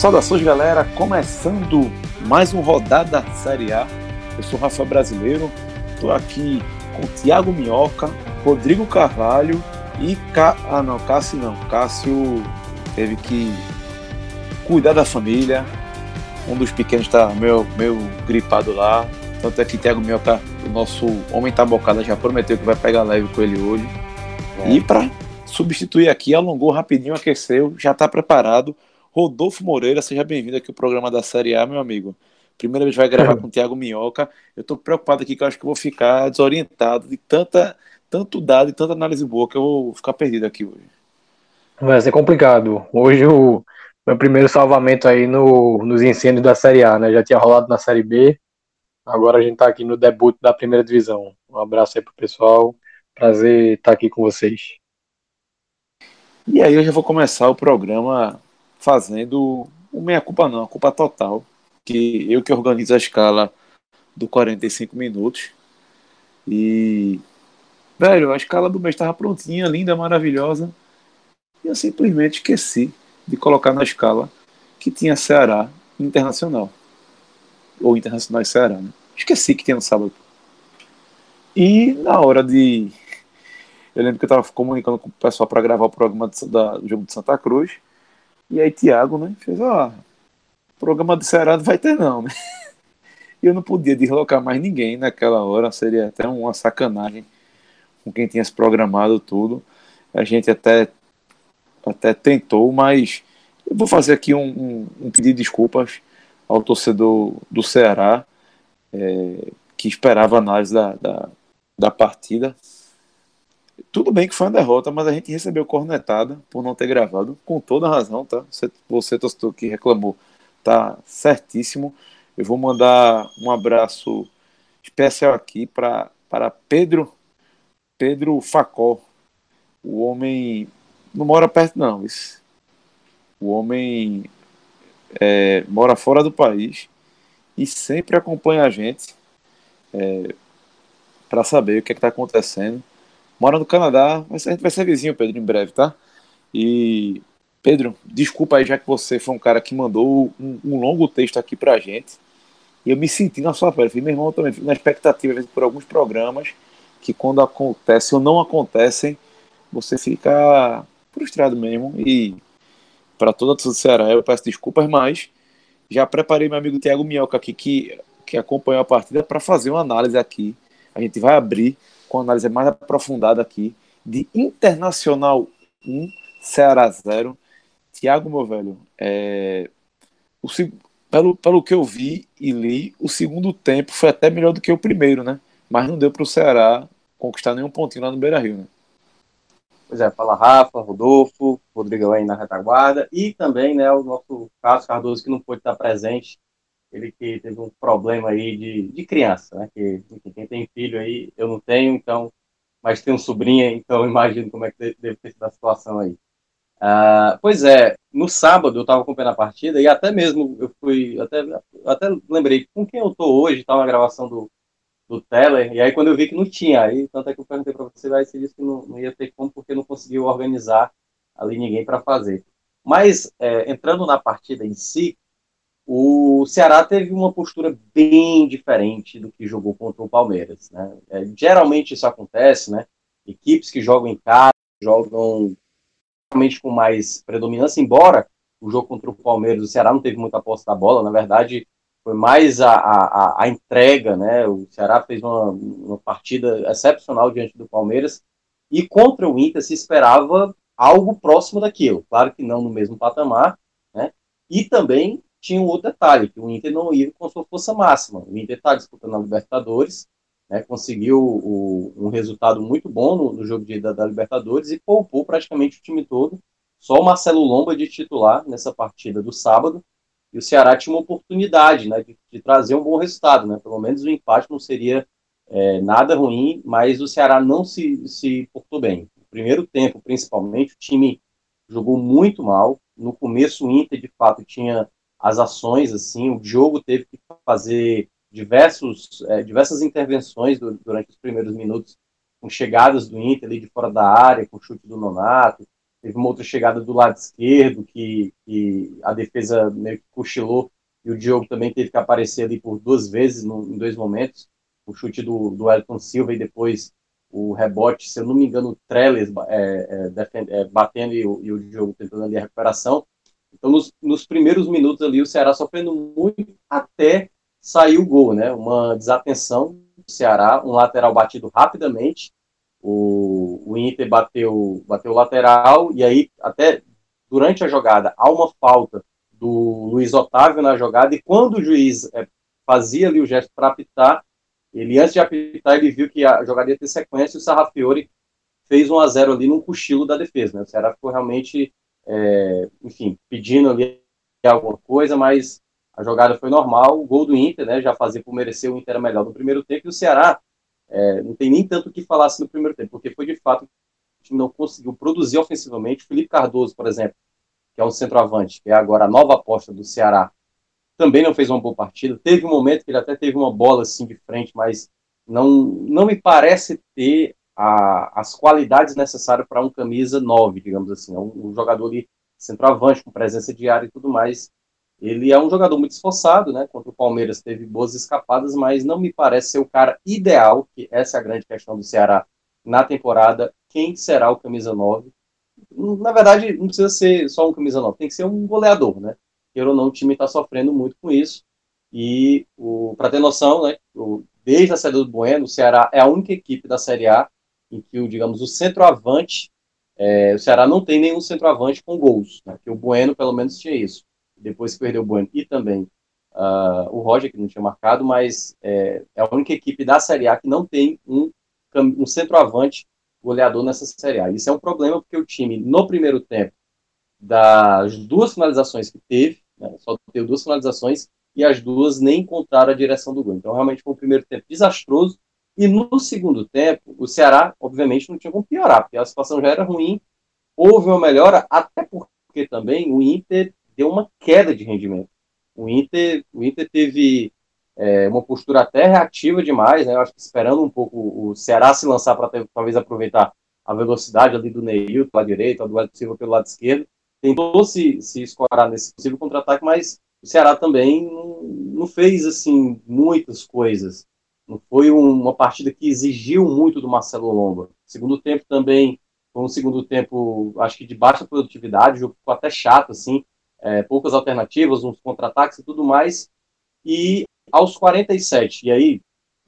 Saudações, galera! Começando mais um rodada da Série A. Eu sou o Rafael Brasileiro, estou aqui com Thiago Minhoca, Rodrigo Carvalho e Ca... ah não, Cássio não, Cássio teve que cuidar da família. Um dos pequenos está meio, meio gripado lá. Tanto é que Thiago Minhoca, o nosso homem tabocada, já prometeu que vai pegar leve com ele hoje. É. E para substituir aqui, alongou rapidinho, aqueceu, já está preparado Rodolfo Moreira, seja bem-vindo aqui ao programa da Série A, meu amigo. Primeira vez vai gravar com o Thiago Minhoca. Eu estou preocupado aqui que eu acho que eu vou ficar desorientado de tanta, tanto dado e tanta análise boa que eu vou ficar perdido aqui hoje. Vai ser complicado. Hoje o meu primeiro salvamento aí no, nos incêndios da Série A, né? Já tinha rolado na Série B. Agora a gente está aqui no debut da primeira divisão. Um abraço aí pro pessoal. Prazer estar aqui com vocês. E aí eu já vou começar o programa fazendo o meia culpa não, a culpa total, que eu que organizo a escala do 45 minutos. E velho, a escala do mês estava prontinha, linda, maravilhosa. E eu simplesmente esqueci de colocar na escala que tinha Ceará Internacional. Ou Internacional e Ceará, né? Esqueci que tinha no sábado. E na hora de. Eu lembro que eu estava comunicando com o pessoal para gravar o programa do, da, do jogo de Santa Cruz. E aí Thiago, né, fez, ó, programa do Ceará não vai ter não, né? E eu não podia deslocar mais ninguém naquela hora, seria até uma sacanagem com quem tinha se programado tudo. A gente até, até tentou, mas eu vou fazer aqui um, um, um pedido de desculpas ao torcedor do Ceará, é, que esperava análise da, da, da partida. Tudo bem que foi uma derrota, mas a gente recebeu cornetada por não ter gravado, com toda razão, tá? Você, você torcedor que reclamou, tá certíssimo. Eu vou mandar um abraço especial aqui para Pedro Pedro Facol. O homem não mora perto não. O homem é, mora fora do país e sempre acompanha a gente é, para saber o que é está acontecendo mora no Canadá, mas a gente vai ser vizinho, Pedro, em breve, tá? E, Pedro, desculpa aí, já que você foi um cara que mandou um, um longo texto aqui pra gente. E eu me senti na sua pele. Falei, meu irmão, eu também fico na expectativa por alguns programas que quando acontecem ou não acontecem, você fica frustrado mesmo. E para toda a do Ceará, eu peço desculpas, mas já preparei meu amigo Thiago Minhoca aqui, que, que acompanhou a partida, para fazer uma análise aqui. A gente vai abrir com análise mais aprofundada aqui de Internacional 1, Ceará 0. Tiago, meu velho, é, o, pelo, pelo que eu vi e li, o segundo tempo foi até melhor do que o primeiro, né? Mas não deu para o Ceará conquistar nenhum pontinho lá no Beira Rio, né? Pois é, fala Rafa, Rodolfo, Rodrigo aí na retaguarda e também né, o nosso Carlos Cardoso que não pôde estar presente ele que teve um problema aí de, de criança, né? Que enfim, quem tem filho aí, eu não tenho, então, mas tem um sobrinho, então imagino como é que deve ter sido a situação aí. Ah, pois é, no sábado eu estava acompanhando a partida e até mesmo eu fui, até, até lembrei com quem eu tô hoje, estava tá na gravação do, do Teller, e aí quando eu vi que não tinha, aí tanto é que eu perguntei para você, vai ser disse que não, não ia ter como porque não conseguiu organizar ali ninguém para fazer. Mas é, entrando na partida em si, o Ceará teve uma postura bem diferente do que jogou contra o Palmeiras. Né? É, geralmente isso acontece, né? Equipes que jogam em casa, jogam realmente com mais predominância, embora o jogo contra o Palmeiras, o Ceará não teve muita posse da bola, na verdade, foi mais a, a, a entrega, né? O Ceará fez uma, uma partida excepcional diante do Palmeiras, e contra o Inter se esperava algo próximo daquilo. Claro que não no mesmo patamar, né? E também tinha um outro detalhe, que o Inter não ia com sua força máxima. O Inter está disputando a Libertadores, né, conseguiu o, um resultado muito bom no, no jogo de da Libertadores e poupou praticamente o time todo. Só o Marcelo Lomba de titular nessa partida do sábado. E o Ceará tinha uma oportunidade né, de, de trazer um bom resultado. Né? Pelo menos o empate não seria é, nada ruim, mas o Ceará não se, se portou bem. No primeiro tempo, principalmente, o time jogou muito mal. No começo, o Inter, de fato, tinha as ações, assim, o Diogo teve que fazer diversos, é, diversas intervenções do, durante os primeiros minutos, com chegadas do Inter ali de fora da área, com chute do Nonato, teve uma outra chegada do lado esquerdo, que, que a defesa meio que cochilou, e o Diogo também teve que aparecer ali por duas vezes, no, em dois momentos, o chute do, do Elton Silva e depois o rebote, se eu não me engano, o Trellis é, é, é, batendo e o, e o Diogo tentando ali a recuperação. Então, nos, nos primeiros minutos ali, o Ceará sofrendo muito até sair o gol, né? Uma desatenção do Ceará, um lateral batido rapidamente, o, o Inter bateu, bateu lateral, e aí, até durante a jogada, há uma falta do Luiz Otávio na jogada, e quando o juiz é, fazia ali o gesto para apitar, ele, antes de apitar, ele viu que a jogada ia ter sequência, e o Sarrafiori fez 1 a 0 ali no cochilo da defesa, né? O Ceará ficou realmente, é, enfim, pedindo ali alguma coisa, mas a jogada foi normal, o gol do Inter, né, já fazia por merecer o Inter melhor no primeiro tempo, e o Ceará é, não tem nem tanto o que falar assim no primeiro tempo, porque foi de fato o time não conseguiu produzir ofensivamente. Felipe Cardoso, por exemplo, que é um centroavante, que é agora a nova aposta do Ceará, também não fez uma boa partida. Teve um momento que ele até teve uma bola assim de frente, mas não, não me parece ter a, as qualidades necessárias para um camisa 9, digamos assim. É um, um jogador ali centroavante, com presença de área e tudo mais. Ele é um jogador muito esforçado, né? Contra o Palmeiras teve boas escapadas, mas não me parece ser o cara ideal, que essa é a grande questão do Ceará na temporada. Quem será o camisa 9? Na verdade, não precisa ser só um camisa 9, tem que ser um goleador, né? Queira ou não, o time está sofrendo muito com isso. E, para ter noção, né, o, desde a saída do Bueno, o Ceará é a única equipe da Série A em que, o, digamos, o centroavante, é, o Ceará não tem nenhum centroavante com gols, né, que o Bueno, pelo menos, tinha isso depois que perdeu o Bueno e também uh, o Roger, que não tinha marcado, mas é, é, a única equipe da Série A que não tem um, um centroavante goleador nessa Série A. Isso é um problema porque o time, no primeiro tempo, das duas finalizações que teve, né, só teve duas finalizações, e as duas nem encontraram a direção do gol. Então, realmente foi um primeiro tempo desastroso. E no segundo tempo, o Ceará, obviamente, não tinha como piorar, porque a situação já era ruim. Houve uma melhora, até porque também o Inter deu uma queda de rendimento. O Inter, o Inter teve é, uma postura até reativa demais, né? Eu acho que esperando um pouco o Ceará se lançar para talvez aproveitar a velocidade ali do Neil pela direita, do Edson Silva pelo lado esquerdo. Tentou se, se escorar nesse possível contra-ataque, mas o Ceará também não, não, fez assim muitas coisas. Não foi uma partida que exigiu muito do Marcelo Lomba. Segundo tempo também foi um segundo tempo, acho que de baixa produtividade, jogo ficou até chato, assim é, poucas alternativas, uns contra-ataques e tudo mais. E aos 47, e aí,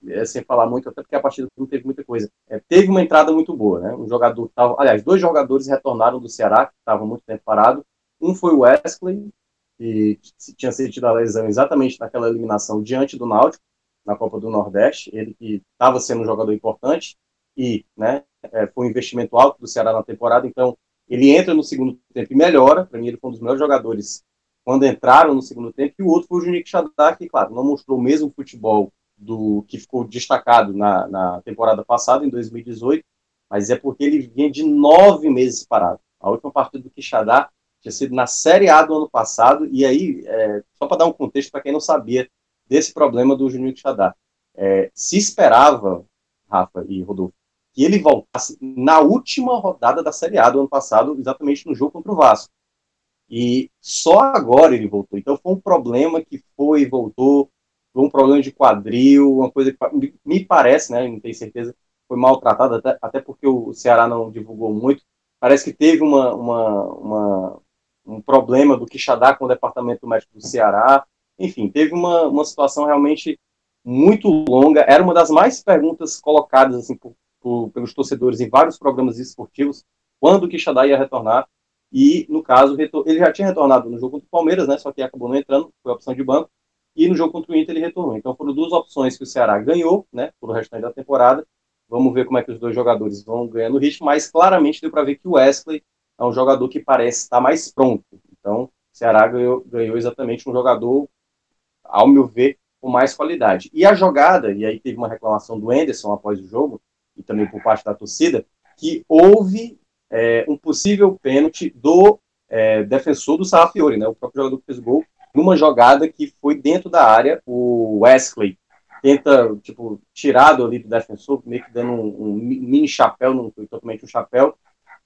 é, sem falar muito, até porque a partida não teve muita coisa, é, teve uma entrada muito boa, né? Um jogador, tava, aliás, dois jogadores retornaram do Ceará, que estavam muito tempo parado. Um foi o Wesley, que tinha sentido a lesão exatamente naquela eliminação diante do Náutico, na Copa do Nordeste, ele que estava sendo um jogador importante e né, é, foi um investimento alto do Ceará na temporada, então ele entra no segundo tempo e melhora. Para mim, ele foi um dos melhores jogadores quando entraram no segundo tempo. E o outro foi o Juninho Xadá, que, claro, não mostrou o mesmo futebol do que ficou destacado na, na temporada passada, em 2018, mas é porque ele vinha de nove meses parado. A última partida do Quixadá tinha sido na Série A do ano passado, e aí, é, só para dar um contexto para quem não sabia desse problema do Juninho Quixadá, é, se esperava, Rafa e Rodolfo, que ele voltasse na última rodada da Série A do ano passado, exatamente no jogo contra o Vasco. E só agora ele voltou. Então foi um problema que foi e voltou, foi um problema de quadril, uma coisa que me parece, né, não tenho certeza, foi maltratado, até, até porque o Ceará não divulgou muito. Parece que teve uma, uma, uma um problema do Quixadá com o departamento médico do Ceará. Enfim, teve uma, uma situação realmente muito longa. Era uma das mais perguntas colocadas assim, por, por, pelos torcedores em vários programas esportivos quando o Quixadá ia retornar. E, no caso, ele já tinha retornado no jogo contra o Palmeiras, né? Só que acabou não entrando, foi a opção de banco. E no jogo contra o Inter ele retornou. Então foram duas opções que o Ceará ganhou, né? Por o restante da temporada. Vamos ver como é que os dois jogadores vão ganhando ritmo, mas claramente deu para ver que o Wesley é um jogador que parece estar mais pronto. Então, o Ceará ganhou, ganhou exatamente um jogador, ao meu ver, com mais qualidade. E a jogada, e aí teve uma reclamação do Enderson após o jogo, e também por parte da torcida, que houve é, um possível pênalti do é, defensor do Sarrafiori, né, o próprio jogador que fez o gol, uma jogada que foi dentro da área, o Wesley tenta, tipo, tirar do ali do defensor, meio que dando um, um mini chapéu, não foi totalmente um chapéu,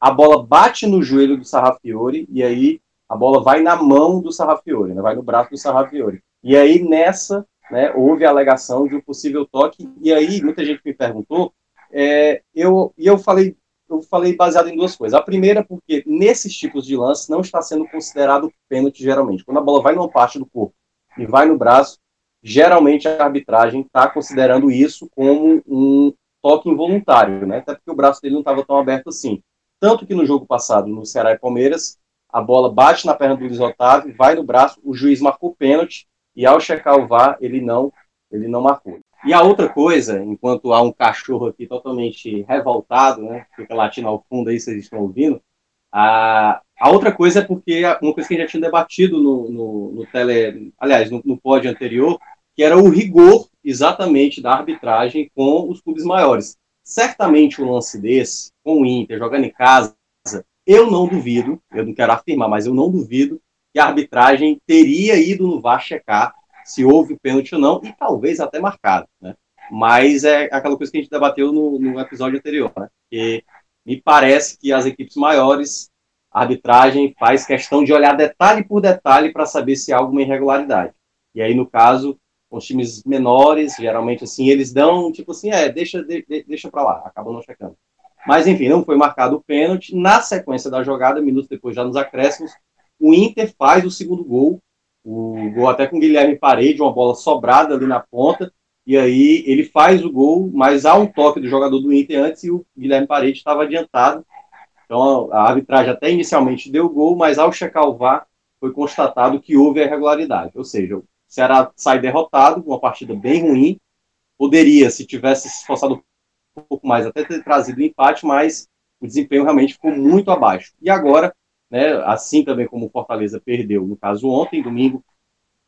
a bola bate no joelho do Sarrafiore, e aí a bola vai na mão do Sarrafiore, né, vai no braço do Sarrafiore. E aí, nessa, né, houve a alegação de um possível toque, e aí muita gente me perguntou, é, eu, e eu falei eu falei baseado em duas coisas. A primeira, porque nesses tipos de lance não está sendo considerado pênalti geralmente. Quando a bola vai numa parte do corpo e vai no braço, geralmente a arbitragem está considerando isso como um toque involuntário, né? Até porque o braço dele não estava tão aberto assim. Tanto que no jogo passado, no Ceará e Palmeiras, a bola bate na perna do Luiz Otávio, vai no braço, o juiz marcou pênalti e ao checar o VAR, ele não, ele não marcou. E a outra coisa, enquanto há um cachorro aqui totalmente revoltado, né, fica latindo ao fundo aí, vocês estão ouvindo, a, a outra coisa é porque uma coisa que a gente já tinha debatido no, no, no tele, aliás, no, no pódio anterior, que era o rigor exatamente da arbitragem com os clubes maiores. Certamente um lance desse, com o Inter, jogando em casa, eu não duvido, eu não quero afirmar, mas eu não duvido que a arbitragem teria ido no VAR checar se houve pênalti ou não, e talvez até marcado, né? Mas é aquela coisa que a gente debateu no, no episódio anterior, né? Que me parece que as equipes maiores, a arbitragem faz questão de olhar detalhe por detalhe para saber se há alguma irregularidade. E aí, no caso, os times menores, geralmente assim, eles dão, tipo assim, é, deixa, de, deixa para lá, acabam não checando. Mas, enfim, não foi marcado o pênalti. Na sequência da jogada, minutos depois, já nos acréscimos, o Inter faz o segundo gol o gol até com o Guilherme Parede, uma bola sobrada ali na ponta, e aí ele faz o gol, mas há um toque do jogador do Inter antes e o Guilherme Parede estava adiantado. Então a arbitragem até inicialmente deu gol, mas ao checar o VAR foi constatado que houve a irregularidade. Ou seja, o Ceará sai derrotado, uma partida bem ruim. Poderia, se tivesse se esforçado um pouco mais, até ter trazido o empate, mas o desempenho realmente ficou muito abaixo. E agora né? assim também como o Fortaleza perdeu, no caso ontem, domingo,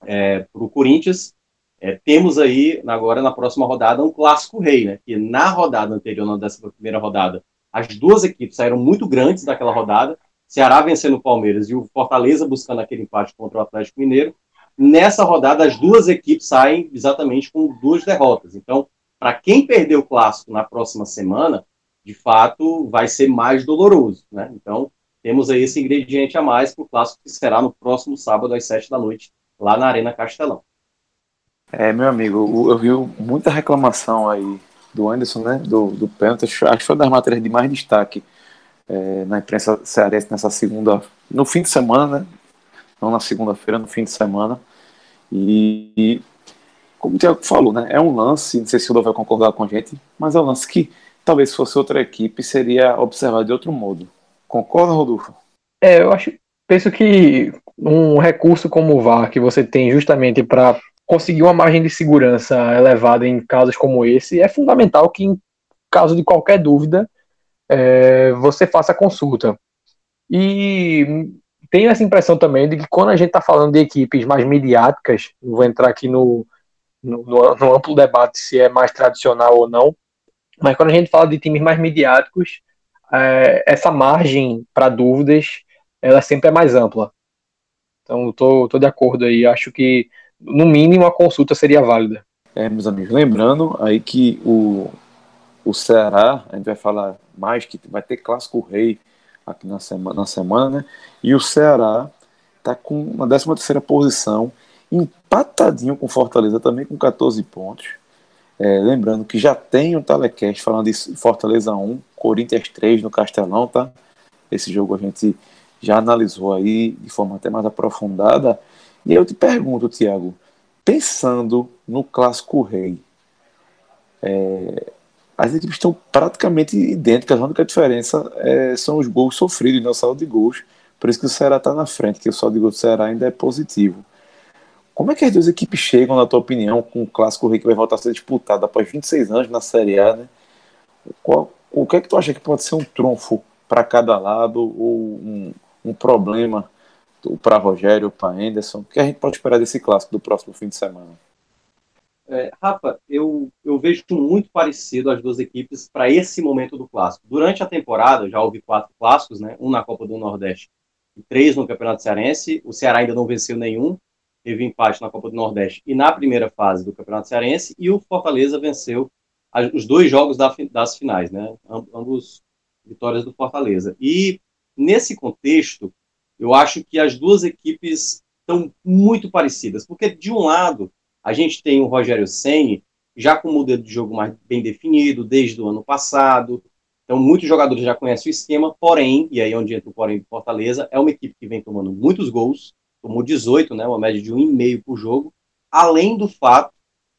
é, para o Corinthians, é, temos aí, agora na próxima rodada, um clássico rei, né? que na rodada anterior, na décima primeira rodada, as duas equipes saíram muito grandes daquela rodada, Ceará vencendo o Palmeiras e o Fortaleza buscando aquele empate contra o Atlético Mineiro. Nessa rodada, as duas equipes saem exatamente com duas derrotas. Então, para quem perdeu o clássico na próxima semana, de fato, vai ser mais doloroso. Né? Então, temos aí esse ingrediente a mais para o clássico que será no próximo sábado às sete da noite, lá na Arena Castelão. É, meu amigo, eu vi muita reclamação aí do Anderson, né, do, do pênalti, acho que foi das matérias de mais destaque é, na imprensa cearense nessa segunda, no fim de semana, né, não na segunda-feira, no fim de semana, e, e como o Tiago falou, né, é um lance, não sei se o Dô vai concordar com a gente, mas é um lance que talvez fosse outra equipe seria observado de outro modo. Concorda, Rodolfo? É, eu acho, penso que um recurso como o VAR, que você tem justamente para conseguir uma margem de segurança elevada em casos como esse, é fundamental que, em caso de qualquer dúvida, é, você faça a consulta. E tenho essa impressão também de que quando a gente está falando de equipes mais midiáticas, vou entrar aqui no, no, no, amplo debate se é mais tradicional ou não, mas quando a gente fala de times mais midiáticos, é, essa margem para dúvidas ela sempre é mais ampla. Então, estou tô, tô de acordo aí. Acho que, no mínimo, a consulta seria válida. É, meus amigos, lembrando aí que o, o Ceará, a gente vai falar mais que vai ter clássico rei aqui na semana, na semana né? E o Ceará está com uma 13 terceira posição, empatadinho com Fortaleza também com 14 pontos. É, lembrando que já tem um telecast falando de Fortaleza 1, Corinthians 3 no Castelão, tá? Esse jogo a gente já analisou aí de forma até mais aprofundada. E eu te pergunto, Tiago, pensando no Clássico Rei, é, as equipes estão praticamente idênticas, a única diferença é, são os gols sofridos, não o saldo de gols. Por isso que o Ceará está na frente, que o saldo de gols do Ceará ainda é positivo. Como é que as duas equipes chegam, na tua opinião, com o Clássico Rei que vai voltar a ser disputado após 26 anos na Série A, né? Qual, o que é que tu acha que pode ser um trunfo para cada lado ou um, um problema para Rogério, para Anderson? O que a gente pode esperar desse clássico do próximo fim de semana? É, Rafa, eu, eu vejo muito parecido as duas equipes para esse momento do clássico. Durante a temporada, já houve quatro clássicos, né? um na Copa do Nordeste e três no Campeonato Cearense. O Ceará ainda não venceu nenhum. Teve empate na Copa do Nordeste e na primeira fase do Campeonato Cearense, e o Fortaleza venceu os dois jogos das finais, né? Ambos vitórias do Fortaleza. E nesse contexto, eu acho que as duas equipes estão muito parecidas, porque de um lado a gente tem o Rogério Ceni já com o modelo de jogo mais bem definido desde o ano passado. Então muitos jogadores já conhecem o esquema, porém, e aí é onde entra o porém do Fortaleza, é uma equipe que vem tomando muitos gols, tomou 18, né, uma média de 1,5 por jogo, além do fato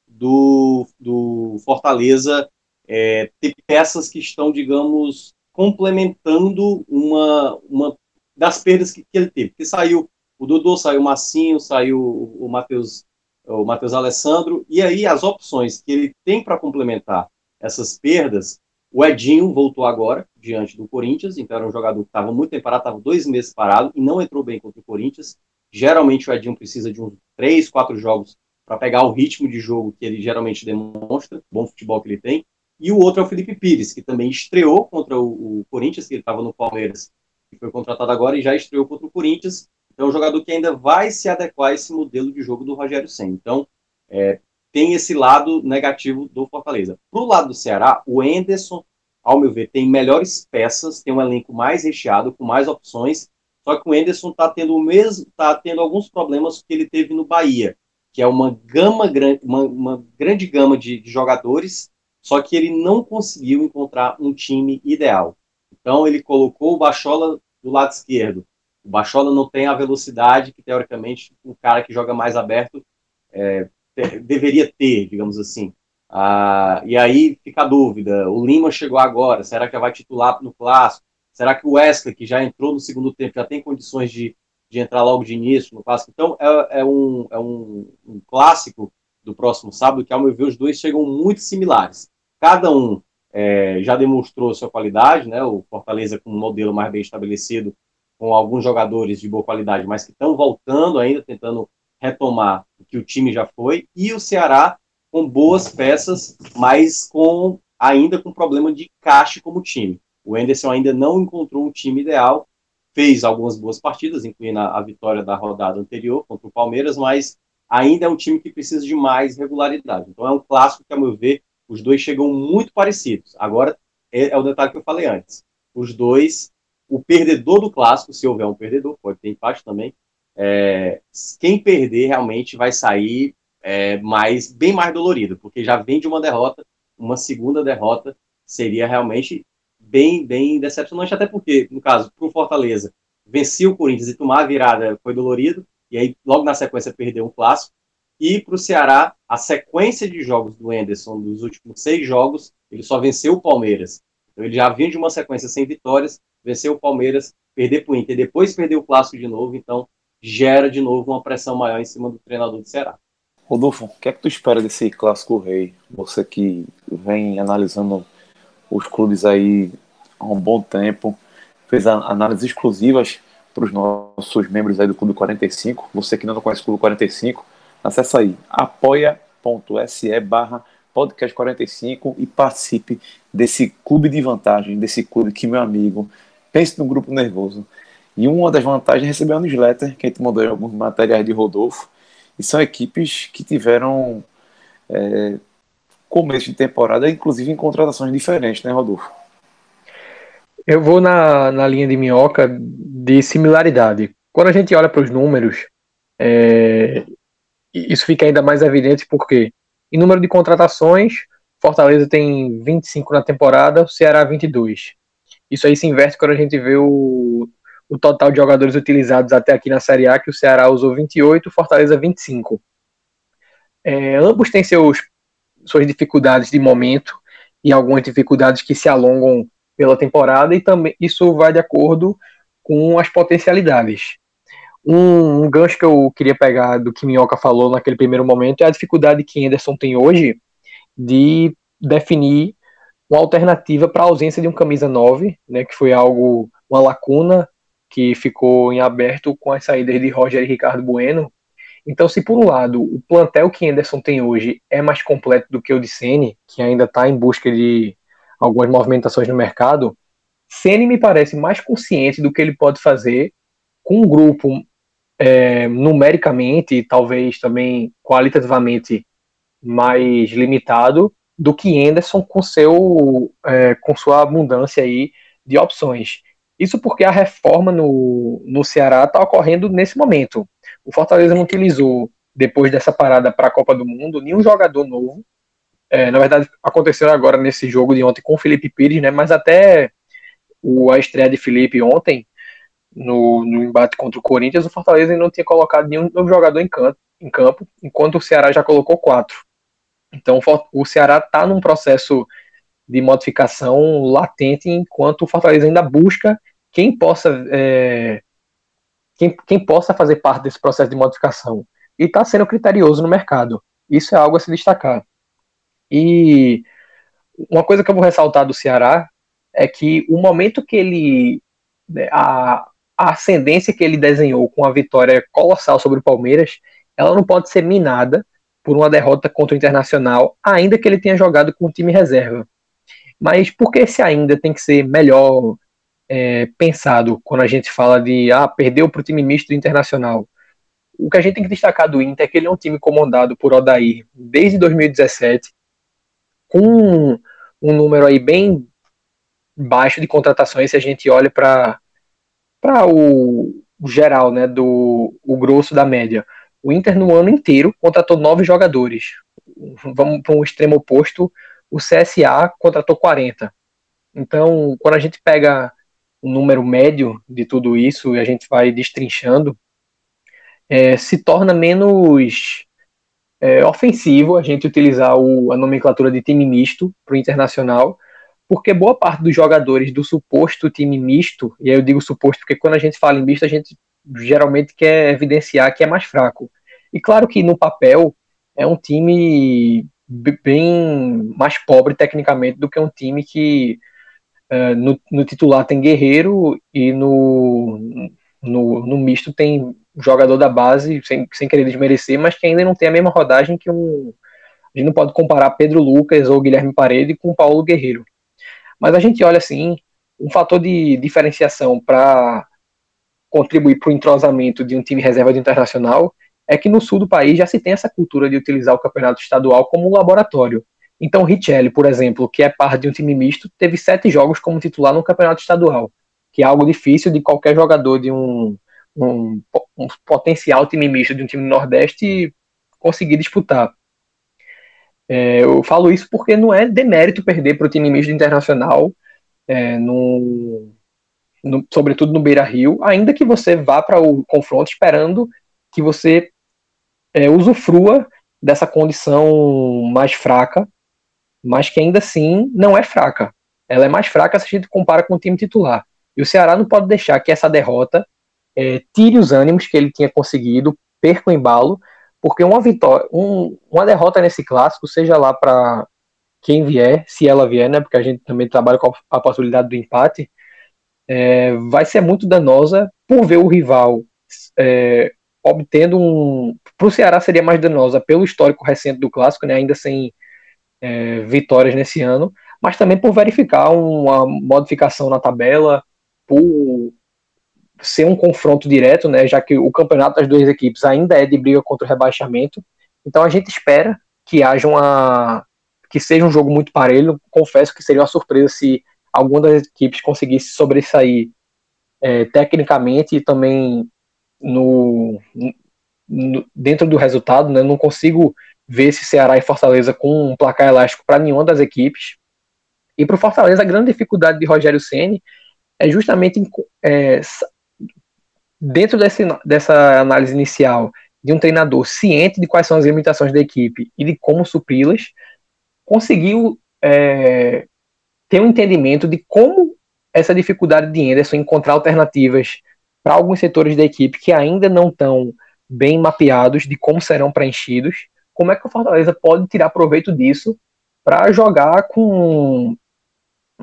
do, do Fortaleza é, ter peças que estão, digamos, complementando uma, uma das perdas que, que ele teve. Porque saiu o Dodô, saiu o Massinho, saiu o Matheus o Matheus Alessandro, e aí as opções que ele tem para complementar essas perdas, o Edinho voltou agora, diante do Corinthians, então era um jogador que estava muito tempo parado, estava dois meses parado e não entrou bem contra o Corinthians. Geralmente o Edinho precisa de uns três, quatro jogos para pegar o ritmo de jogo que ele geralmente demonstra, bom futebol que ele tem. E o outro é o Felipe Pires, que também estreou contra o, o Corinthians, que ele estava no Palmeiras, e foi contratado agora e já estreou contra o Corinthians. Então, é um jogador que ainda vai se adequar a esse modelo de jogo do Rogério Senna. Então, é, tem esse lado negativo do Fortaleza. Para o lado do Ceará, o Enderson, ao meu ver, tem melhores peças, tem um elenco mais recheado, com mais opções, só que o Enderson está tendo o mesmo, está tendo alguns problemas que ele teve no Bahia que é uma gama grande, uma, uma grande gama de, de, jogadores, só que ele não conseguiu encontrar um time ideal. Então ele colocou o Bachola do lado esquerdo. O Bachola não tem a velocidade que teoricamente o cara que joga mais aberto é, deveria ter, digamos assim. Ah, e aí fica a dúvida: o Lima chegou agora, será que vai titular no clássico? Será que o Wesley, que já entrou no segundo tempo, já tem condições de, de entrar logo de início no clássico. Então, é, é, um, é um, um, clássico do próximo sábado que, ao meu ver, os dois chegam muito similares. Cada um é, já demonstrou sua qualidade, né? O Fortaleza com um modelo mais bem estabelecido, com alguns jogadores de boa qualidade, mas que estão voltando ainda, tentando retomar o que o time já foi, e o Ceará com boas peças, mas com ainda com problema de caixa como time. O Enderson ainda não encontrou um time ideal, fez algumas boas partidas, incluindo a, a vitória da rodada anterior contra o Palmeiras, mas ainda é um time que precisa de mais regularidade. Então é um clássico que, a meu ver, os dois chegam muito parecidos. Agora, é, é, o detalhe que eu falei antes. Os dois, o perdedor do clássico, se houver um perdedor, pode ter empate também, é, quem perder realmente vai sair é, mais, bem mais dolorido, porque já vem de uma derrota, uma segunda derrota seria realmente bem, bem decepcionante, até porque, no caso, para o Fortaleza, venceu o Corinthians e tomar a virada foi dolorido, e aí logo na sequência perdeu um clássico. E para o Ceará, a sequência de jogos do Enderson dos últimos seis jogos, ele só venceu o Palmeiras. Então ele já vinha de uma sequência sem vitórias, venceu o Palmeiras, perder para o Inter, depois perdeu o clássico de novo, então gera de novo uma pressão maior em cima do treinador do Ceará. Rodolfo, o que é que tu espera desse clássico rei? Você que vem analisando os clubes aí há um bom tempo, fez análises exclusivas para os nossos membros aí do Clube 45. Você que não conhece o Clube 45, acesse aí apoia.se barra podcast 45 e participe desse clube de vantagem, desse clube que, meu amigo, pense no grupo nervoso. E uma das vantagens é receber a newsletter, que a gente mandou alguns materiais de Rodolfo, e são equipes que tiveram é, começo de temporada, inclusive em contratações diferentes, né, Rodolfo? Eu vou na, na linha de minhoca de similaridade. Quando a gente olha para os números, é, isso fica ainda mais evidente porque, em número de contratações, Fortaleza tem 25 na temporada, o Ceará 22. Isso aí se inverte quando a gente vê o, o total de jogadores utilizados até aqui na Série A, que o Ceará usou 28, Fortaleza 25. É, ambos têm seus suas dificuldades de momento e algumas dificuldades que se alongam pela temporada e também isso vai de acordo com as potencialidades. Um, um gancho que eu queria pegar do que Minhoca falou naquele primeiro momento é a dificuldade que Anderson tem hoje de definir uma alternativa para a ausência de um camisa 9, né, que foi algo, uma lacuna que ficou em aberto com as saídas de Roger e Ricardo Bueno, então, se por um lado o plantel que Anderson tem hoje é mais completo do que o de Ceni, que ainda está em busca de algumas movimentações no mercado, Ceni me parece mais consciente do que ele pode fazer com um grupo é, numericamente, talvez também qualitativamente mais limitado do que Anderson com seu é, com sua abundância aí de opções. Isso porque a reforma no, no Ceará está ocorrendo nesse momento. O Fortaleza não utilizou, depois dessa parada para a Copa do Mundo, nenhum jogador novo. É, na verdade, aconteceu agora nesse jogo de ontem com o Felipe Pires, né? Mas até o, a estreia de Felipe ontem, no, no embate contra o Corinthians, o Fortaleza não tinha colocado nenhum novo jogador em campo, em campo, enquanto o Ceará já colocou quatro. Então o Ceará está num processo de modificação latente, enquanto o Fortaleza ainda busca quem possa é, quem, quem possa fazer parte desse processo de modificação e está sendo criterioso no mercado. Isso é algo a se destacar. E uma coisa que eu vou ressaltar do Ceará é que o momento que ele né, a, a ascendência que ele desenhou com a vitória colossal sobre o Palmeiras, ela não pode ser minada por uma derrota contra o Internacional, ainda que ele tenha jogado com o time reserva. Mas por que esse ainda tem que ser melhor é, pensado quando a gente fala de ah, perdeu para o time misto Internacional? O que a gente tem que destacar do Inter é que ele é um time comandado por Odair desde 2017, com um número aí bem baixo de contratações se a gente olha para para o, o, geral, né, do o grosso da média. O Inter no ano inteiro contratou nove jogadores. Vamos para um extremo oposto, o CSA contratou 40. Então, quando a gente pega o número médio de tudo isso e a gente vai destrinchando, é, se torna menos é, ofensivo a gente utilizar o, a nomenclatura de time misto para o internacional, porque boa parte dos jogadores do suposto time misto, e aí eu digo suposto porque quando a gente fala em misto, a gente geralmente quer evidenciar que é mais fraco. E claro que no papel é um time bem mais pobre tecnicamente do que um time que uh, no, no, titular tem Guerreiro e no, no, no, misto tem jogador da base, sem, sem querer desmerecer, mas que ainda não tem a mesma rodagem que um. A gente não pode comparar Pedro Lucas ou Guilherme Parede com Paulo Guerreiro. Mas a gente olha assim, um fator de diferenciação para contribuir para o entrosamento de um time reserva de internacional é que no sul do país já se tem essa cultura de utilizar o campeonato estadual como um laboratório. Então, Richelli, por exemplo, que é parte de um time misto, teve sete jogos como titular no campeonato estadual, que é algo difícil de qualquer jogador de um, um, um potencial time misto de um time do Nordeste conseguir disputar. É, eu falo isso porque não é demérito perder para o time misto internacional, é, no, no, sobretudo no Beira Rio, ainda que você vá para o confronto esperando que você é, usufrua dessa condição mais fraca, mas que ainda assim não é fraca. Ela é mais fraca se a gente compara com o time titular. E o Ceará não pode deixar que essa derrota é, tire os ânimos que ele tinha conseguido, perca o embalo, porque uma vitória, um, uma derrota nesse clássico, seja lá para quem vier, se ela vier, né, porque a gente também trabalha com a possibilidade do empate, é, vai ser muito danosa por ver o rival é, obtendo um. Para o Ceará seria mais danosa pelo histórico recente do clássico, né, ainda sem é, vitórias nesse ano, mas também por verificar uma modificação na tabela, por ser um confronto direto, né, já que o campeonato das duas equipes ainda é de briga contra o rebaixamento. Então a gente espera que haja uma que seja um jogo muito parelho. Confesso que seria uma surpresa se alguma das equipes conseguisse sobressair é, tecnicamente e também no, no, dentro do resultado. Né, não consigo ver esse Ceará e Fortaleza com um placar elástico para nenhuma das equipes. E para o Fortaleza a grande dificuldade de Rogério Ceni é justamente é, dentro desse, dessa análise inicial de um treinador ciente de quais são as limitações da equipe e de como supri-las, conseguiu é, ter um entendimento de como essa dificuldade de Anderson encontrar alternativas para alguns setores da equipe que ainda não estão bem mapeados de como serão preenchidos, como é que o Fortaleza pode tirar proveito disso para jogar com,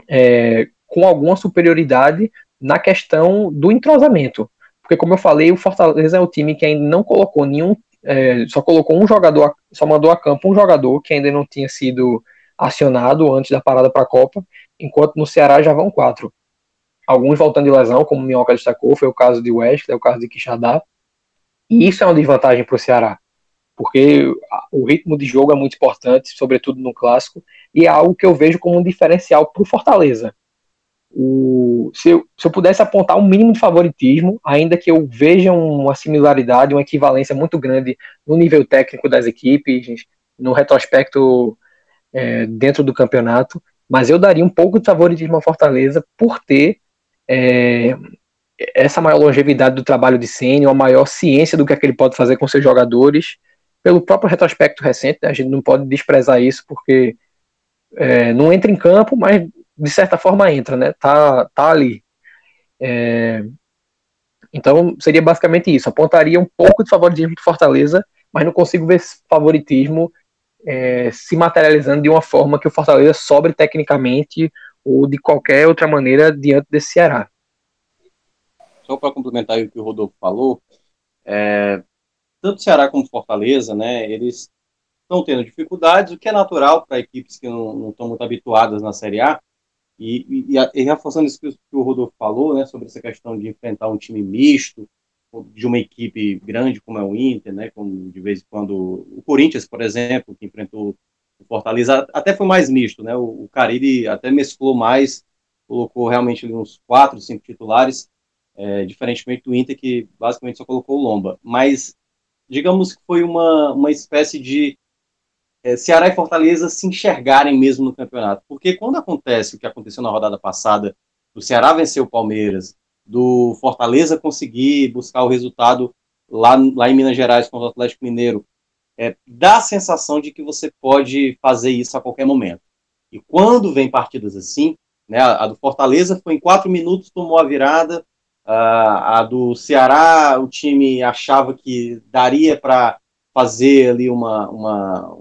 é, com alguma superioridade na questão do entrosamento. Porque, como eu falei, o Fortaleza é o time que ainda não colocou nenhum. É, só colocou um jogador, só mandou a campo um jogador que ainda não tinha sido acionado antes da parada para a Copa, enquanto no Ceará já vão quatro. Alguns voltando de lesão, como o Minhoca destacou, foi o caso de Wesley, é o caso de Quixadá. E isso é uma desvantagem para o Ceará, porque o ritmo de jogo é muito importante, sobretudo no clássico, e é algo que eu vejo como um diferencial para o Fortaleza. Se, eu, se eu pudesse apontar um mínimo de favoritismo, ainda que eu veja uma similaridade, uma equivalência muito grande no nível técnico das equipes, no retrospecto é, dentro do campeonato, mas eu daria um pouco de favoritismo à Fortaleza por ter é, essa maior longevidade do trabalho de Senna, uma maior ciência do que, é que ele pode fazer com seus jogadores, pelo próprio retrospecto recente, né, a gente não pode desprezar isso, porque é, não entra em campo, mas de certa forma entra, né? Tá, tá ali. É, então seria basicamente isso. Apontaria um pouco de favoritismo do Fortaleza, mas não consigo ver esse favoritismo é, se materializando de uma forma que o Fortaleza sobre tecnicamente ou de qualquer outra maneira diante desse Ceará. Só para complementar o que o Rodolfo falou, é, tanto Ceará como Fortaleza, né, eles estão tendo dificuldades, o que é natural para equipes que não, estão muito habituadas na Série A, e, e, e, reforçando isso que o Rodolfo falou, né, sobre essa questão de enfrentar um time misto, de uma equipe grande como é o Inter, né, como de vez em quando o Corinthians, por exemplo, que enfrentou o Fortaleza, até foi mais misto, né, o, o Carille até mesclou mais, colocou realmente uns quatro, cinco titulares, é, diferentemente do Inter, que basicamente só colocou o Lomba, mas digamos que foi uma, uma espécie de é, Ceará e Fortaleza se enxergarem mesmo no campeonato. Porque quando acontece o que aconteceu na rodada passada, o Ceará venceu o Palmeiras, do Fortaleza conseguir buscar o resultado lá, lá em Minas Gerais contra o Atlético Mineiro, é, dá a sensação de que você pode fazer isso a qualquer momento. E quando vem partidas assim, né, a do Fortaleza foi em quatro minutos, tomou a virada, a, a do Ceará, o time achava que daria para fazer ali uma, uma,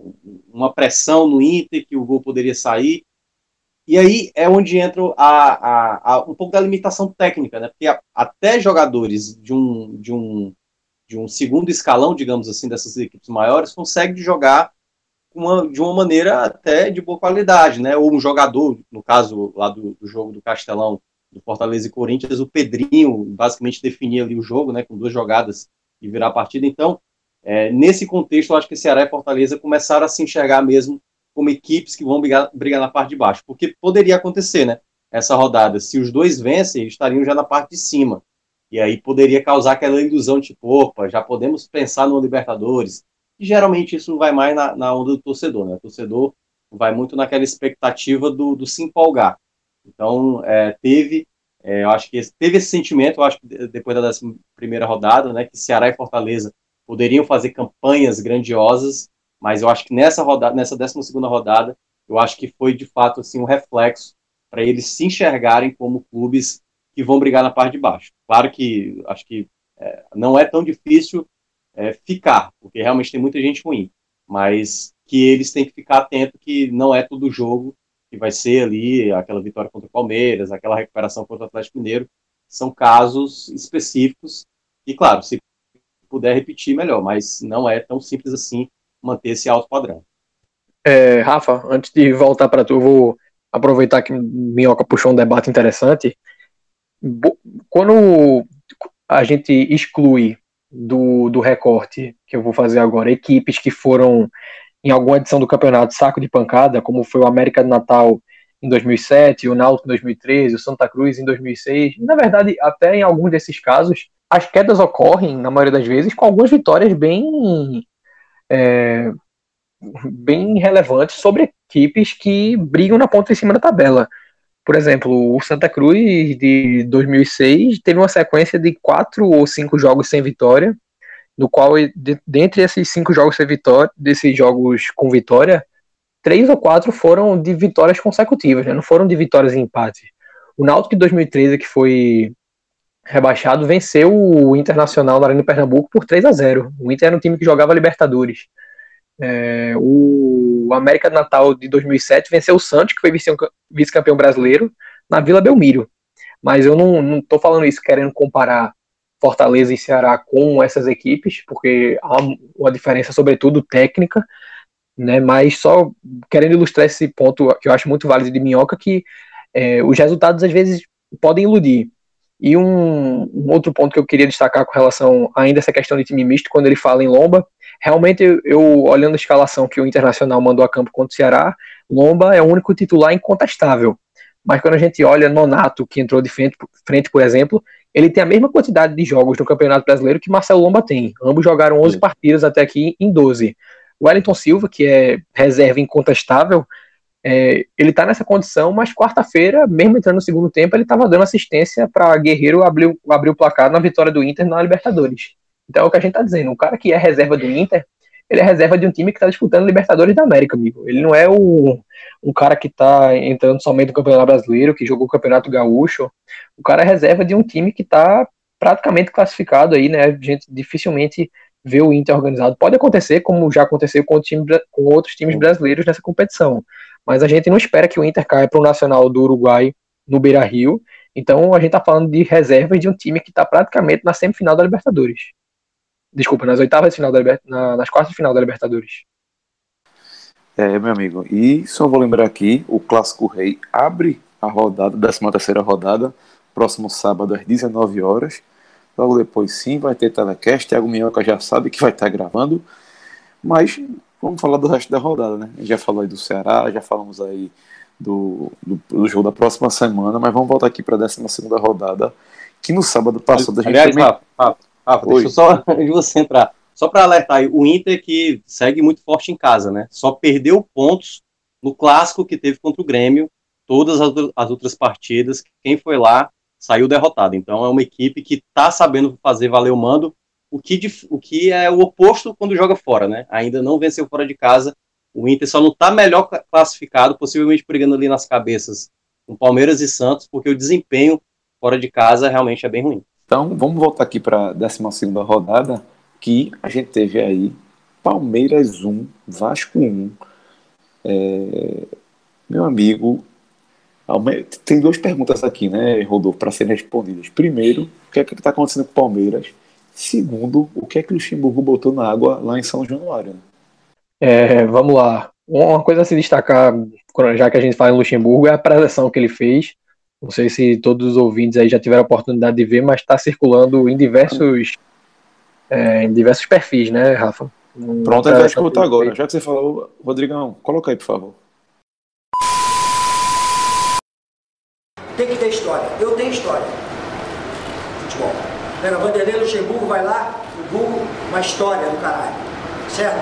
uma pressão no Inter, que o gol poderia sair. E aí é onde entra a, a, a um pouco da limitação técnica, né? Porque a, até jogadores de um, de, um, de um segundo escalão, digamos assim, dessas equipes maiores, conseguem jogar uma, de uma maneira até de boa qualidade, né? Ou um jogador, no caso lá do, do jogo do Castelão, do Fortaleza e Corinthians, o Pedrinho basicamente definia ali o jogo, né? Com duas jogadas e virar a partida. Então, é, nesse contexto, eu acho que Ceará e Fortaleza começaram a se enxergar mesmo como equipes que vão brigar, brigar na parte de baixo, porque poderia acontecer, né? Essa rodada, se os dois vencem, estariam já na parte de cima. E aí poderia causar aquela ilusão, tipo, opa, já podemos pensar no Libertadores. E geralmente isso vai mais na, na onda do torcedor, né? O torcedor vai muito naquela expectativa do, do se empolgar. Então, é, teve, é, eu acho que teve esse sentimento, eu acho que depois da primeira rodada, né, que Ceará e Fortaleza poderiam fazer campanhas grandiosas, mas eu acho que nessa rodada, nessa 12 segunda rodada, eu acho que foi de fato assim um reflexo para eles se enxergarem como clubes que vão brigar na parte de baixo. Claro que acho que é, não é tão difícil é, ficar, porque realmente tem muita gente ruim, mas que eles têm que ficar atento que não é todo jogo que vai ser ali aquela vitória contra o Palmeiras, aquela recuperação contra o Atlético Mineiro, são casos específicos e claro, se puder repetir, melhor, mas não é tão simples assim manter esse alto padrão. É, Rafa, antes de voltar para tu, eu vou aproveitar que Minhoca puxou um debate interessante. Quando a gente exclui do, do recorte que eu vou fazer agora equipes que foram em alguma edição do campeonato saco de pancada, como foi o América de Natal em 2007, o Náutico em 2013, o Santa Cruz em 2006. Na verdade, até em alguns desses casos, as quedas ocorrem, na maioria das vezes, com algumas vitórias bem, é, bem relevantes sobre equipes que brigam na ponta em cima da tabela. Por exemplo, o Santa Cruz de 2006 teve uma sequência de quatro ou cinco jogos sem vitória, no qual, dentre esses cinco jogos sem vitória, desses jogos com vitória, três ou quatro foram de vitórias consecutivas, né? não foram de vitórias em empate. O Náutico de 2013, que foi rebaixado, venceu o Internacional na Arena de Pernambuco por 3 a 0 O Inter era um time que jogava Libertadores. É, o América de Natal de 2007 venceu o Santos, que foi vice-campeão brasileiro, na Vila Belmiro. Mas eu não estou falando isso querendo comparar Fortaleza e Ceará com essas equipes, porque há uma diferença, sobretudo técnica, né? Mas só querendo ilustrar esse ponto que eu acho muito válido de Minhoca, que é, os resultados às vezes podem iludir. E um, um, outro ponto que eu queria destacar com relação ainda a essa questão de time misto, quando ele fala em Lomba, realmente eu, eu, olhando a escalação que o Internacional mandou a campo contra o Ceará, Lomba é o único titular incontestável. Mas quando a gente olha Nonato, que entrou de frente, frente, por exemplo, ele tem a mesma quantidade de jogos no Campeonato Brasileiro que Marcelo Lomba tem. Ambos jogaram 11 Sim. partidas até aqui em 12. O Wellington Silva, que é reserva incontestável, é, ele está nessa condição, mas quarta-feira, mesmo entrando no segundo tempo, ele estava dando assistência para Guerreiro abrir, abrir o placar na vitória do Inter na Libertadores. Então é o que a gente está dizendo. O cara que é reserva do Inter, ele é reserva de um time que está disputando Libertadores da América, amigo. Ele não é o, um cara que está entrando somente no Campeonato Brasileiro, que jogou o Campeonato Gaúcho. O cara é reserva de um time que está praticamente classificado aí, né? A gente dificilmente vê o Inter organizado. Pode acontecer, como já aconteceu com, time, com outros times brasileiros nessa competição mas a gente não espera que o Inter caia para o Nacional do Uruguai no Beira Rio. Então a gente está falando de reservas de um time que está praticamente na semifinal da Libertadores. Desculpa, nas oitavas de final da na, nas quartas de final da Libertadores. É, meu amigo. E só vou lembrar aqui, o Clássico Rei abre a rodada, 13 terceira rodada, próximo sábado às 19 horas. Logo depois sim vai ter telecast, Thiago Minhoca já sabe que vai estar gravando. Mas Vamos falar do resto da rodada, né? A gente já falou aí do Ceará, já falamos aí do, do, do jogo da próxima semana, mas vamos voltar aqui para a 12 rodada, que no sábado passou da gente. Aliás, também... Rafa, Rafa, Rafa deixa eu só, de você entrar, só para alertar aí, o Inter que segue muito forte em casa, né? Só perdeu pontos no clássico que teve contra o Grêmio, todas as, as outras partidas, quem foi lá saiu derrotado. Então é uma equipe que está sabendo fazer valer o mando o que, o que é o oposto quando joga fora, né? Ainda não venceu fora de casa. O Inter só não está melhor classificado, possivelmente brigando ali nas cabeças com Palmeiras e Santos, porque o desempenho fora de casa realmente é bem ruim. Então, vamos voltar aqui para a 12 rodada, que a gente teve aí Palmeiras 1, Vasco 1. É... Meu amigo, tem duas perguntas aqui, né, Rodolfo, para serem respondidas. Primeiro, o que é que está acontecendo com o Palmeiras? Segundo, o que é que o Luxemburgo botou na água lá em São Januário? Né? É, vamos lá. Uma coisa a se destacar, já que a gente fala em Luxemburgo, é a preleção que ele fez. Não sei se todos os ouvintes aí já tiveram a oportunidade de ver, mas está circulando em diversos, é, em diversos perfis, né, Rafa? Pronto, a gente vai escutar agora. Já que você falou, Rodrigão, coloca aí, por favor. Tem que ter história. Eu tenho história. Futebol. Era Vanderlei Luxemburgo, vai lá, no Google, uma história do caralho. Certo?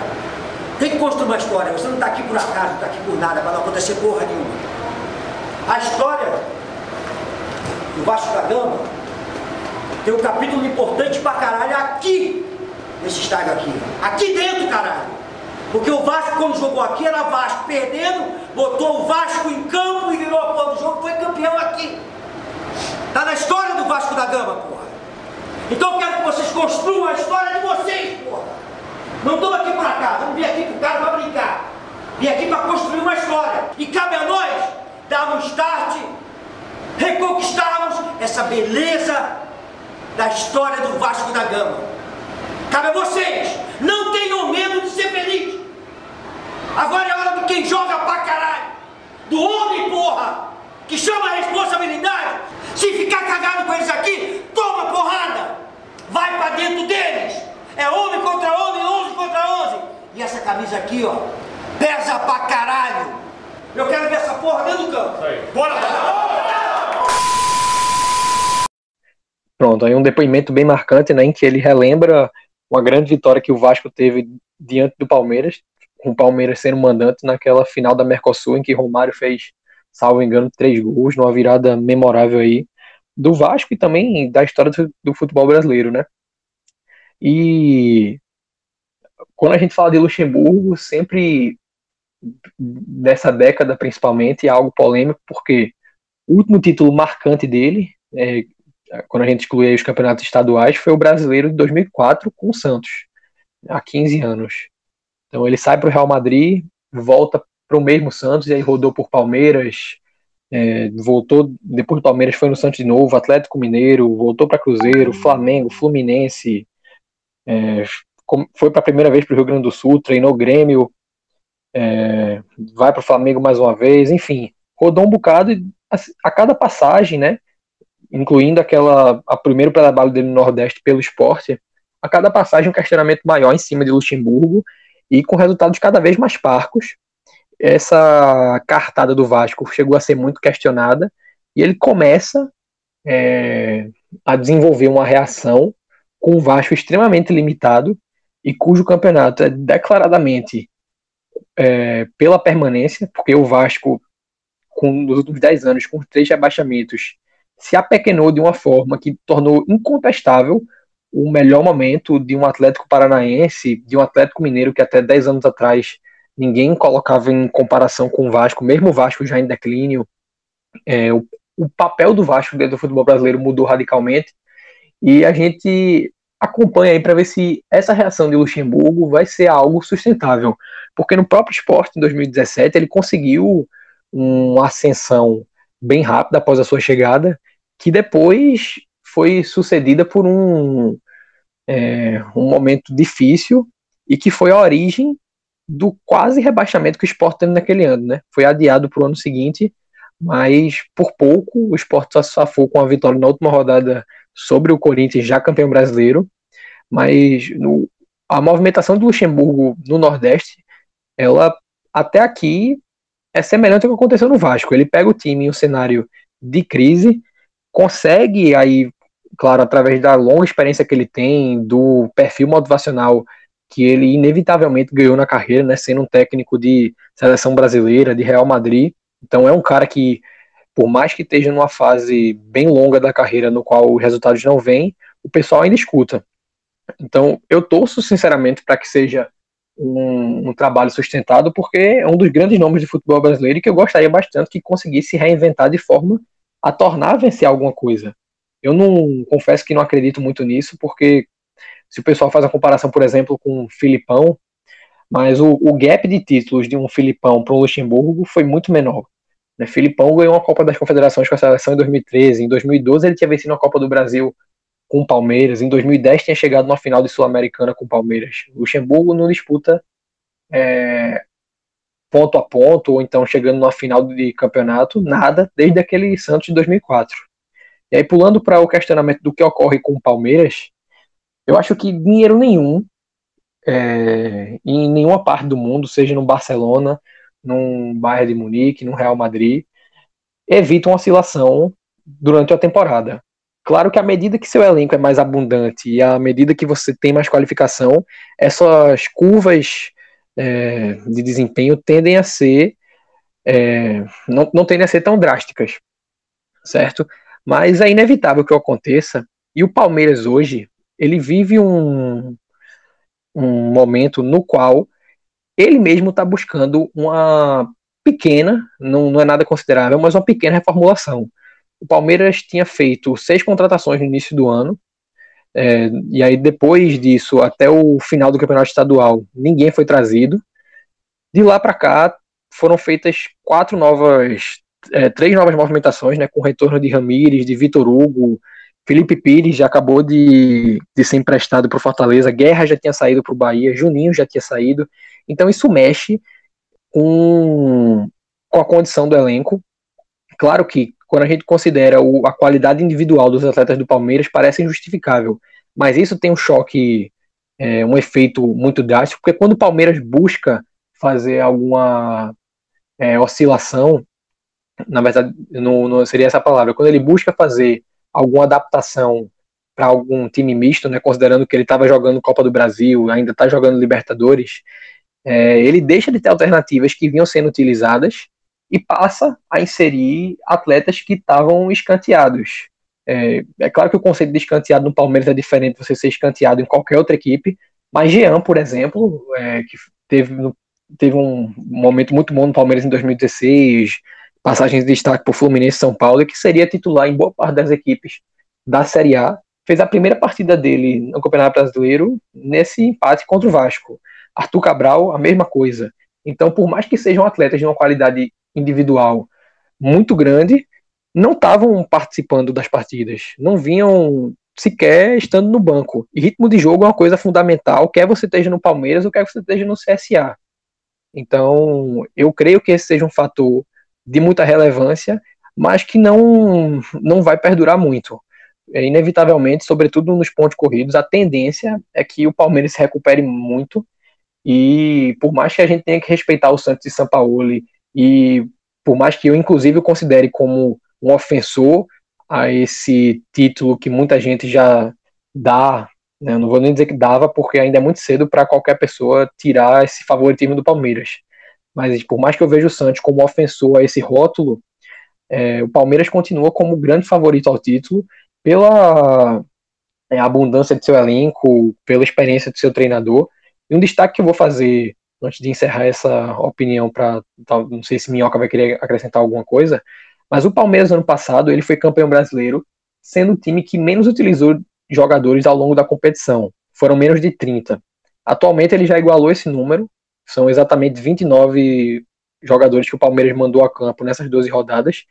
Tem que construir uma história. Você não está aqui por acaso, não está aqui por nada, para não acontecer porra nenhuma. A história do Vasco da Gama tem um capítulo importante pra caralho aqui, nesse estádio aqui. Aqui dentro, caralho. Porque o Vasco, quando jogou aqui, era Vasco perdendo, botou o Vasco em campo e virou a porra do jogo, foi campeão aqui. Tá na história do Vasco da Gama, porra. Então eu quero que vocês construam a história de vocês, porra. Não estou aqui para cá, não vim aqui para o cara para brincar. Vim aqui para construir uma história. E cabe a nós dar um start, reconquistarmos essa beleza da história do Vasco da Gama. Cabe a vocês, não tenham medo de ser feliz. Agora é hora de quem joga pra caralho. Do homem, porra, que chama a responsabilidade. Se ficar cagado com eles aqui, toma porrada vai para dentro deles. É homem contra homem, 11 contra 11. E essa camisa aqui, ó, pesa pra caralho. Eu quero ver essa porra dentro do campo. Bora! Pronto, aí um depoimento bem marcante, né, em que ele relembra uma grande vitória que o Vasco teve diante do Palmeiras, com o Palmeiras sendo mandante naquela final da Mercosul, em que Romário fez, salvo engano, três gols, numa virada memorável aí do Vasco e também da história do, do futebol brasileiro, né? E quando a gente fala de Luxemburgo, sempre dessa década principalmente é algo polêmico, porque o último título marcante dele, é, quando a gente exclui os campeonatos estaduais, foi o brasileiro de 2004 com o Santos, há 15 anos. Então ele sai para o Real Madrid, volta para o mesmo Santos e aí rodou por Palmeiras, é, voltou, depois do Palmeiras foi no Santos de novo, Atlético Mineiro, voltou para Cruzeiro, Flamengo, Fluminense, é, foi para a primeira vez para o Rio Grande do Sul, treinou Grêmio, é, vai para o Flamengo mais uma vez, enfim, rodou um bocado e a, a, cada passagem, né, incluindo aquela a primeiro trabalho dele no Nordeste pelo esporte, a cada passagem um questionamento maior em cima de Luxemburgo e com resultados cada vez mais parcos. Essa cartada do Vasco chegou a ser muito questionada e ele começa é, a desenvolver uma reação com o Vasco extremamente limitado e cujo campeonato é declaradamente é, pela permanência, porque o Vasco, com, nos últimos 10 anos, com três rebaixamentos, se apequenou de uma forma que tornou incontestável o melhor momento de um Atlético Paranaense, de um Atlético Mineiro que até 10 anos atrás ninguém colocava em comparação com o Vasco, mesmo o Vasco já em declínio. É, o, o papel do Vasco dentro do futebol brasileiro mudou radicalmente e a gente acompanha aí para ver se essa reação de Luxemburgo vai ser algo sustentável, porque no próprio esporte em 2017 ele conseguiu uma ascensão bem rápida após a sua chegada, que depois foi sucedida por um, é, um momento difícil e que foi a origem do quase rebaixamento que o esporte teve naquele ano, né? Foi adiado para o ano seguinte, mas por pouco o esporte só safou com a vitória na última rodada sobre o Corinthians, já campeão brasileiro. Mas no, a movimentação do Luxemburgo no Nordeste, ela até aqui é semelhante ao que aconteceu no Vasco. Ele pega o time em um cenário de crise, consegue aí, claro, através da longa experiência que ele tem, do perfil motivacional que ele inevitavelmente ganhou na carreira, né, sendo um técnico de seleção brasileira, de Real Madrid. Então é um cara que, por mais que esteja numa fase bem longa da carreira, no qual os resultados não vêm, o pessoal ainda escuta. Então eu torço sinceramente para que seja um, um, trabalho sustentado, porque é um dos grandes nomes de futebol brasileiro que eu gostaria bastante que conseguisse se reinventar de forma a tornar a vencer alguma coisa. Eu não confesso que não acredito muito nisso, porque se o pessoal faz a comparação, por exemplo, com o Filipão, mas o, o gap de títulos de um Filipão para um Luxemburgo foi muito menor. Né? Filipão ganhou a Copa das Confederações com a seleção em 2013, em 2012 ele tinha vencido a Copa do Brasil com o Palmeiras. Em 2010 tinha chegado na final de Sul-Americana com o Palmeiras. O Luxemburgo não disputa é, ponto a ponto, ou então chegando na final de campeonato, nada, desde aquele Santos de 2004. E aí, pulando para o questionamento do que ocorre com o Palmeiras, eu acho que dinheiro nenhum, é, em nenhuma parte do mundo, seja no Barcelona, num Bayern de Munique, no Real Madrid, evita uma oscilação durante a temporada. Claro que à medida que seu elenco é mais abundante e à medida que você tem mais qualificação, essas curvas é, de desempenho tendem a ser é, não, não tendem a ser tão drásticas, certo? Mas é inevitável que aconteça. E o Palmeiras hoje ele vive um, um momento no qual ele mesmo está buscando uma pequena, não, não é nada considerável, mas uma pequena reformulação o Palmeiras tinha feito seis contratações no início do ano, é, e aí depois disso, até o final do campeonato estadual, ninguém foi trazido. De lá para cá, foram feitas quatro novas, é, três novas movimentações, né, com o retorno de Ramires, de Vitor Hugo, Felipe Pires já acabou de, de ser emprestado para Fortaleza, Guerra já tinha saído para o Bahia, Juninho já tinha saído. Então isso mexe com, com a condição do elenco. Claro que quando a gente considera o, a qualidade individual dos atletas do Palmeiras, parece injustificável. Mas isso tem um choque, é, um efeito muito drástico, porque quando o Palmeiras busca fazer alguma é, oscilação, na verdade, não, não, seria essa palavra, quando ele busca fazer alguma adaptação para algum time misto, né, considerando que ele estava jogando Copa do Brasil, ainda está jogando Libertadores, é, ele deixa de ter alternativas que vinham sendo utilizadas e passa a inserir atletas que estavam escanteados. É, é, claro que o conceito de escanteado no Palmeiras é diferente de você ser escanteado em qualquer outra equipe, mas Jean, por exemplo, é, que teve, teve um momento muito bom no Palmeiras em 2016, passagens de destaque para o Fluminense São Paulo, que seria titular em boa parte das equipes da Série A, fez a primeira partida dele no Campeonato Brasileiro nesse empate contra o Vasco. Arthur Cabral, a mesma coisa. Então, por mais que sejam atletas de uma qualidade individual muito grande, não estavam participando das partidas, não vinham sequer estando no banco. E ritmo de jogo é uma coisa fundamental, quer você esteja no Palmeiras ou quer você esteja no CSA. Então, eu creio que esse seja um fator de muita relevância, mas que não, não vai perdurar muito. É, inevitavelmente, sobretudo nos pontos corridos, a tendência é que o Palmeiras se recupere muito e por mais que a gente tenha que respeitar o Santos e São Paulo e por mais que eu inclusive o considere como um ofensor a esse título que muita gente já dá, né? não vou nem dizer que dava porque ainda é muito cedo para qualquer pessoa tirar esse favoritismo do Palmeiras. Mas por mais que eu veja o Santos como ofensor a esse rótulo, é, o Palmeiras continua como grande favorito ao título pela é, abundância de seu elenco, pela experiência de seu treinador. E um destaque que eu vou fazer antes de encerrar essa opinião para não sei se Minhoca vai querer acrescentar alguma coisa, mas o Palmeiras ano passado ele foi campeão brasileiro, sendo o time que menos utilizou jogadores ao longo da competição. Foram menos de 30. Atualmente ele já igualou esse número, são exatamente 29 jogadores que o Palmeiras mandou a campo nessas 12 rodadas.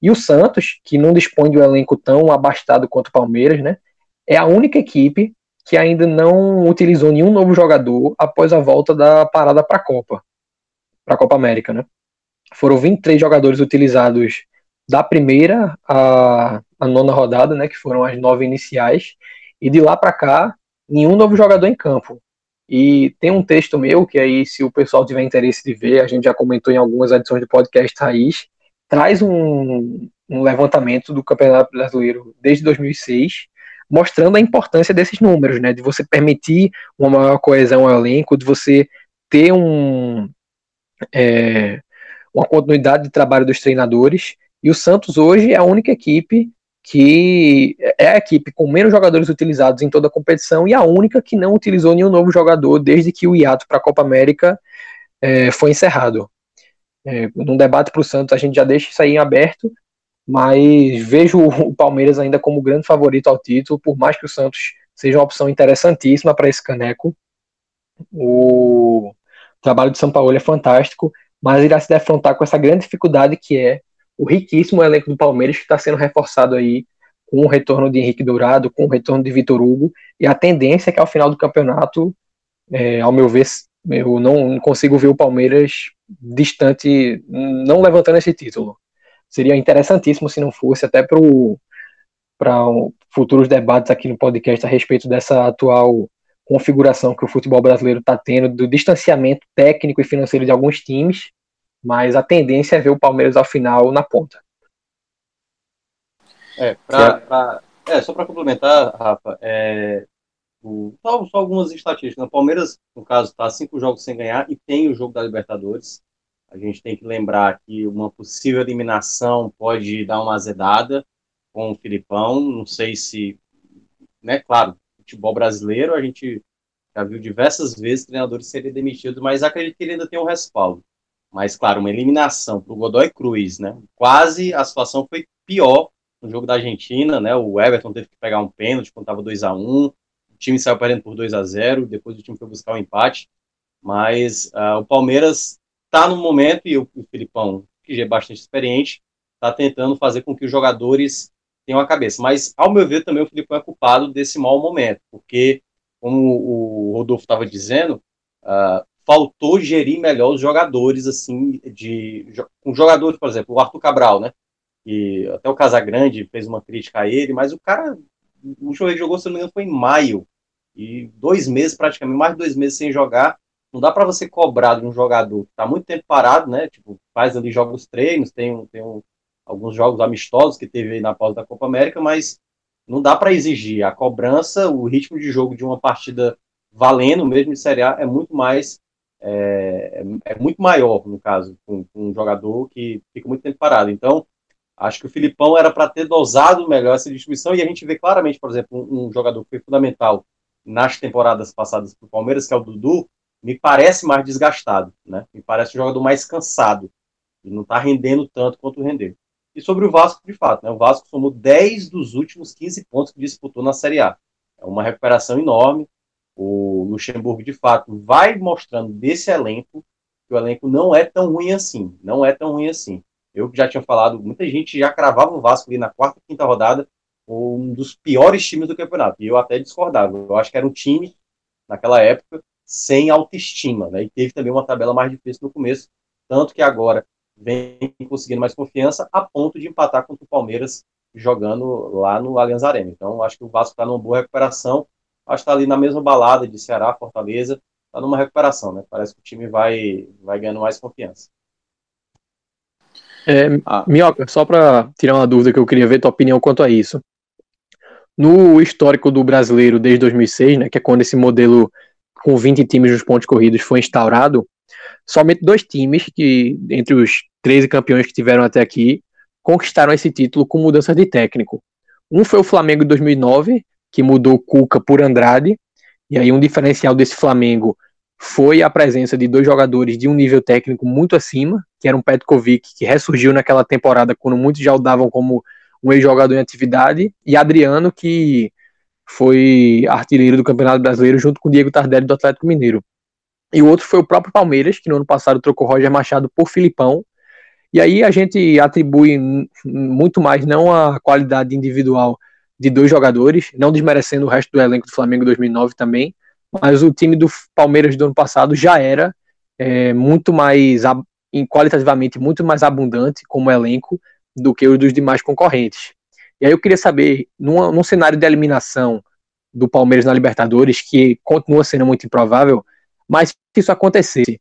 E o Santos, que não dispõe de um elenco tão abastado quanto o Palmeiras, né, é a única equipe que ainda não utilizou nenhum novo jogador após a volta da parada para a Copa, para a Copa América, né? Foram 23 jogadores utilizados da primeira à, à nona rodada, né, que foram as nove iniciais, e de lá para cá, nenhum novo jogador em campo. E tem um texto meu, que aí, se o pessoal tiver interesse de ver, a gente já comentou em algumas edições do podcast Raiz, traz um, um levantamento do Campeonato Brasileiro desde 2006, mostrando a importância desses números, né? De você permitir uma maior coesão ao elenco, de você ter um, é, uma continuidade de trabalho dos treinadores. E o Santos hoje é a única equipe que é a equipe com menos jogadores utilizados em toda a competição e a única que não utilizou nenhum novo jogador desde que o hiato para a Copa América é, foi encerrado. É, num debate para o Santos a gente já deixa isso aí em aberto, mas vejo o Palmeiras ainda como grande favorito ao título, por mais que o Santos seja uma opção interessantíssima para esse caneco. O trabalho de São Paulo é fantástico, mas irá se defrontar com essa grande dificuldade que é o riquíssimo elenco do Palmeiras que está sendo reforçado aí com o retorno de Henrique Dourado, com o retorno de Vitor Hugo, e a tendência é que ao final do campeonato, é, ao meu ver, eu não consigo ver o Palmeiras distante, não levantando esse título. Seria interessantíssimo se não fosse, até para futuros debates aqui no podcast a respeito dessa atual configuração que o futebol brasileiro está tendo, do distanciamento técnico e financeiro de alguns times, mas a tendência é ver o Palmeiras ao final na ponta. É, pra, pra, é só para complementar, Rafa, é, o, só, só, algumas estatísticas. O Palmeiras, no caso, está cinco jogos sem ganhar e tem o jogo da Libertadores. A gente tem que lembrar que uma possível eliminação pode dar uma azedada com o Filipão. Não sei se, né, claro, futebol brasileiro, a gente já viu diversas vezes treinadores serem demitidos, mas acredito que ele ainda tem um respaldo. Mas, claro, uma eliminação para o Godoy Cruz, né? Quase a situação foi pior no jogo da Argentina, né? O Everton teve que pegar um pênalti quando estava 2 a 1 O time saiu perdendo por 2 a 0 depois o time foi buscar o um empate. Mas uh, o Palmeiras está no momento, e o, o Filipão, que já é bastante experiente, está tentando fazer com que os jogadores tenham a cabeça. Mas, ao meu ver, também o Filipão é culpado desse mau momento, porque, como o Rodolfo estava dizendo, uh, faltou gerir melhor os jogadores, assim, de com jogadores, por exemplo, o Arthur Cabral, né? E até o Casagrande fez uma crítica a ele, mas o cara, o último jogou, se não me engano, foi em maio. E dois meses, praticamente, mais de dois meses sem jogar. Não dá para você cobrar de um jogador que está muito tempo parado, né? Tipo, faz ali jogos treinos, tem, um, tem um, alguns jogos amistosos que teve na pausa da Copa América, mas não dá para exigir. A cobrança, o ritmo de jogo de uma partida valendo mesmo de Série A é muito mais é, é, é muito maior, no caso, com, com, um jogador que fica muito tempo parado. Então, acho que o Filipão era para ter dosado melhor essa distribuição, e a gente vê claramente, por exemplo, um, um jogador que foi fundamental nas temporadas passadas para o Palmeiras, que é o Dudu, me parece mais desgastado, né? Me parece um jogador mais cansado, e não está rendendo tanto quanto rendeu. E sobre o Vasco, de fato, né? O Vasco somou 10 dos últimos 15 pontos que disputou na Série A. É uma recuperação enorme, o Luxemburgo de fato vai mostrando desse elenco que o elenco não é tão ruim assim, não é tão ruim assim. Eu que já tinha falado, muita gente já cravava o Vasco ali na quarta, quinta rodada, um dos piores times do campeonato. E eu até discordava. Eu acho que era um time, naquela época, sem autoestima. Né? E teve também uma tabela mais difícil no começo. Tanto que agora vem conseguindo mais confiança a ponto de empatar contra o Palmeiras jogando lá no Allianz Arena. Então, acho que o Vasco está numa boa recuperação. Acho que está ali na mesma balada de Ceará, Fortaleza, está numa recuperação, né? Parece que o time vai, vai ganhando mais confiança. É, ah. Minhoca, só para tirar uma dúvida que eu queria ver tua opinião quanto a isso. No histórico do brasileiro desde 2006, né, que é quando esse modelo com 20 times nos pontos corridos foi instaurado, somente dois times, que entre os 13 campeões que tiveram até aqui, conquistaram esse título com mudanças de técnico. Um foi o Flamengo em 2009, que mudou Cuca por Andrade, e aí um diferencial desse Flamengo foi a presença de dois jogadores de um nível técnico muito acima, que era um Petkovic, que ressurgiu naquela temporada quando muitos já o davam como um ex-jogador em atividade, e Adriano, que foi artilheiro do Campeonato Brasileiro junto com Diego Tardelli do Atlético Mineiro. E o outro foi o próprio Palmeiras, que no ano passado trocou Roger Machado por Filipão. E aí a gente atribui muito mais não a qualidade individual de dois jogadores, não desmerecendo o resto do elenco do Flamengo 2009 também, mas o time do Palmeiras do ano passado já era é, muito mais qualitativamente muito mais abundante como elenco do que o dos demais concorrentes. E aí eu queria saber, num, cenário de eliminação do Palmeiras na Libertadores, que continua sendo muito improvável, mas se isso acontecesse,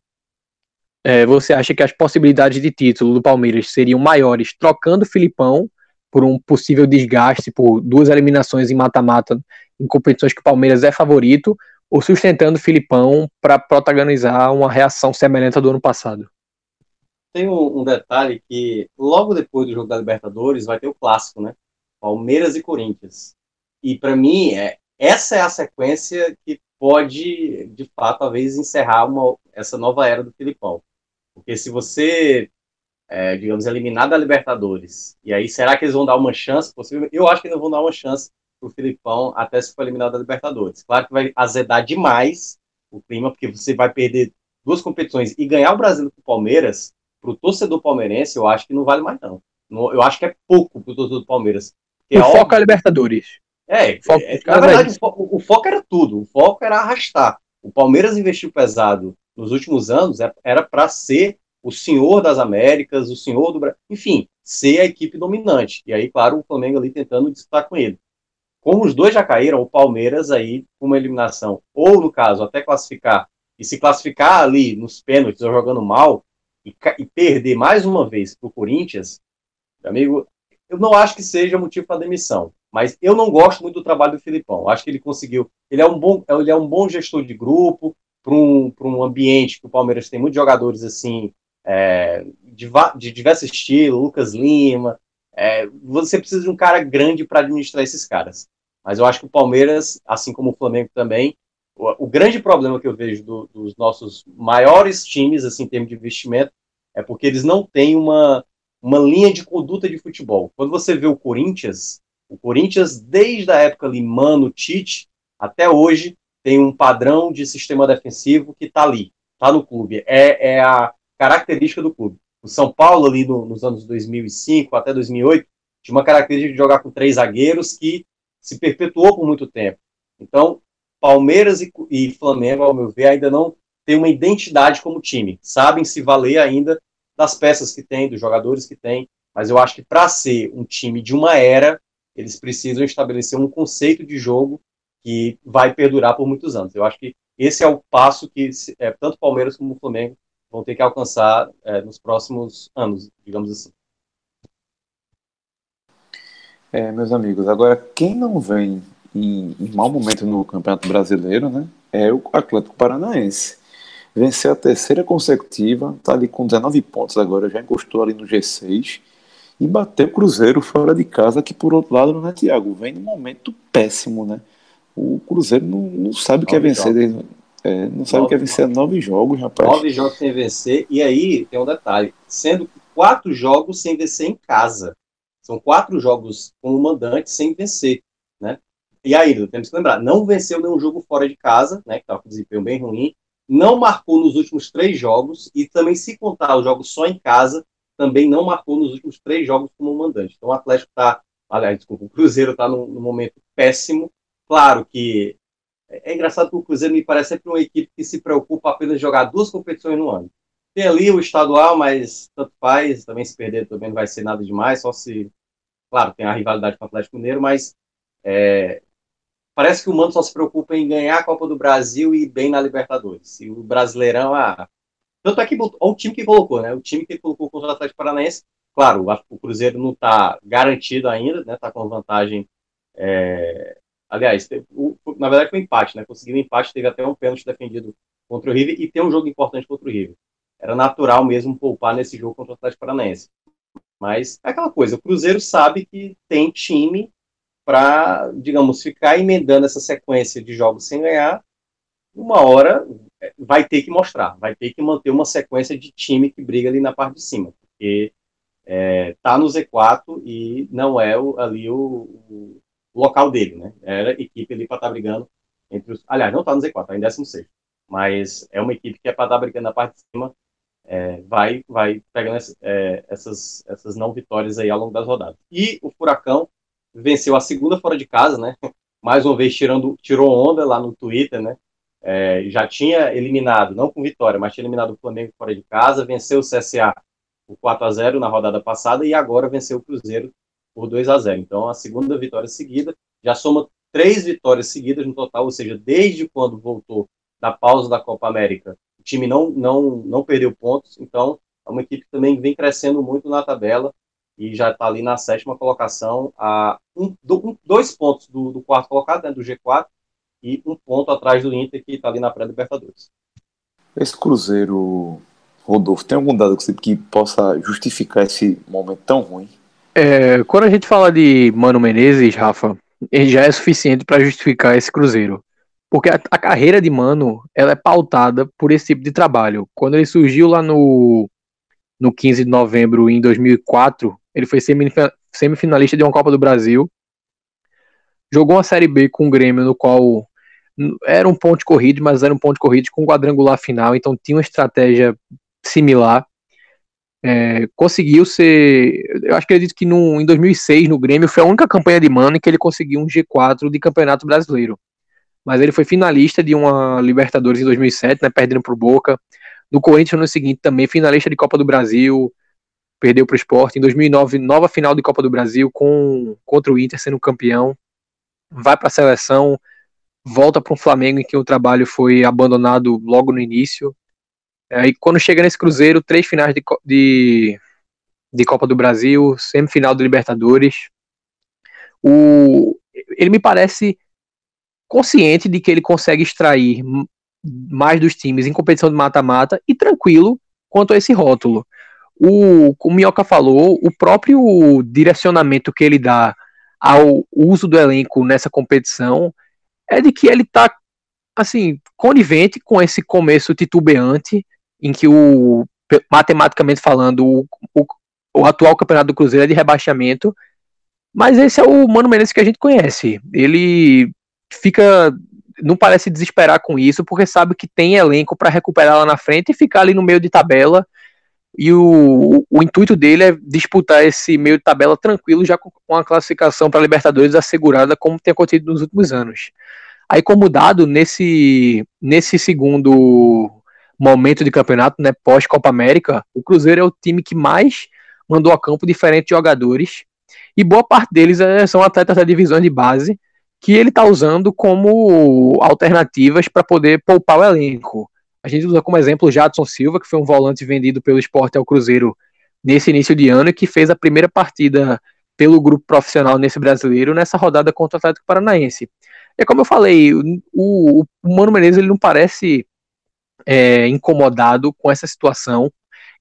é, você acha que as possibilidades de título do Palmeiras seriam maiores trocando o Filipão por um possível desgaste, por duas eliminações em mata-mata em competições que o Palmeiras é favorito, ou sustentando o Filipão para protagonizar uma reação semelhante à do ano passado? Tem um, um, detalhe que logo depois do jogo da Libertadores vai ter o clássico, né? Palmeiras e Corinthians. E para mim, é, essa é a sequência que pode, de fato, talvez encerrar uma, essa nova era do Filipão. Porque se você, é, digamos, eliminar da Libertadores, e aí será que eles vão dar uma chance? Possivelmente, eu acho que eles vão dar uma chance para o Filipão até se for eliminado da Libertadores. Claro que vai azedar demais o clima, porque você vai perder duas competições e ganhar o Brasil com o Palmeiras, para o torcedor palmeirense, eu acho que não vale mais, não. Eu acho que é pouco para o torcedor do Palmeiras. O é foco óbvio, é Libertadores. É, foco, é na verdade, o foco, o foco, era tudo. O foco era arrastar. O Palmeiras investiu pesado nos últimos anos, é, era para ser o senhor das Américas, o senhor do Brasil, enfim, ser a equipe dominante. E aí, claro, o Flamengo ali tentando disputar com ele. Como os dois já caíram, o Palmeiras aí, com uma eliminação, ou no caso, até classificar, e se classificar ali nos pênaltis ou jogando mal, e, e perder mais uma vez para o Corinthians, amigo, eu não acho que seja motivo para demissão. Mas eu não gosto muito do trabalho do Filipão. Acho que ele conseguiu. Ele é um bom, ele é um bom gestor de grupo para um, um ambiente que o Palmeiras tem muitos jogadores assim é, de, de diversos estilos, Lucas Lima. É, você precisa de um cara grande para administrar esses caras. Mas eu acho que o Palmeiras, assim como o Flamengo também, o, o grande problema que eu vejo do, dos nossos maiores times, assim, em termos de investimento, é porque eles não têm uma, uma linha de conduta de futebol. Quando você vê o Corinthians, o Corinthians, desde a época ali, Mano, Tite, até hoje, tem um padrão de sistema defensivo que está ali, está no clube. É, é, a característica do clube. O São Paulo, ali no, nos anos 2005 até 2008, tinha uma característica de jogar com três zagueiros que se perpetuou por muito tempo. Então, Palmeiras e, e Flamengo, ao meu ver, ainda não têm uma identidade como time. Sabem se valer ainda das peças que tem, dos jogadores que tem. Mas eu acho que para ser um time de uma era, eles precisam estabelecer um conceito de jogo que vai perdurar por muitos anos. Eu acho que esse é o passo que é, tanto Palmeiras como o Flamengo vão ter que alcançar é, nos próximos anos, digamos assim. É, meus amigos, agora quem não vem em, em mau momento no Campeonato Brasileiro, né, é o Atlético Paranaense. Venceu a terceira consecutiva, está ali com 19 pontos agora, já encostou ali no G6 e bateu o Cruzeiro fora de casa, que por outro lado, né, Thiago, vem num momento péssimo, né? O Cruzeiro não, não sabe o que é vencer, é, não sabe o que é vencer nove jogos, rapaz. Nove jogos sem vencer, e aí tem um detalhe, sendo quatro jogos sem vencer em casa. São quatro jogos como mandante sem vencer, né? E aí, temos que lembrar, não venceu nenhum jogo fora de casa, né, que estava com desempenho bem ruim, não marcou nos últimos três jogos, e também, se contar os jogos só em casa, também não marcou nos últimos três jogos como mandante. Então o Atlético está, aliás, desculpa, o Cruzeiro está num, num, momento péssimo. Claro que é, é engraçado que o Cruzeiro me parece sempre uma equipe que se preocupa apenas em jogar duas competições no ano. tem ali o estadual, mas tanto faz, também se perder também não vai ser nada demais, só se, claro, tem a rivalidade com o Atlético Mineiro, mas é, parece que o Mano só se preocupa em ganhar a Copa do Brasil e ir bem na Libertadores. E o Brasileirão, ah, tanto é que o time que colocou, né? O time que colocou contra o Atlético Paranaense, claro, o Cruzeiro não está garantido ainda, né? Está com vantagem. É... Aliás, o, na verdade foi um empate, né? Conseguiu um empate, teve até um pênalti defendido contra o River e tem um jogo importante contra o River. Era natural mesmo poupar nesse jogo contra o Atlético Paranaense. Mas é aquela coisa, o Cruzeiro sabe que tem time para, digamos, ficar emendando essa sequência de jogos sem ganhar. Uma hora vai ter que mostrar, vai ter que manter uma sequência de time que briga ali na parte de cima, porque é, tá no Z4 e não é o, ali o, o, local dele, né? Era equipe ali para estar tá brigando entre os. Aliás, não tá no Z4, tá em 16. Mas é uma equipe que é para estar tá brigando na parte de cima, é, vai, vai pegando essa, é, essas, essas não vitórias aí ao longo das rodadas. E o Furacão venceu a segunda fora de casa, né? Mais uma vez tirando, tirou onda lá no Twitter, né? é, já tinha eliminado, não com vitória, mas tinha eliminado o Flamengo fora de casa, venceu o CSA por 4 a 0 na rodada passada e agora venceu o Cruzeiro por 2 a 0 Então, a segunda vitória seguida, já soma três vitórias seguidas no total, ou seja, desde quando voltou da pausa da Copa América, o time não, não, não perdeu pontos, então é uma equipe que também vem crescendo muito na tabela e já está ali na sétima colocação, a um, dois pontos do, do quarto colocado, né, do G4, e um ponto atrás do Inter, que está ali na pré-Libertadores. Esse Cruzeiro, Rodolfo, tem algum dado que, que possa justificar esse momento tão ruim? É, quando a gente fala de Mano Menezes, Rafa, ele já é suficiente para justificar esse Cruzeiro. Porque a, a, carreira de Mano ela é pautada por esse tipo de trabalho. Quando ele surgiu lá no, no 15 de novembro em 2004, ele foi semifinalista de uma Copa do Brasil. Jogou uma Série B com o Grêmio, no qual era um ponto de corrida, mas era um ponto de corrida com quadrangular final, então tinha uma estratégia similar. É, conseguiu ser. Eu acho que acredito que no, em 2006, no Grêmio, foi a única campanha de Mano que ele conseguiu um G4 de campeonato brasileiro. Mas ele foi finalista de uma Libertadores em 2007, né, perdendo para o Boca. No Corinthians, no seguinte, também finalista de Copa do Brasil, perdeu para o Sport. Em 2009, nova final de Copa do Brasil com, contra o Inter sendo campeão. Vai para a seleção, volta para um Flamengo em que o trabalho foi abandonado logo no início. É, e quando chega nesse Cruzeiro, três finais de, de, de Copa do Brasil, semifinal do Libertadores. O, ele me parece consciente de que ele consegue extrair mais dos times em competição de mata-mata e tranquilo quanto a esse rótulo. O, como o Minhoca falou, o próprio direcionamento que ele dá ao uso do elenco nessa competição é de que ele está assim, conivente com esse começo titubeante em que o matematicamente falando, o, o, o, atual campeonato do Cruzeiro é de rebaixamento, mas esse é o Mano Menezes que a gente conhece. Ele fica não parece desesperar com isso, porque sabe que tem elenco para recuperar lá na frente e ficar ali no meio de tabela. E o, o intuito dele é disputar esse meio de tabela tranquilo, já com a classificação para Libertadores assegurada, como tem acontecido nos últimos anos. Aí, como dado, nesse, nesse segundo momento de campeonato, né, pós-Copa América, o Cruzeiro é o time que mais mandou a campo diferentes jogadores, e boa parte deles é, são atletas da divisão de base, que ele está usando como alternativas para poder poupar o elenco. A gente usa como exemplo o Jadson Silva, que foi um volante vendido pelo esporte ao Cruzeiro nesse início de ano e que fez a primeira partida pelo grupo profissional nesse brasileiro nessa rodada contra o Atlético Paranaense. É como eu falei, o, o, Mano Menezes ele não parece é, incomodado com essa situação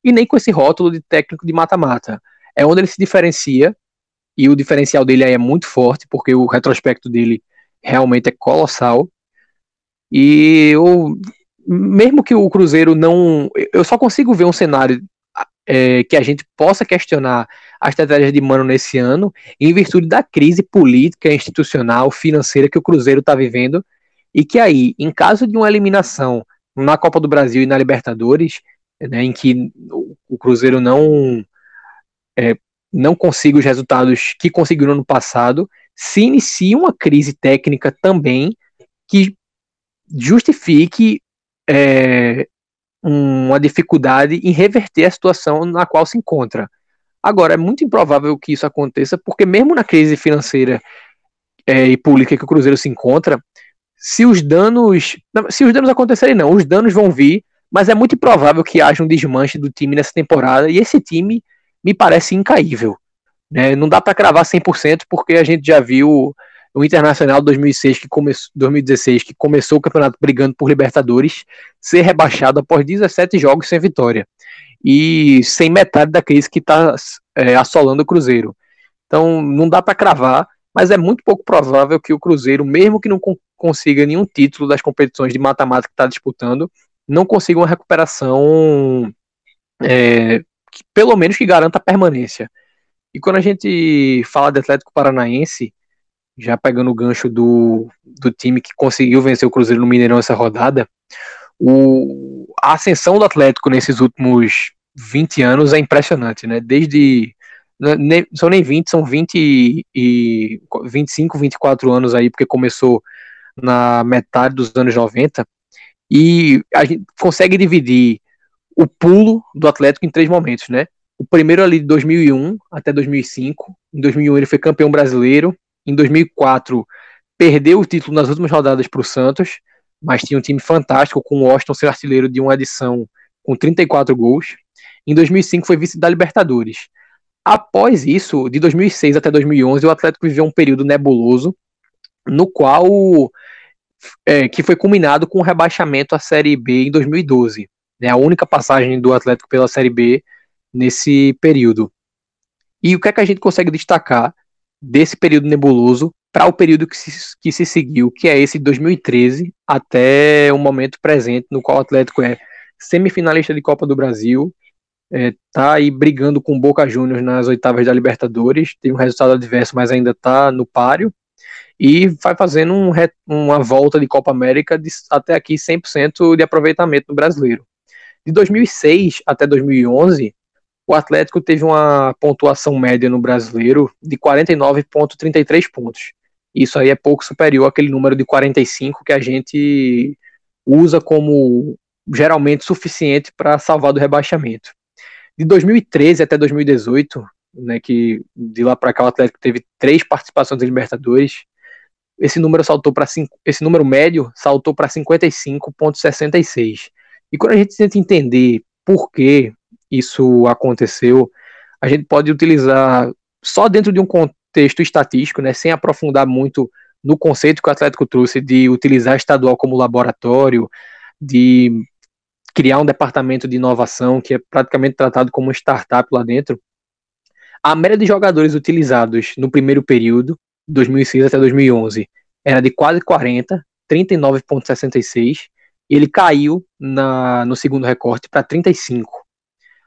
e nem com esse rótulo de técnico de mata-mata. É onde ele se diferencia e o diferencial dele aí é muito forte porque o retrospecto dele realmente é colossal. E eu, mesmo que o Cruzeiro não, eu só consigo ver um cenário é, que a gente possa questionar a estratégia de Mano nesse ano, em virtude da crise política, institucional, financeira que o Cruzeiro está vivendo, e que aí, em caso de uma eliminação na Copa do Brasil e na Libertadores, né, em que o Cruzeiro não é, não consiga os resultados que conseguiu no ano passado, se inicia uma crise técnica também que justifique é, uma dificuldade em reverter a situação na qual se encontra. Agora, é muito improvável que isso aconteça, porque mesmo na crise financeira é, e pública que o Cruzeiro se encontra, se os danos. Se os danos acontecerem, não, os danos vão vir, mas é muito improvável que haja um desmanche do time nessa temporada, e esse time me parece incaível. Né? Não dá para cravar 100%, porque a gente já viu o Internacional 2006, que come... 2016, que começou o campeonato brigando por Libertadores, ser rebaixado após 17 jogos sem vitória. E sem metade da crise que está é, assolando o Cruzeiro. Então não dá para cravar, mas é muito pouco provável que o Cruzeiro, mesmo que não consiga nenhum título das competições de mata-mata que está disputando, não consiga uma recuperação é, que, pelo menos que garanta a permanência. E quando a gente fala de Atlético Paranaense, já pegando o gancho do, do time que conseguiu vencer o Cruzeiro no Mineirão essa rodada, o, a ascensão do Atlético nesses últimos 20 anos é impressionante, né? Desde. Né, são nem 20, são 20 e 25, 24 anos aí, porque começou na metade dos anos 90. E a gente consegue dividir o pulo do Atlético em três momentos, né? O primeiro ali de 2001 até 2005. Em 2001 ele foi campeão brasileiro. Em 2004 perdeu o título nas últimas rodadas para o Santos, mas tinha um time fantástico com o Washington ser artilheiro de uma edição com 34 gols. Em 2005 foi vice da Libertadores. Após isso, de 2006 até 2011, o Atlético viveu um período nebuloso, no qual é, que foi culminado com o rebaixamento à Série B em 2012. Né, a única passagem do Atlético pela Série B nesse período. E o que é que a gente consegue destacar desse período nebuloso para o período que se, que se seguiu, que é esse de 2013 até o momento presente, no qual o Atlético é semifinalista de Copa do Brasil, é, tá aí brigando com Boca Juniors nas oitavas da Libertadores, tem um resultado adverso, mas ainda está no páreo, e vai fazendo um, uma volta de Copa América de, até aqui 100% de aproveitamento no brasileiro. De 2006 até 2011, o Atlético teve uma pontuação média no brasileiro de 49,33 pontos. Isso aí é pouco superior àquele número de 45 que a gente usa como geralmente suficiente para salvar do rebaixamento. De 2013 até 2018, né, que de lá para cá o Atlético teve três participações em Libertadores, esse número saltou para esse número médio saltou para 55.66. E quando a gente tenta entender por que isso aconteceu, a gente pode utilizar só dentro de um contexto estatístico, né, sem aprofundar muito no conceito que o Atlético trouxe de utilizar estadual como laboratório, de criar um departamento de inovação que é praticamente tratado como startup lá dentro. A média de jogadores utilizados no primeiro período, 2006 até 2011, era de quase 40, 39,66, e ele caiu na, no segundo recorte para 35.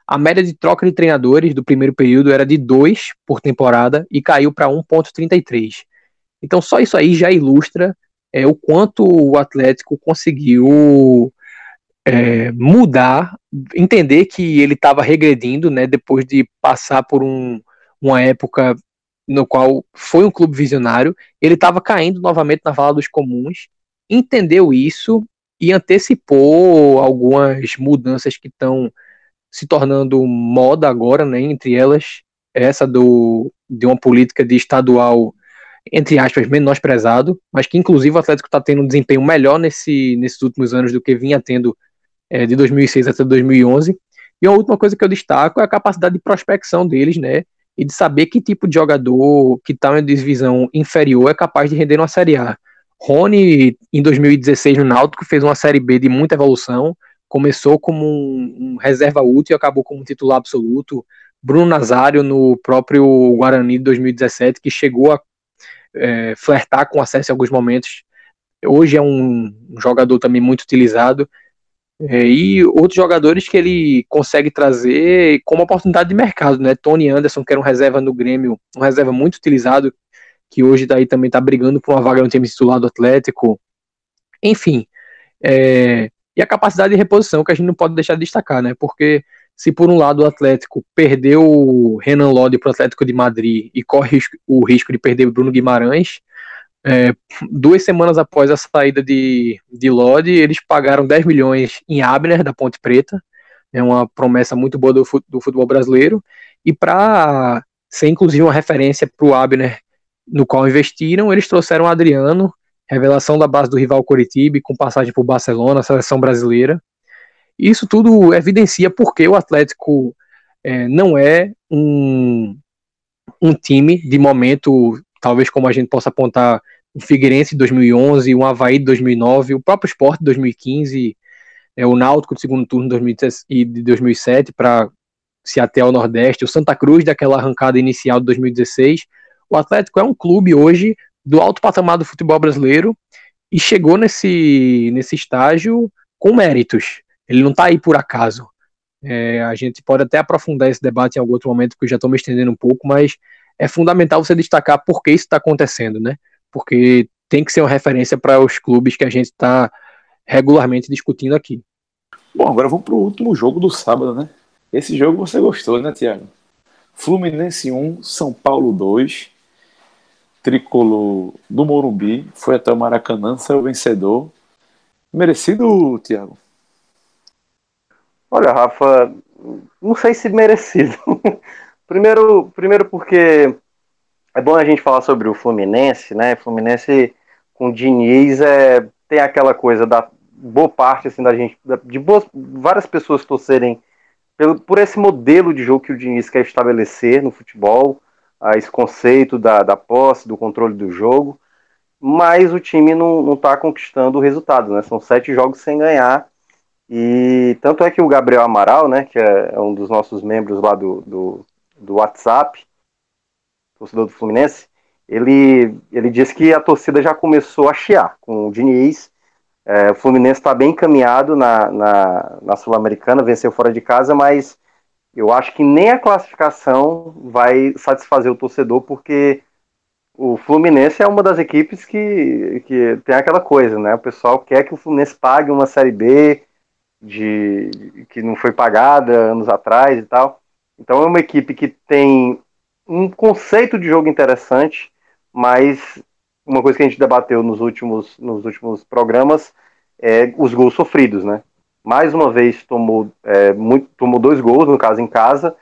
A média de troca de treinadores do primeiro período era de 2 por temporada e caiu para 1,33. Então, só isso aí já ilustra é, o quanto o Atlético conseguiu é, mudar, entender que ele estava regredindo, né, depois de passar por um, uma época no qual foi um clube visionário, ele estava caindo novamente na vala dos comuns, entendeu isso e antecipou algumas mudanças que estão se tornando moda agora, né, entre elas essa do, de uma política de estadual, entre aspas, menosprezado, mas que inclusive o Atlético está tendo um desempenho melhor nesse, nesses últimos anos do que vinha tendo é, de 2006 até 2011. E a última coisa que eu destaco é a capacidade de prospecção deles, né? E de saber que tipo de jogador que está em divisão inferior é capaz de render uma Série A. Rony, em 2016, no Náutico, fez uma Série B de muita evolução. Começou como um, um reserva útil e acabou como um titular absoluto. Bruno Nazário, no próprio Guarani de 2017, que chegou a é, flertar com acesso em alguns momentos. Hoje é um, jogador também muito utilizado. É, e outros jogadores que ele consegue trazer como oportunidade de mercado, né? Tony Anderson, que era um reserva no Grêmio, um reserva muito utilizado, que hoje daí também está brigando por uma vaga no time titular do Atlético. Enfim, é, e a capacidade de reposição que a gente não pode deixar de destacar, né? Porque se por um lado o Atlético perdeu o Renan Lodi para o Atlético de Madrid e corre o risco de perder o Bruno Guimarães, é, duas semanas após a saída de, de Lodi, eles pagaram 10 milhões em Abner, da Ponte Preta, é uma promessa muito boa do, do futebol brasileiro, e para ser inclusive uma referência para o Abner, no qual investiram, eles trouxeram o Adriano, revelação da base do rival Coritiba, com passagem por Barcelona, seleção brasileira. Isso tudo evidencia porque o Atlético é, não é um, um time de momento, talvez como a gente possa apontar o Figueirense de 2011, o Havaí de 2009, o próprio Sport de 2015, é, o Náutico de segundo turno de 2007 para se até ao Nordeste, o Santa Cruz daquela arrancada inicial de 2016. O Atlético é um clube hoje do alto patamar do futebol brasileiro e chegou nesse, nesse estágio com méritos. Ele não está aí por acaso. É, a gente pode até aprofundar esse debate em algum outro momento, porque eu já estou me estendendo um pouco, mas é fundamental você destacar por que isso está acontecendo, né? Porque tem que ser uma referência para os clubes que a gente está regularmente discutindo aqui. Bom, agora vamos para o último jogo do sábado, né? Esse jogo você gostou, né, Tiago? Fluminense 1, São Paulo 2. Tricolor do Morumbi foi até o Maracanã, saiu vencedor. Merecido, Tiago? Olha, Rafa, não sei se merecido. primeiro, primeiro porque é bom a gente falar sobre o Fluminense, né? Fluminense com Diniz é, tem aquela coisa da boa parte assim da gente, de boas, várias pessoas torcerem pelo, por esse modelo de jogo que o Diniz quer estabelecer no futebol, a esse conceito da, da posse, do controle do jogo, mas o time não está conquistando o resultado, né? São sete jogos sem ganhar e tanto é que o Gabriel Amaral, né, que é, é um dos nossos membros lá do, do, do WhatsApp, torcedor do Fluminense, ele, ele disse que a torcida já começou a chiar com o Diniz. É, o Fluminense está bem encaminhado na, na, na Sul-Americana, venceu fora de casa, mas eu acho que nem a classificação vai satisfazer o torcedor, porque o Fluminense é uma das equipes que, que tem aquela coisa, né? O pessoal quer que o Fluminense pague uma Série B, de que não foi pagada anos atrás e tal. Então é uma equipe que tem um conceito de jogo interessante, mas uma coisa que a gente debateu nos últimos, nos últimos programas é os gols sofridos, né? Mais uma vez tomou, é, muito, tomou dois gols, no caso em casa,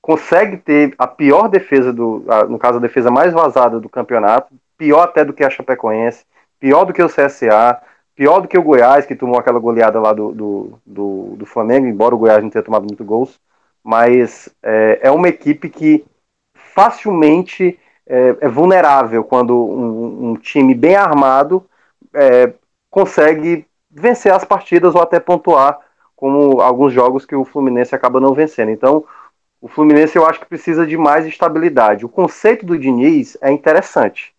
consegue ter a pior defesa do, a, no caso a defesa mais vazada do campeonato, pior até do que a Chapecoense, pior do que o CSA, pior do que o Goiás, que tomou aquela goleada lá do, do, do, do Flamengo, embora o Goiás não tenha tomado muito gols, mas é, é uma equipe que facilmente é, é vulnerável quando um, um, time bem armado é, consegue vencer as partidas ou até pontuar, como alguns jogos que o Fluminense acaba não vencendo. Então, o Fluminense eu acho que precisa de mais estabilidade. O conceito do Diniz é interessante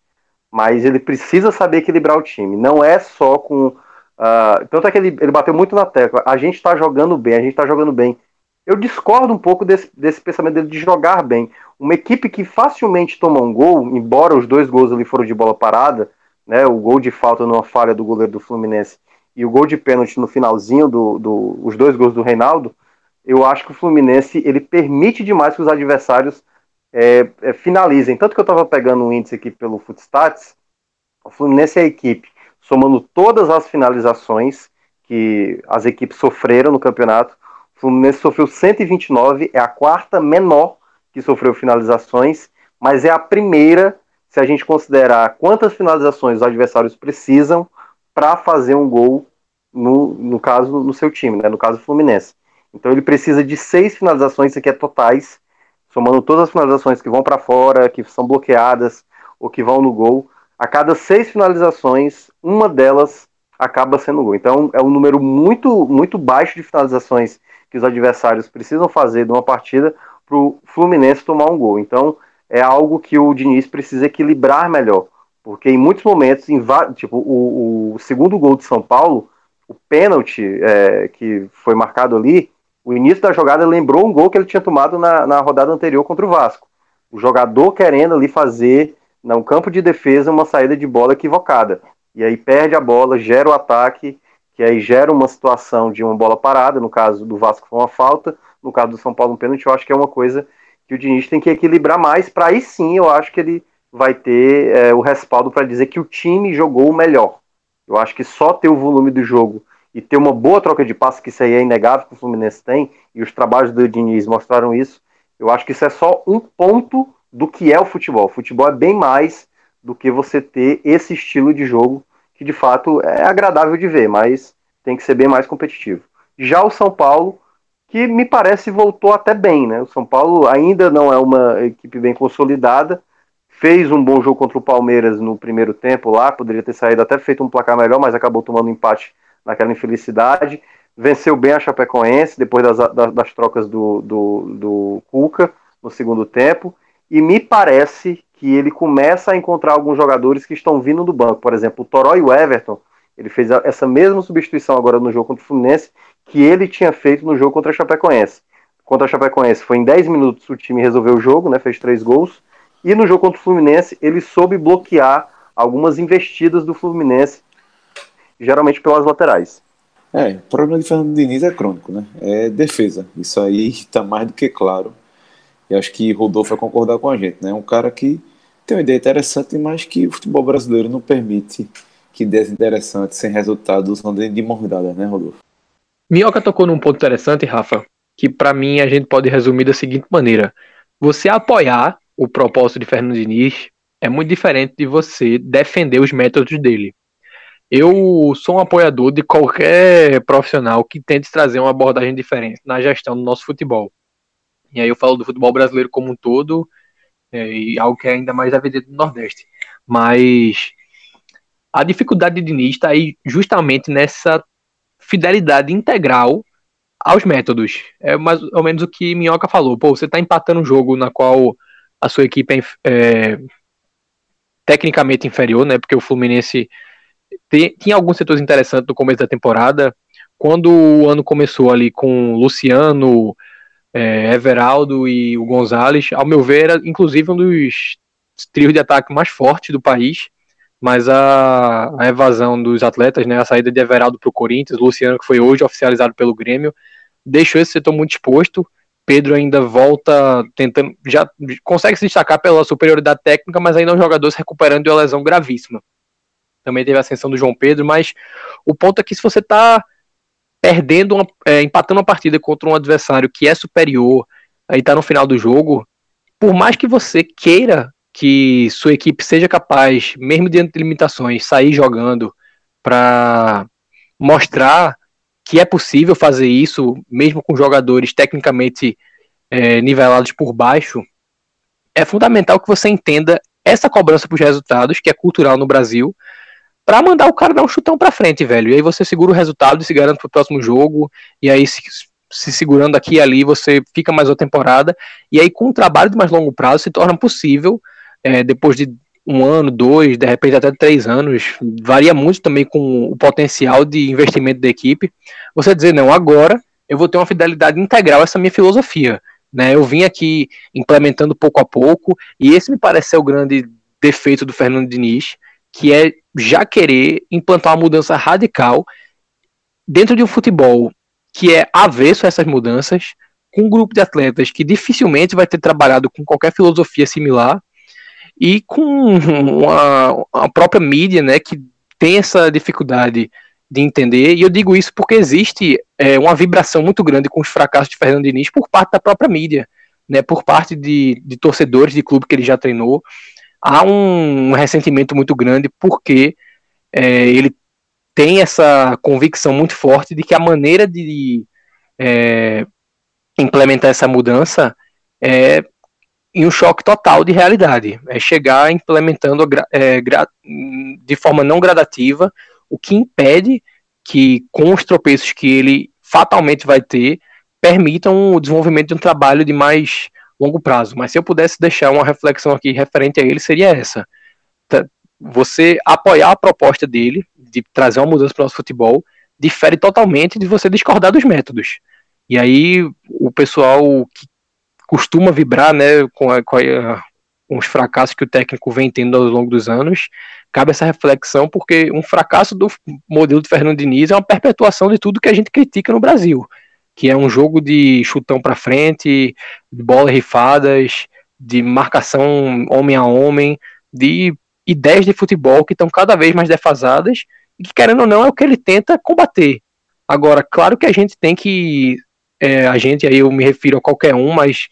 mas ele precisa saber equilibrar o time. Não é só com. Uh, tanto é que ele, ele bateu muito na tecla. A gente está jogando bem, a gente está jogando bem. Eu discordo um pouco desse, desse pensamento dele de jogar bem. Uma equipe que facilmente toma um gol, embora os dois gols ali foram de bola parada, né, o gol de falta numa falha do goleiro do Fluminense e o gol de pênalti no finalzinho, do, do, dois gols do Reinaldo, eu acho que o Fluminense ele permite demais que os adversários é, é, finalizem. Tanto que eu estava pegando um índice aqui pelo Footstats, o Fluminense é a equipe, somando todas as finalizações que as equipes sofreram no campeonato, o Fluminense sofreu 129, é a quarta menor que sofreu finalizações, mas é a primeira, se a gente considerar quantas finalizações os adversários precisam para fazer um gol, no, no caso, no seu time, né, no caso Fluminense. Então ele precisa de seis finalizações, isso aqui é totais, somando todas as finalizações que vão para fora, que são bloqueadas ou que vão no gol, a cada seis finalizações, uma delas acaba sendo gol. Então é um número muito, muito baixo de finalizações que os adversários precisam fazer de uma partida para o Fluminense tomar um gol. Então é algo que o Diniz precisa equilibrar melhor, porque em muitos momentos, em tipo o, o segundo gol de São Paulo, o pênalti é, que foi marcado ali, o início da jogada lembrou um gol que ele tinha tomado na, na rodada anterior contra o Vasco. O jogador querendo ali fazer, no campo de defesa, uma saída de bola equivocada. E aí perde a bola, gera o ataque, que aí gera uma situação de uma bola parada. No caso do Vasco foi uma falta, no caso do São Paulo um pênalti. Eu acho que é uma coisa que o Diniz tem que equilibrar mais, para aí sim eu acho que ele vai ter é, o respaldo para dizer que o time jogou o melhor. Eu acho que só ter o volume do jogo e ter uma boa troca de passes, que isso aí é inegável que o Fluminense tem, e os trabalhos do Diniz mostraram isso, eu acho que isso é só um ponto do que é o futebol. O futebol é bem mais do que você ter esse estilo de jogo que de fato é agradável de ver, mas tem que ser bem mais competitivo. Já o São Paulo, que me parece voltou até bem, né? O São Paulo ainda não é uma equipe bem consolidada, fez um bom jogo contra o Palmeiras no primeiro tempo lá, poderia ter saído até feito um placar melhor, mas acabou tomando um empate naquela infelicidade. Venceu bem a Chapecoense depois das, das, das trocas do, do, do Cuca no segundo tempo. E me parece que ele começa a encontrar alguns jogadores que estão vindo do banco. Por exemplo, o Toró e o Everton. Ele fez essa mesma substituição agora no jogo contra o Fluminense que ele tinha feito no jogo contra a Chapecoense. Contra a Chapecoense foi em 10 minutos o time resolveu o jogo, né, fez três gols. E no jogo contra o Fluminense ele soube bloquear algumas investidas do Fluminense, geralmente pelas laterais. É, o problema de Fernando Diniz é crônico, né? É defesa. Isso aí está mais do que claro. E acho que Rodolfo vai concordar com a gente, né? Um cara que tem uma ideia interessante, mas que o futebol brasileiro não permite que ideias interessantes sem resultados andem de mordada, né, Rodolfo? Minhoca tocou num ponto interessante, Rafa, que para mim a gente pode resumir da seguinte maneira: você apoiar o propósito de Fernando Diniz é muito diferente de você defender os métodos dele. Eu sou um apoiador de qualquer profissional que tente trazer uma abordagem diferente na gestão do nosso futebol. E aí eu falo do futebol brasileiro como um todo, é, e algo que é ainda mais evidente no Nordeste. Mas a dificuldade de Diniz está aí justamente nessa fidelidade integral aos métodos. É mais ou menos o que Minhoca falou. Pô, você está empatando um jogo na qual a sua equipe é, é tecnicamente inferior, né? Porque o Fluminense tem, tinha alguns setores interessantes no começo da temporada. Quando o ano começou ali com Luciano, é, Everaldo e o Gonzalez, ao meu ver, era inclusive um dos trios de ataque mais fortes do país, mas a, a evasão dos atletas, né, a saída de Everaldo para o Corinthians, Luciano, que foi hoje oficializado pelo Grêmio, deixou esse setor muito exposto. Pedro ainda volta tentando, já consegue se destacar pela superioridade técnica, mas ainda é um jogador se recuperando de uma lesão gravíssima. Também teve a ascensão do João Pedro, mas o ponto é que se você está perdendo, uma, é, empatando uma partida contra um adversário que é superior, aí tá no final do jogo, por mais que você queira que sua equipe seja capaz, mesmo diante de limitações, sair jogando para mostrar que é possível fazer isso, mesmo com jogadores tecnicamente é, nivelados por baixo, é fundamental que você entenda essa cobrança para os resultados, que é cultural no Brasil, para mandar o cara dar um chutão para frente, velho. E aí você segura o resultado e se garante pro próximo jogo. E aí se, se segurando aqui e ali, você fica mais uma temporada. E aí com um trabalho de mais longo prazo se torna possível, é, depois de um ano, dois, de repente até três anos, varia muito também com o potencial de investimento da equipe. Você dizer, não, agora eu vou ter uma fidelidade integral a essa minha filosofia. Né? Eu vim aqui implementando pouco a pouco, e esse me parece ser o grande defeito do Fernando Diniz, que é já querer implantar uma mudança radical dentro de um futebol que é avesso a essas mudanças, com um grupo de atletas que dificilmente vai ter trabalhado com qualquer filosofia similar e com a própria mídia, né, que tem essa dificuldade de entender. E eu digo isso porque existe é, uma vibração muito grande com os fracassos de Fernando Diniz por parte da própria mídia, né, por parte de, de torcedores de clube que ele já treinou há um ressentimento muito grande porque é, ele tem essa convicção muito forte de que a maneira de é, implementar essa mudança é em um choque total de realidade, é chegar implementando é, de forma não gradativa, o que impede que com os tropeços que ele fatalmente vai ter, permitam o desenvolvimento de um trabalho de mais longo prazo. Mas se eu pudesse deixar uma reflexão aqui referente a ele, seria essa. Você apoiar a proposta dele de trazer uma mudança para o nosso futebol difere totalmente de você discordar dos métodos. E aí o pessoal que costuma vibrar né, com, a, com, a, com os fracassos que o técnico vem tendo ao longo dos anos, cabe essa reflexão, porque um fracasso do modelo de Fernando Diniz é uma perpetuação de tudo que a gente critica no Brasil que é um jogo de chutão para frente, de bolas rifadas, de marcação homem a homem, de ideias de futebol que estão cada vez mais defasadas e que, querendo ou não, é o que ele tenta combater. Agora, claro que a gente tem que. É, a gente, aí eu me refiro a qualquer um, mas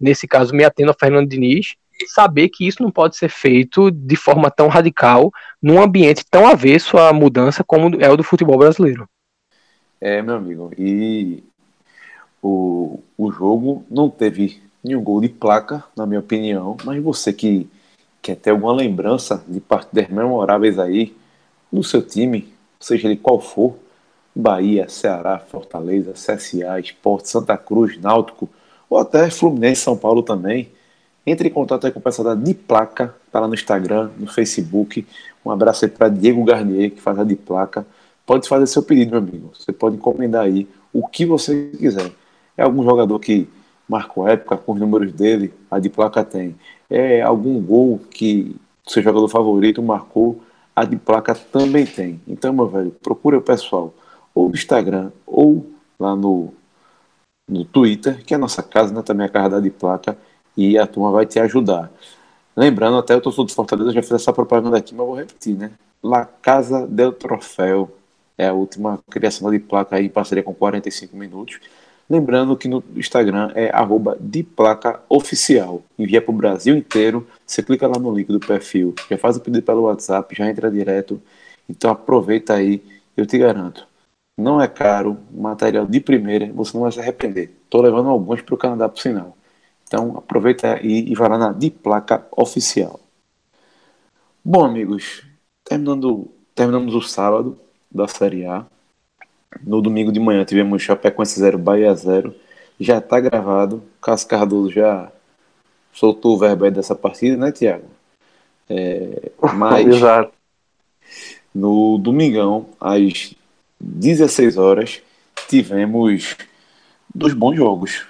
nesse caso me atendo a Fernando Diniz, saber que isso não pode ser feito de forma tão radical num ambiente tão avesso à mudança como é o do futebol brasileiro. É, meu amigo, e o, o jogo não teve nenhum gol de placa, na minha opinião, mas você que quer ter alguma lembrança de partidas memoráveis aí no seu time, seja ele qual for, Bahia, Ceará, Fortaleza, CSA, Esporte, Santa Cruz, Náutico, ou até Fluminense, São Paulo também, entre em contato aí com o pessoal da De Placa, tá lá no Instagram, no Facebook. Um abraço aí para Diego Garnier, que faz a De Placa. Pode fazer seu pedido, meu amigo. Você pode encomendar aí o que você quiser. É algum jogador que marcou época com os números dele, a De Placa tem. É algum gol que seu jogador favorito marcou, a De Placa também tem. Então, meu velho, procure o pessoal ou no Instagram ou lá no, no Twitter, que é a nossa casa, né? Também a casa da De Placa e a turma vai te ajudar. Lembrando, até o torcedor de Fortaleza já fez essa propaganda aqui, mas vou repetir, né? La Casa del Troféu é a última criação de placa aí em parceria com 45 minutos. Lembrando que no Instagram é arroba de placa oficial. Envia para o Brasil inteiro. Você clica lá no link do perfil, já faz o pedido pelo WhatsApp, já entra direto. Então aproveita aí, eu te garanto. Não é caro, material de primeira, você não vai se arrepender. Estou levando alguns para o Canadá por sinal. Então aproveita aí e vai lá na de placa oficial. Bom, amigos, terminando, terminamos o sábado da Série A. No domingo de manhã tivemos Chapecoense 0, Bahia 0. Já está gravado. Cássio Cardoso já soltou o verbo dessa partida, né, Tiago? É, mas Exato. no domingão, às 16 horas, tivemos dois bons jogos.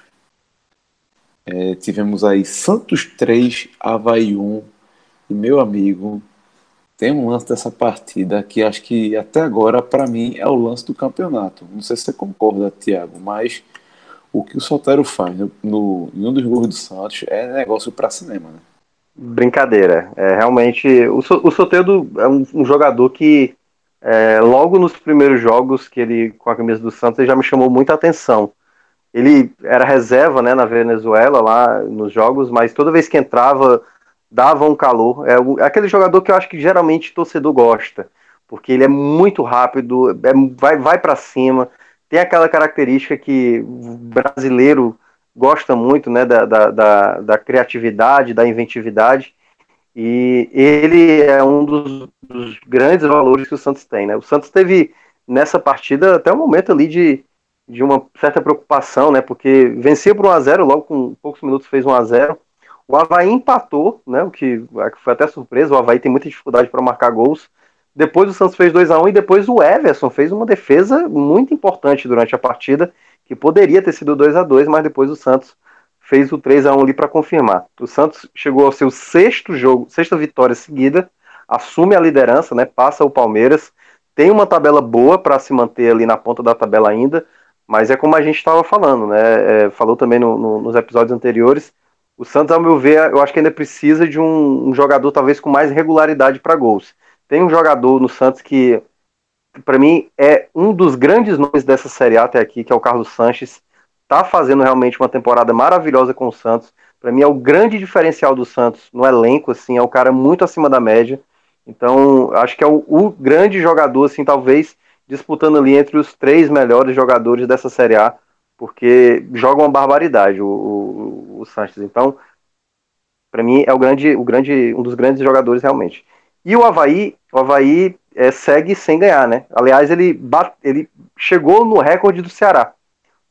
É, tivemos aí Santos 3, Havaí 1. E meu amigo, tem um lance dessa partida que acho que até agora, para mim, é o lance do campeonato. Não sei se você concorda, Thiago, mas o que o Soltero faz no, no, em um dos gols do Santos é negócio para cinema, né? Brincadeira. É, realmente, o, o Soteldo é um, um jogador que, é, logo nos primeiros jogos que ele com a camisa do Santos, ele já me chamou muita atenção ele era reserva né, na Venezuela, lá nos jogos, mas toda vez que entrava, dava um calor. É, é aquele jogador que eu acho que geralmente torcedor gosta, porque ele é muito rápido, é, vai, vai para cima, tem aquela característica que o brasileiro gosta muito né, da, da, da, da criatividade, da inventividade. E ele é um dos, dos, grandes valores que o Santos tem. Né? O Santos teve nessa partida até o momento ali de, de uma certa preocupação, né? Porque vencia por 1 a 0 logo com poucos minutos fez 1 a 0 O Havaí empatou, né? O que foi até surpresa. O Havaí tem muita dificuldade para marcar gols. Depois o Santos fez 2 a 1 e depois o Everson fez uma defesa muito importante durante a partida, que poderia ter sido 2 a 2 mas depois o Santos fez o 3 a 1 ali para confirmar. O Santos chegou ao seu sexto jogo, sexta vitória seguida, assume a liderança, né? Passa o Palmeiras, tem uma tabela boa para se manter ali na ponta da tabela ainda mas é como a gente estava falando, né? É, falou também no, no, nos episódios anteriores. O Santos, ao meu ver, eu acho que ainda precisa de um, um jogador talvez com mais regularidade para gols. Tem um jogador no Santos que, para mim, é um dos grandes nomes dessa Série A até aqui, que é o Carlos Sanches. Tá fazendo realmente uma temporada maravilhosa com o Santos. Para mim é o grande diferencial do Santos no elenco, assim, é o cara muito acima da média. Então, acho que é o, o grande jogador, assim, talvez disputando ali entre os três melhores jogadores dessa Série A, porque joga uma barbaridade o, o, o Sanches. Então, para mim, é o grande, o grande, um dos grandes jogadores realmente. E o Havaí, o Havaí é, segue sem ganhar, né? Aliás, ele, bate, ele chegou no recorde do Ceará.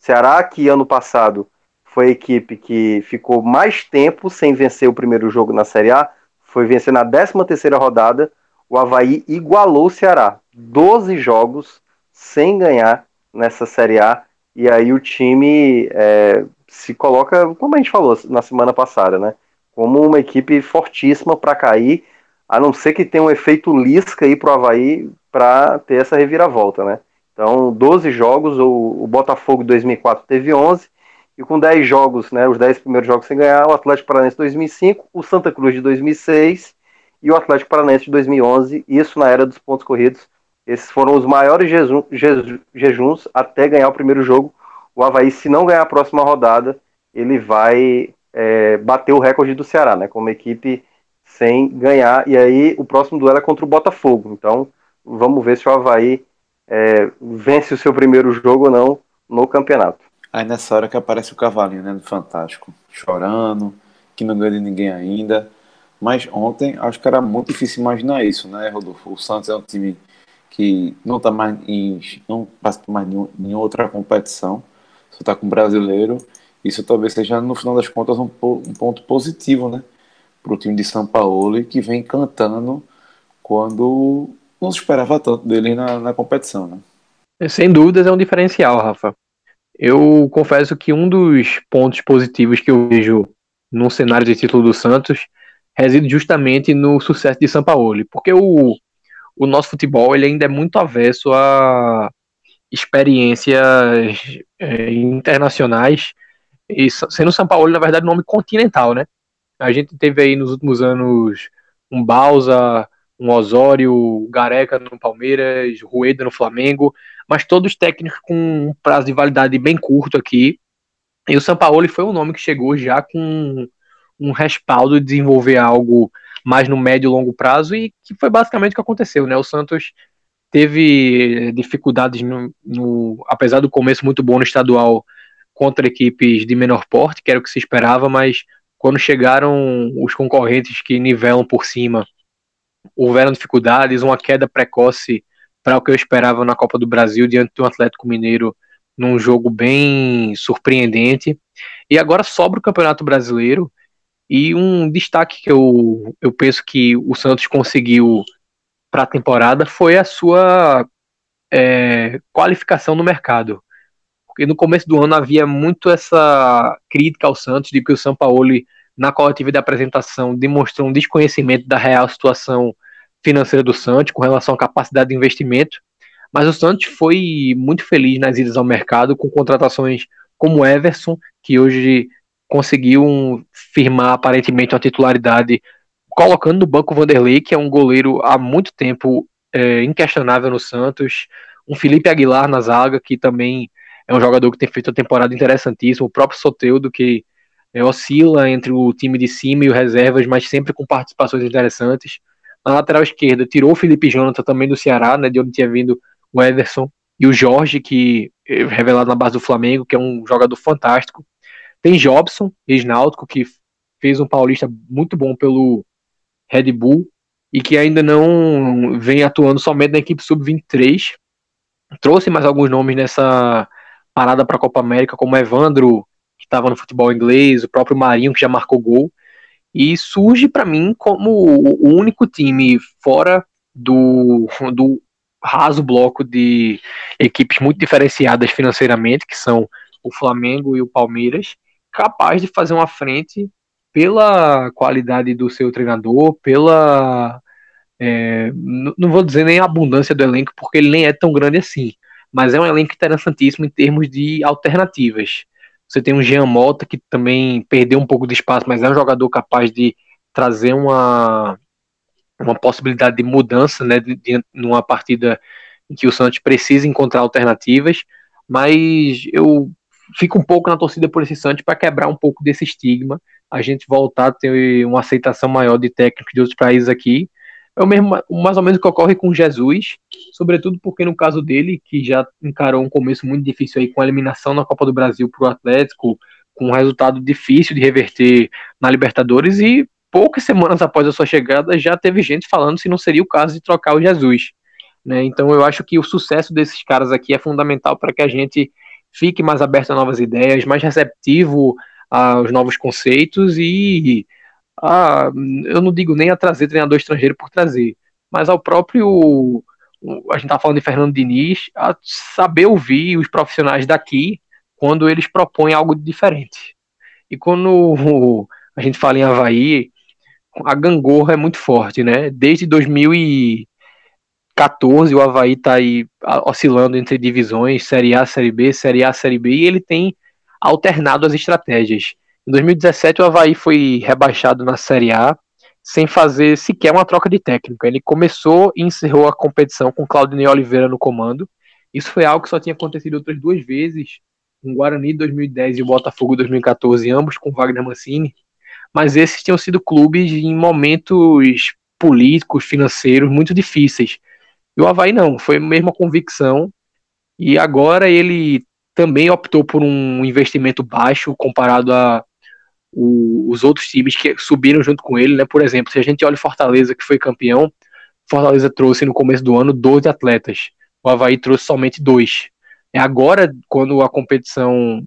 Ceará, que ano passado foi a equipe que ficou mais tempo sem vencer o primeiro jogo na Série A, foi vencer na 13 terceira rodada, o Havaí igualou o Ceará. 12 jogos sem ganhar nessa Série A. E aí o time é, se coloca, como a gente falou na semana passada, né? Como uma equipe fortíssima para cair, a não ser que tenha um efeito Lisca aí pro Havaí para ter essa reviravolta, né? Então, 12 jogos, o, o Botafogo 2004 teve 11, e com 10 jogos, né, os 10 primeiros jogos sem ganhar, o Atlético Paranaense 2005, o Santa Cruz de 2006 e o Atlético Paranaense de 2011, isso na era dos pontos corridos. Esses foram os maiores jejuns até ganhar o primeiro jogo. O Havaí, se não ganhar a próxima rodada, ele vai é, bater o recorde do Ceará, né? Como equipe sem ganhar. E aí o próximo duelo é contra o Botafogo. Então vamos ver se o Havaí é, vence o seu primeiro jogo ou não no campeonato. Aí nessa hora que aparece o cavalinho, né, do Fantástico, chorando, que não ganha de ninguém ainda. Mas ontem acho que era muito difícil imaginar isso, né, Rodolfo? O Santos é um time que não está mais em, não passa mais em outra competição, só está com o brasileiro. Isso talvez seja, no final das contas, um, um ponto positivo, né? Para o time de São Paulo, que vem cantando quando não se esperava tanto dele na, na competição, né? Sem dúvidas é um diferencial, Rafa. Eu confesso que um dos pontos positivos que eu vejo no cenário de título do Santos reside justamente no sucesso de São Paulo, porque o, o nosso futebol ele ainda é muito avesso a experiências é, internacionais, e sendo São Paulo, na verdade, um nome continental, né? A gente teve aí nos últimos anos um Balsa, um Osório, Gareca no Palmeiras, Rueda no Flamengo, mas todos técnicos com um prazo de validade bem curto aqui. E o Sampaoli foi um nome que chegou já com um respaldo de desenvolver algo mais no médio e longo prazo e que foi basicamente o que aconteceu, né? O Santos teve dificuldades no, no apesar do começo muito bom no estadual contra equipes de menor porte, que era o que se esperava, mas quando chegaram os concorrentes que nivelam por cima, houveram dificuldades, uma queda precoce para o que eu esperava na Copa do Brasil diante do Atlético Mineiro num jogo bem surpreendente. E agora sobra o Campeonato Brasileiro e um destaque que eu, eu penso que o Santos conseguiu para a temporada foi a sua é, qualificação no mercado. Porque no começo do ano havia muito essa crítica ao Santos de que o São Paulo, na coletiva de apresentação, demonstrou um desconhecimento da real situação financeira do Santos com relação à capacidade de investimento, mas o Santos foi muito feliz nas idas ao mercado com contratações como Everson, que hoje conseguiu firmar aparentemente uma titularidade colocando no banco o Vanderlei, que é um goleiro há muito tempo é, inquestionável no Santos, um Felipe Aguilar na zaga, que também é um jogador que tem feito uma temporada interessantíssima, o próprio Soteudo, que é, oscila entre o time de cima e o reservas, mas sempre com participações interessantes. Na lateral esquerda, tirou o Felipe Jonathan também do Ceará, né, de onde tinha vindo o Everson, e o Jorge, que é revelado na base do Flamengo, que é um jogador fantástico. Tem Jobson, ex-náutico, que fez um paulista muito bom pelo Red Bull e que ainda não vem atuando somente na equipe sub-23. Trouxe mais alguns nomes nessa parada para a Copa América, como Evandro, estava no futebol inglês, o próprio Marinho, que já marcou gol e surge para mim como o único time fora do, do raso bloco de equipes muito diferenciadas financeiramente, que são o Flamengo e o Palmeiras, capaz de fazer uma frente pela qualidade do seu treinador, pela. É, não vou dizer nem a abundância do elenco, porque ele nem é tão grande assim, mas é um elenco interessantíssimo em termos de alternativas. Você tem um Jean Mota que também perdeu um pouco de espaço, mas é um jogador capaz de trazer uma, uma possibilidade de mudança, né, de, de, numa partida em que o Santos precisa encontrar alternativas. Mas eu fico um pouco na torcida por esse Santos para quebrar um pouco desse estigma, a gente voltar a ter uma aceitação maior de técnicos de outros países aqui é o mesmo, mais ou menos que ocorre com Jesus, sobretudo porque no caso dele, que já encarou um começo muito difícil aí com a eliminação na Copa do Brasil para o Atlético, com um resultado difícil de reverter na Libertadores e poucas semanas após a sua chegada já teve gente falando se não seria o caso de trocar o Jesus. Né? Então eu acho que o sucesso desses caras aqui é fundamental para que a gente fique mais aberto a novas ideias, mais receptivo aos novos conceitos e a, eu não digo nem a trazer treinador estrangeiro por trazer, mas ao próprio, a gente tá falando de Fernando Diniz, a saber ouvir os profissionais daqui quando eles propõem algo diferente. E quando a gente fala em Havaí, a gangorra é muito forte, né? Desde 2014 o Havaí está aí oscilando entre divisões, Série A, Série B, Série A, Série B, e ele tem alternado as estratégias. Em 2017, o Havaí foi rebaixado na Série A, sem fazer sequer uma troca de técnico. Ele começou e encerrou a competição com Claudinei Oliveira no comando. Isso foi algo que só tinha acontecido outras duas vezes, com Guarani 2010 e Botafogo 2014, ambos com Wagner Mancini. Mas esses tinham sido clubes em momentos políticos, financeiros muito difíceis. E o Havaí não, foi a convicção. E agora ele também optou por um investimento baixo comparado a o, os outros times que subiram junto com ele, né? Por exemplo, se a gente olha o Fortaleza, que foi campeão, Fortaleza trouxe no começo do ano 12 atletas. O Havaí trouxe somente dois. É agora, quando a competição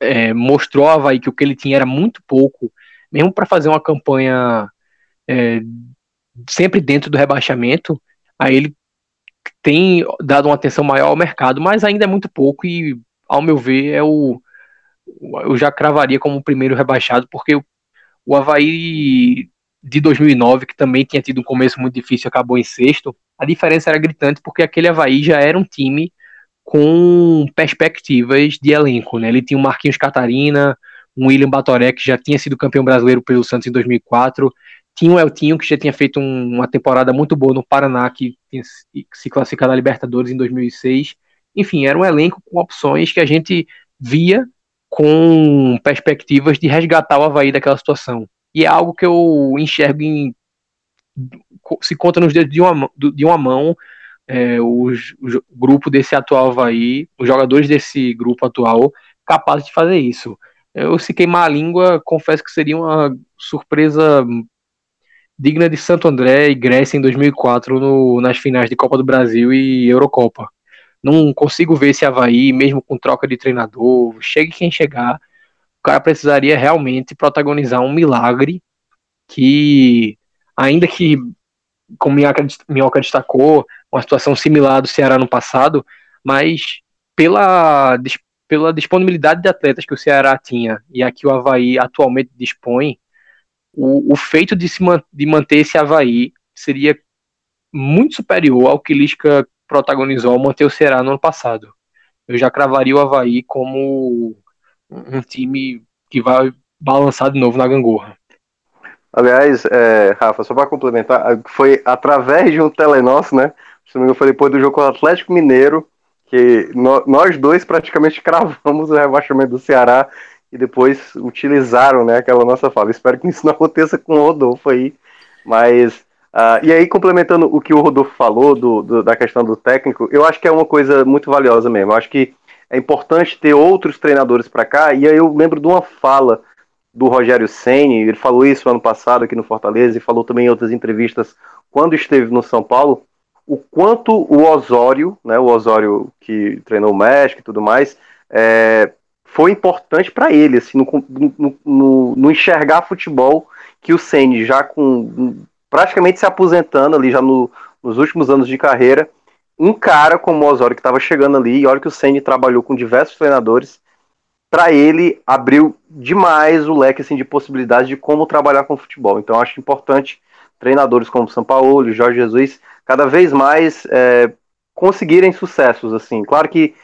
é, mostrou ao Havaí que o que ele tinha era muito pouco, mesmo para fazer uma campanha é, sempre dentro do rebaixamento, aí ele tem dado uma atenção maior ao mercado, mas ainda é muito pouco e, ao meu ver, é o, eu já cravaria como o primeiro rebaixado, porque o, Havaí de 2009, que também tinha tido um começo muito difícil, acabou em sexto, a diferença era gritante, porque aquele Havaí já era um time com perspectivas de elenco, né? Ele tinha o Marquinhos Catarina, um William Batoré, que já tinha sido campeão brasileiro pelo Santos em 2004, tinha o Eltinho, que já tinha feito um, uma temporada muito boa no Paraná, que tinha se classificado na Libertadores em 2006. Enfim, era um elenco com opções que a gente via com perspectivas de resgatar o Havaí daquela situação. E é algo que eu enxergo em. Se conta nos dedos de uma, de uma mão é, o, o, grupo desse atual Havaí, os jogadores desse grupo atual, capazes de fazer isso. Eu, se queimar a língua, confesso que seria uma surpresa digna de Santo André e Grécia em 2004 no, nas finais de Copa do Brasil e Eurocopa. Não consigo ver esse Havaí, mesmo com troca de treinador, chegue quem chegar, o cara precisaria realmente protagonizar um milagre que, ainda que, como Minhoca, Minhoca destacou, uma situação similar do Ceará no passado, mas pela, pela disponibilidade de atletas que o Ceará tinha e a que o Havaí atualmente dispõe, o, o feito de, se, de manter esse Havaí seria muito superior ao que Lisca protagonizou ao manter o Ceará no ano passado. Eu já cravaria o Havaí como um time que vai balançar de novo na gangorra. Aliás, é, Rafa, só para complementar, foi através de um telenosso, né? Se não me engano, foi depois do jogo com o Atlético Mineiro, que no, nós dois praticamente cravamos o rebaixamento do Ceará e depois utilizaram né, aquela nossa fala. Espero que isso não aconteça com o Rodolfo aí, mas Uh, e aí, complementando o que o Rodolfo falou do, do, da questão do técnico, eu acho que é uma coisa muito valiosa mesmo. Eu acho que é importante ter outros treinadores para cá. E aí eu lembro de uma fala do Rogério Ceni, ele falou isso ano passado aqui no Fortaleza e falou também em outras entrevistas quando esteve no São Paulo, o quanto o Osório, né, o Osório que treinou o México e tudo mais, é, foi importante para ele, assim, no, no, no, no, enxergar futebol que o Ceni já com praticamente se aposentando ali já no, nos últimos anos de carreira, um cara como o Osório que estava chegando ali, e olha que o Ceni trabalhou com diversos treinadores, para ele abriu demais o leque assim, de possibilidades de como trabalhar com futebol. Então acho importante treinadores como São Paulo, Jorge Jesus, cada vez mais é, conseguirem sucessos. assim. Claro que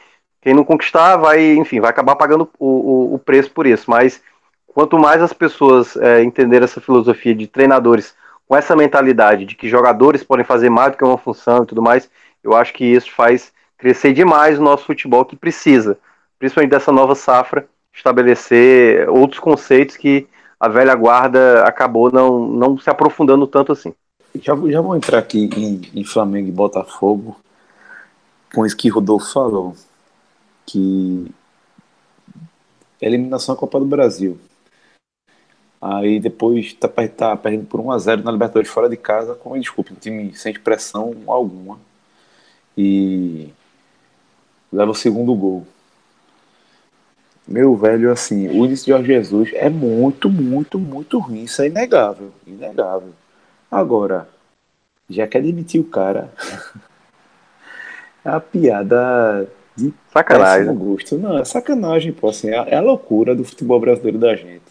quem não conquistar vai, enfim, vai acabar pagando o, o, o preço por isso, mas quanto mais as pessoas é, entenderem essa filosofia de treinadores com essa mentalidade de que jogadores podem fazer mais do que uma função e tudo mais, eu acho que isso faz crescer demais o nosso futebol que precisa, principalmente dessa nova safra, estabelecer outros conceitos que a velha guarda acabou não, não se aprofundando tanto assim. Já, já vou entrar aqui em, em Flamengo e Botafogo com isso que Rodolfo falou, que eliminação da Copa do Brasil Aí depois tá, tá perdendo por 1x0 na Libertadores fora de casa, com desculpa, um time sem expressão alguma. E leva o segundo gol. Meu velho, assim, o início de Jorge Jesus é muito, muito, muito ruim. Isso é inegável. Inegável. Agora, já quer demitir o cara. é a piada de sacanagem. gosto. Não, é sacanagem, pô. Assim, é, é a loucura do futebol brasileiro da gente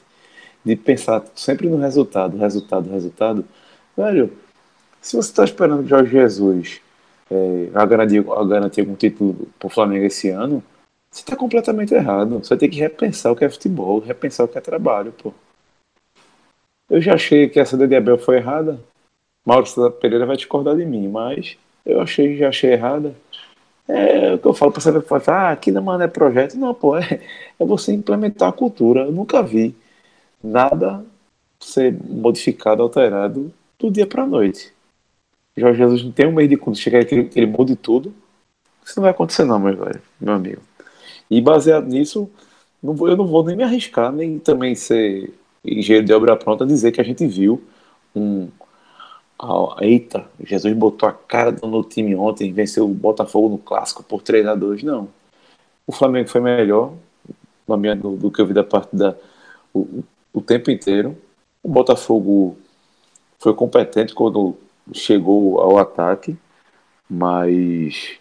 de pensar sempre no resultado, resultado, resultado, velho, se você está esperando que Jorge Jesus é, a, garantir, a garantir algum título para o Flamengo esse ano, você está completamente errado. Você tem que repensar o que é futebol, repensar o que é trabalho, pô. Eu já achei que essa de Abel foi errada. Maurício Pereira vai discordar de mim, mas eu achei, já achei errada. É o que eu falo para saber ah, aqui não é projeto. Não, pô, é, é você implementar a cultura. Eu nunca vi nada ser modificado, alterado do dia para a noite. Jorge Jesus não tem um mês de quando chegar que ele, ele mude tudo. Isso não vai acontecer, não, meu velho, meu amigo. E baseado nisso, não vou, eu não vou nem me arriscar, nem também ser engenheiro de obra pronta, dizer que a gente viu um. Ah, eita, Jesus botou a cara no time ontem, venceu o Botafogo no clássico por 3 a 2 Não. O Flamengo foi melhor do, do que eu vi da partida o, o tempo inteiro. O Botafogo foi competente quando chegou ao ataque, mas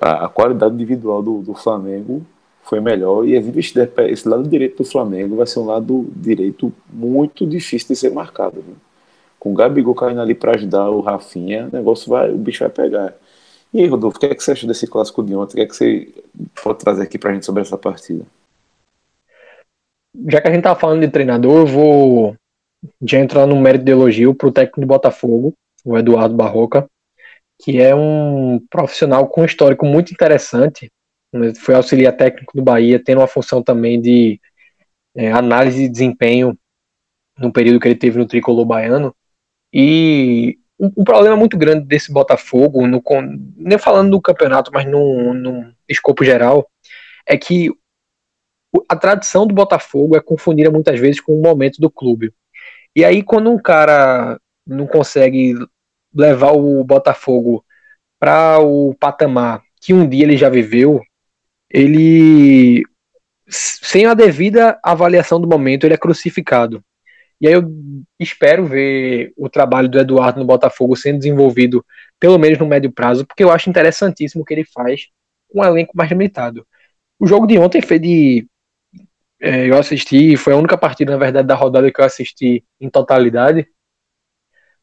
a, a qualidade individual do, do, Flamengo foi melhor e esse lado direito do Flamengo vai ser um lado direito muito difícil de ser marcado. Viu? Com o Gabigol caindo ali para ajudar o Rafinha, o negócio vai, o bicho vai pegar. E aí, Rodolfo, o que é que você achou desse clássico de ontem? O que é que você pode trazer aqui para a gente sobre essa partida? Já que a gente tá falando de treinador, eu vou já entrar no mérito de elogio para o técnico de Botafogo, o Eduardo Barroca, que é um profissional com um histórico muito interessante. Né? Foi auxiliar técnico do Bahia, tendo uma função também de é, análise de desempenho no período que ele teve no tricolor baiano. E um problema muito grande desse Botafogo, no, nem falando do campeonato, mas no, no escopo geral, é que a tradição do Botafogo é confundida muitas vezes com o momento do clube. E aí, quando um cara não consegue levar o Botafogo para o patamar que um dia ele já viveu, ele, sem a devida avaliação do momento, ele é crucificado. E aí eu espero ver o trabalho do Eduardo no Botafogo sendo desenvolvido, pelo menos no médio prazo, porque eu acho interessantíssimo o que ele faz com um elenco mais limitado. O jogo de ontem foi de é, eu assisti, foi a única partida, na verdade, da rodada que eu assisti em totalidade.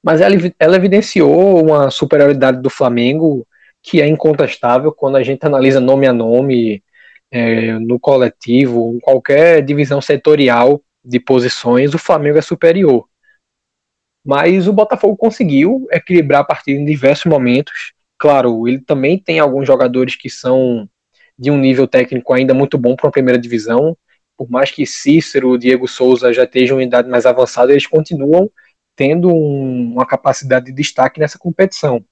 Mas ela, ela evidenciou uma superioridade do Flamengo que é incontestável quando a gente analisa nome a nome, é, no coletivo, em qualquer divisão setorial de posições, o Flamengo é superior. Mas o Botafogo conseguiu equilibrar a partida em diversos momentos. Claro, ele também tem alguns jogadores que são de um nível técnico ainda muito bom para a primeira divisão por mais que Cícero, Diego Souza já estejam em idade mais avançada, eles continuam tendo um, uma capacidade de destaque nessa competição.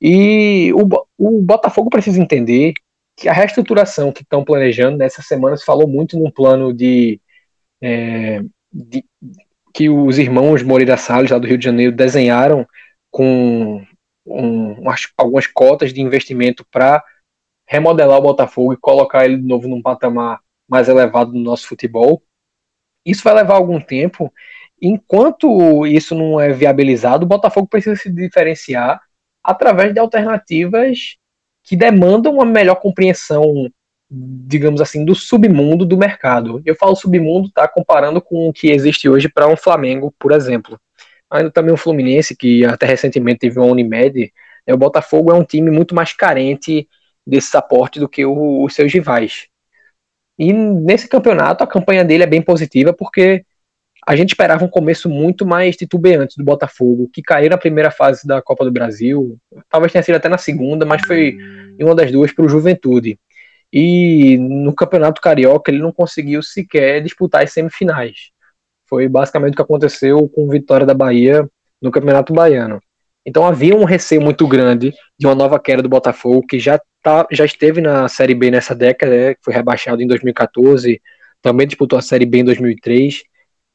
E o, o Botafogo precisa entender que a reestruturação que estão planejando nessa semana se falou muito num plano de, é, de que os irmãos Moreira Salles, lá do Rio de Janeiro, desenharam com um, umas, algumas cotas de investimento para remodelar o Botafogo e colocar ele de novo num patamar mais elevado no nosso futebol. Isso vai levar algum tempo. Enquanto isso não é viabilizado, o Botafogo precisa se diferenciar através de alternativas que demandam uma melhor compreensão, digamos assim, do submundo do mercado. Eu falo submundo, tá comparando com o que existe hoje para um Flamengo, por exemplo. Ainda também o Fluminense, que até recentemente teve uma Unimed, né, o Botafogo é um time muito mais carente desse aporte do que o, os seus rivais. E nesse campeonato a campanha dele é bem positiva porque a gente esperava um começo muito mais titubeante do Botafogo, que caiu na primeira fase da Copa do Brasil, talvez tenha sido até na segunda, mas foi em uma das duas para o Juventude. E no Campeonato Carioca ele não conseguiu sequer disputar as semifinais. Foi basicamente o que aconteceu com a vitória da Bahia no Campeonato Baiano. Então havia um receio muito grande de uma nova queda do Botafogo, que já, tá, já esteve na Série B nessa década, né, foi rebaixado em 2014, também disputou a Série B em 2003.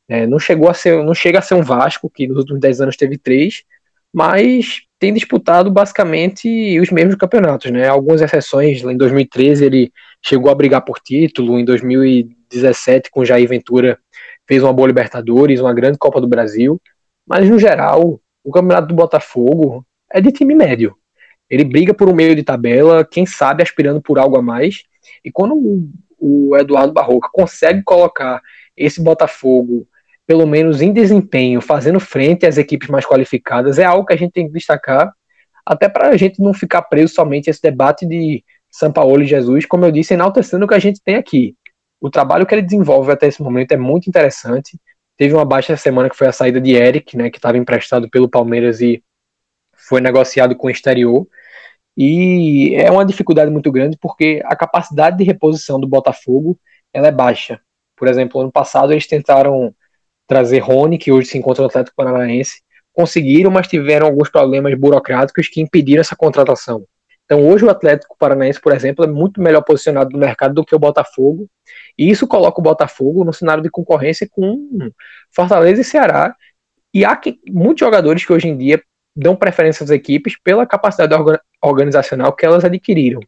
É, não chegou a ser, não chega a ser um Vasco, que nos últimos 10 anos teve três, mas tem disputado basicamente os mesmos campeonatos, né? Algumas exceções, em 2013 ele chegou a brigar por título, em 2017 com Jair Ventura fez uma boa Libertadores, uma grande Copa do Brasil, mas no geral o campeonato do Botafogo é de time médio. Ele briga por um meio de tabela, quem sabe aspirando por algo a mais. E quando o, o Eduardo Barroca consegue colocar esse Botafogo, pelo menos em desempenho, fazendo frente às equipes mais qualificadas, é algo que a gente tem que destacar, até para a gente não ficar preso somente a esse debate de São Paulo e Jesus, como eu disse, enaltecendo o que a gente tem aqui. O trabalho que ele desenvolve até esse momento é muito interessante. Teve uma baixa semana que foi a saída de Eric, né, que estava emprestado pelo Palmeiras e foi negociado com o exterior. E é uma dificuldade muito grande porque a capacidade de reposição do Botafogo ela é baixa. Por exemplo, ano passado eles tentaram trazer Rony, que hoje se encontra no Atlético Paranaense, conseguiram, mas tiveram alguns problemas burocráticos que impediram essa contratação. Então, hoje o Atlético Paranaense, por exemplo, é muito melhor posicionado no mercado do que o Botafogo, e isso coloca o Botafogo no cenário de concorrência com Fortaleza e Ceará. E há que, muitos jogadores que hoje em dia dão preferência às equipes pela capacidade organizacional que elas adquiriram.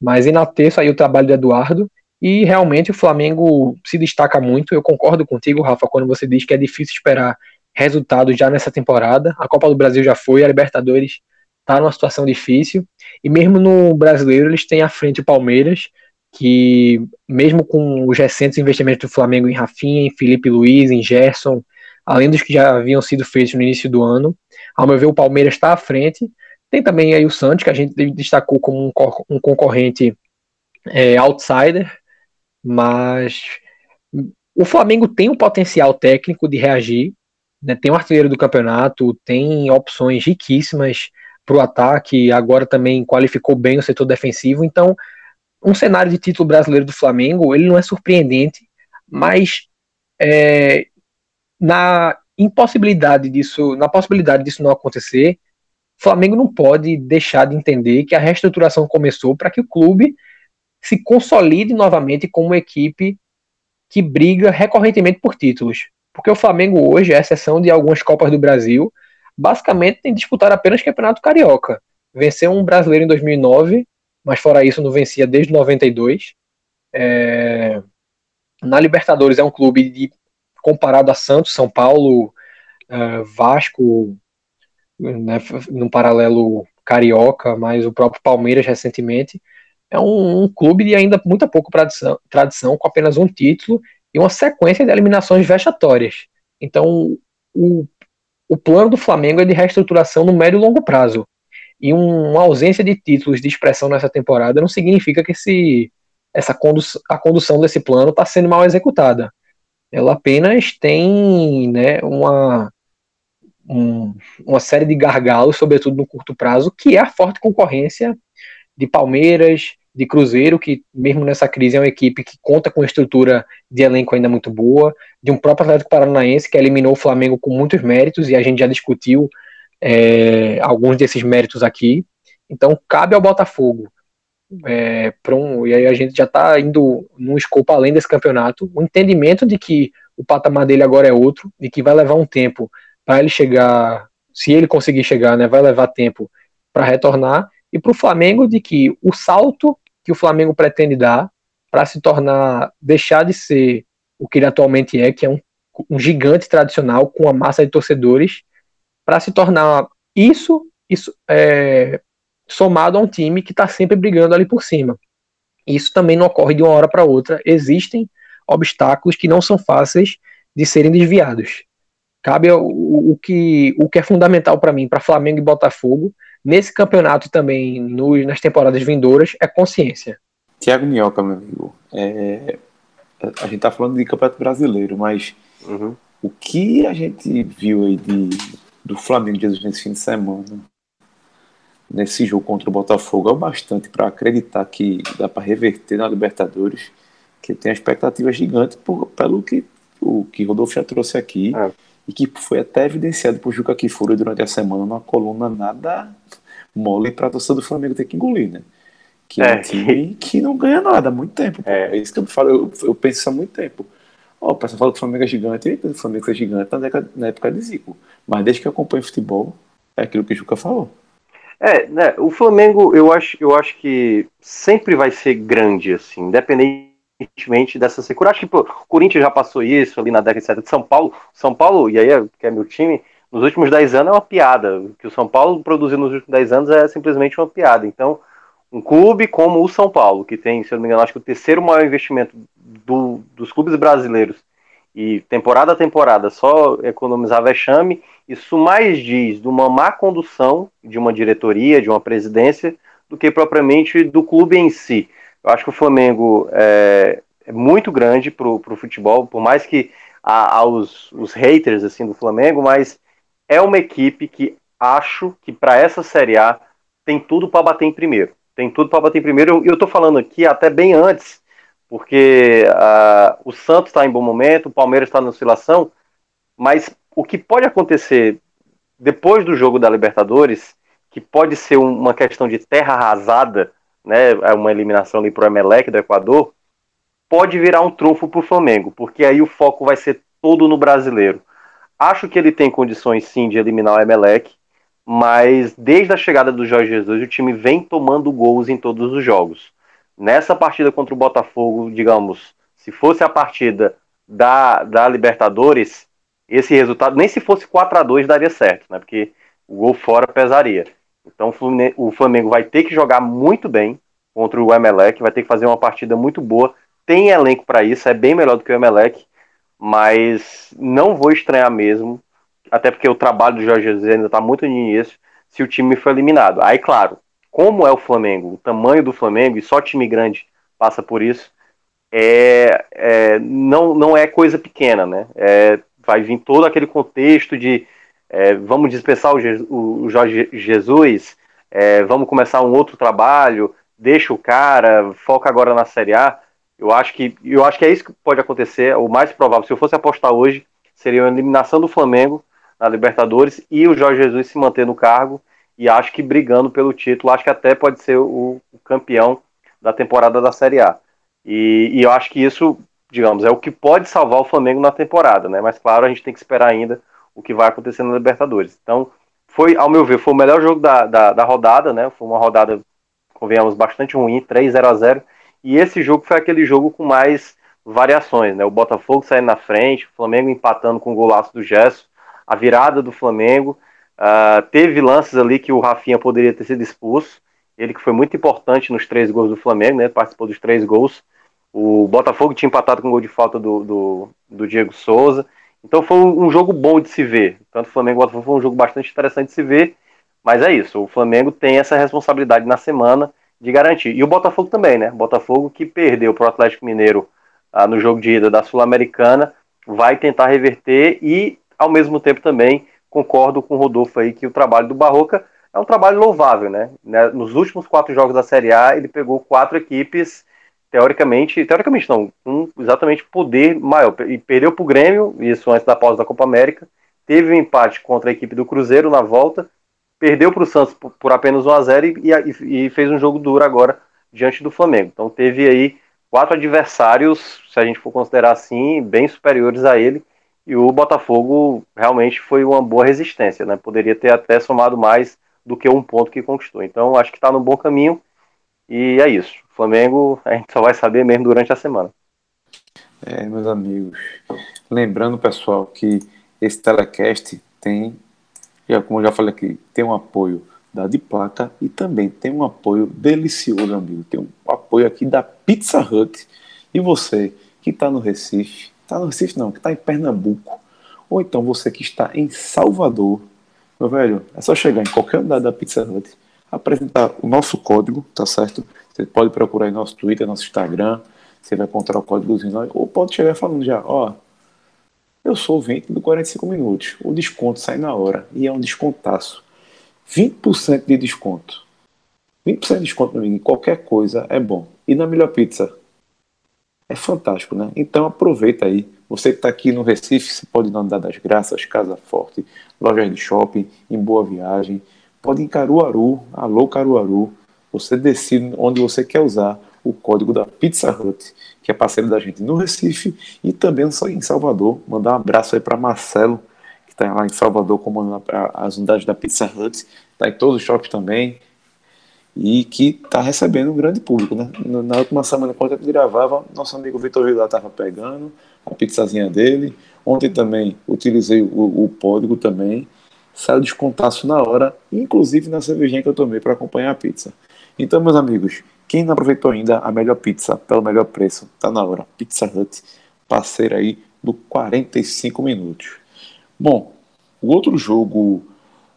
Mas enalteço aí o trabalho do Eduardo, e realmente o Flamengo se destaca muito. Eu concordo contigo, Rafa, quando você diz que é difícil esperar resultados já nessa temporada. A Copa do Brasil já foi, a Libertadores está numa situação difícil. E mesmo no brasileiro, eles têm à frente o Palmeiras, que mesmo com os recentes investimentos do Flamengo em Rafinha, em Felipe Luiz, em Gerson, além dos que já haviam sido feitos no início do ano, ao meu ver, o Palmeiras está à frente. Tem também aí o Santos, que a gente destacou como um, um concorrente é, outsider, mas o Flamengo tem um potencial técnico de reagir, né, tem um artilheiro do campeonato, tem opções riquíssimas para o ataque, agora também qualificou bem o setor defensivo, então um cenário de título brasileiro do Flamengo, ele não é surpreendente, mas é, na impossibilidade disso, na possibilidade disso não acontecer, o Flamengo não pode deixar de entender que a reestruturação começou para que o clube se consolide novamente como uma equipe que briga recorrentemente por títulos. Porque o Flamengo hoje, à exceção de algumas Copas do Brasil, basicamente tem disputado apenas Campeonato Carioca. Venceu um brasileiro em 2009, mas fora isso não vencia desde 92. É... Na Libertadores é um clube de, comparado a Santos, São Paulo, uh, Vasco, né, no paralelo carioca, mas o próprio Palmeiras recentemente é um, um clube de ainda muita pouca tradição, tradição, com apenas um título e uma sequência de eliminações vexatórias. Então, o, o plano do Flamengo é de reestruturação no médio e longo prazo. E um, uma ausência de títulos de expressão nessa temporada não significa que esse, essa condu a condução desse plano está sendo mal executada. Ela apenas tem né, uma, um, uma série de gargalos, sobretudo no curto prazo, que é a forte concorrência de Palmeiras, de Cruzeiro, que mesmo nessa crise é uma equipe que conta com estrutura de elenco ainda muito boa, de um próprio Atlético Paranaense que eliminou o Flamengo com muitos méritos, e a gente já discutiu é, alguns desses méritos aqui. Então cabe ao Botafogo, é, um, e aí a gente já está indo num escopo além desse campeonato, o entendimento de que o patamar dele agora é outro, e que vai levar um tempo para ele chegar, se ele conseguir chegar, né, vai levar tempo para retornar, e para o Flamengo de que o salto que o Flamengo pretende dar para se tornar, deixar de ser o que ele atualmente é, que é um, um gigante tradicional com uma massa de torcedores, para se tornar isso, isso é, somado a um time que está sempre brigando ali por cima. Isso também não ocorre de uma hora para outra. Existem obstáculos que não são fáceis de serem desviados. Cabe o, o que, o que é fundamental para mim, para Flamengo e Botafogo, nesse campeonato e também no, nas temporadas vindouras é consciência. Tiago Minhoca, meu amigo, é, a gente tá falando de campeonato brasileiro, mas uhum. o que a gente viu aí de, do Flamengo de Jesus nesse fim de semana, nesse jogo contra o Botafogo, é o bastante para acreditar que dá para reverter na Libertadores, que tem uma expectativa gigante por, pelo que o que Rodolfo já trouxe aqui. É e que foi até evidenciado por Juca Kifuri durante a semana numa coluna nada mole para a torcida do Flamengo ter que engolir, né? Que é, é um time que não ganha nada há muito tempo. É. é isso que eu falo, eu, eu penso há muito tempo. Ó, o pessoal fala que o Flamengo é gigante, e o Flamengo é gigante na época, na época de Zico. Mas desde que eu acompanho futebol, é aquilo que o Juca falou. É, né, o Flamengo, eu acho, eu acho que sempre vai ser grande, assim, independente independentemente dessa secura. Acho que pô, o Corinthians já passou isso ali na década de 70 de São Paulo. São Paulo, e aí é, que é meu time, nos últimos 10 anos é uma piada. O que o São Paulo produziu nos últimos 10 anos é simplesmente uma piada. Então, um clube como o São Paulo, que tem, se eu não me engano, acho que o terceiro maior investimento do, dos clubes brasileiros, e temporada a temporada só economizar vexame, isso mais diz de uma má condução de uma diretoria, de uma presidência, do que propriamente do clube em si. Eu acho que o Flamengo é, é muito grande para o futebol, por mais que a, aos os haters assim do Flamengo, mas é uma equipe que acho que para essa Série A tem tudo para bater em primeiro. Tem tudo para bater em primeiro. E eu estou falando aqui até bem antes, porque uh, o Santos está em bom momento, o Palmeiras está na oscilação, mas o que pode acontecer depois do jogo da Libertadores, que pode ser uma questão de terra arrasada, né, é uma eliminação ali para o Emelec do Equador, pode virar um trunfo para o Flamengo, porque aí o foco vai ser todo no brasileiro. Acho que ele tem condições sim de eliminar o Emelec, mas desde a chegada do Jorge Jesus o time vem tomando gols em todos os jogos. Nessa partida contra o Botafogo, digamos, se fosse a partida da, da Libertadores, esse resultado, nem se fosse 4 a 2 daria certo, né? Porque o gol fora pesaria. Então o Flamengo vai ter que jogar muito bem contra o Emelec, vai ter que fazer uma partida muito boa. Tem elenco para isso, é bem melhor do que o Emelec, mas não vou estranhar mesmo, até porque o trabalho do Jorge Jesus ainda está muito no início, se o time for eliminado. Aí, claro, como é o Flamengo, o tamanho do Flamengo, e só time grande passa por isso, é, é não, não é coisa pequena, né? É, vai vir todo aquele contexto de é, vamos dispensar o, Je o Jorge Jesus, é, vamos começar um outro trabalho, deixa o cara, foca agora na Série A. Eu acho que eu acho que é isso que pode acontecer. O mais provável, se eu fosse apostar hoje, seria a eliminação do Flamengo na Libertadores e o Jorge Jesus se manter no cargo e acho que brigando pelo título, acho que até pode ser o, o campeão da temporada da Série A. E, e, eu acho que isso, digamos, é o que pode salvar o Flamengo na temporada, né? Mas claro, a gente tem que esperar ainda o que vai acontecer na Libertadores. Então, foi, ao meu ver, foi o melhor jogo da, da, da rodada, né? Foi uma rodada, convenhamos, bastante ruim, 3 0 a 0 E esse jogo foi aquele jogo com mais variações, né? O Botafogo saindo na frente, o Flamengo empatando com o golaço do Gesso, a virada do Flamengo. Uh, teve lances ali que o Rafinha poderia ter sido expulso. Ele que foi muito importante nos três gols do Flamengo, né? Participou dos três gols. O Botafogo tinha empatado com o gol de falta do, do, do Diego Souza. Então foi um jogo bom de se ver. Tanto o Flamengo e o Botafogo foi um jogo bastante interessante de se ver. Mas é isso, o Flamengo tem essa responsabilidade na semana de garantir. E o Botafogo também, né? O Botafogo que perdeu para o Atlético Mineiro ah, no jogo de ida da Sul-Americana, vai tentar reverter e, ao mesmo tempo, também concordo com o Rodolfo aí que o trabalho do Barroca é um trabalho louvável, né? né? Nos últimos quatro jogos da Série A, ele pegou quatro equipes teoricamente, teoricamente não, com exatamente poder maior. E perdeu para o Grêmio, isso antes da pausa da Copa América, teve um empate contra a equipe do Cruzeiro na volta, perdeu para o Santos por, por, apenas 1 a 0 e, e, e, fez um jogo duro agora diante do Flamengo. Então teve aí quatro adversários, se a gente for considerar assim, bem superiores a ele, e o Botafogo realmente foi uma boa resistência, né? Poderia ter até somado mais do que um ponto que conquistou. Então acho que está no bom caminho e é isso. Flamengo, a gente só vai saber mesmo durante a semana. É, meus amigos. Lembrando, pessoal, que esse telecast tem, já, como eu já falei aqui, tem um apoio da de placa e também tem um apoio delicioso, amigo. Tem um apoio aqui da Pizza Hut. E você que está no Recife, está no Recife não, que está em Pernambuco, ou então você que está em Salvador, meu velho, é só chegar em qualquer lugar da Pizza Hut, apresentar o nosso código, tá certo? Você pode procurar aí nosso Twitter, nosso Instagram, você vai encontrar o códigozinho ou pode chegar falando já, ó, eu sou o 20 do 45 minutos, o desconto sai na hora e é um descontaço. 20% de desconto. 20% de desconto, meu amigo, em qualquer coisa é bom. E na melhor pizza? É fantástico, né? Então aproveita aí. Você que está aqui no Recife, você pode ir na Andar das Graças, Casa Forte, lojas de shopping, em Boa Viagem. Pode ir em Caruaru, alô Caruaru. Você decide onde você quer usar o código da Pizza Hut, que é parceiro da gente no Recife e também em Salvador. Mandar um abraço aí para Marcelo, que está lá em Salvador comandando as unidades da Pizza Hut. Está em todos os shoppings também. E que está recebendo um grande público, né? Na última semana, quando ele gravava, nosso amigo Vitor Vilar estava pegando a pizzazinha dele. Ontem também utilizei o, o código também. Saiu descontaço na hora, inclusive na cervejinha que eu tomei para acompanhar a pizza. Então, meus amigos, quem não aproveitou ainda a melhor pizza pelo melhor preço, tá na hora. Pizza Hut, parceira aí do 45 minutos. Bom, o outro jogo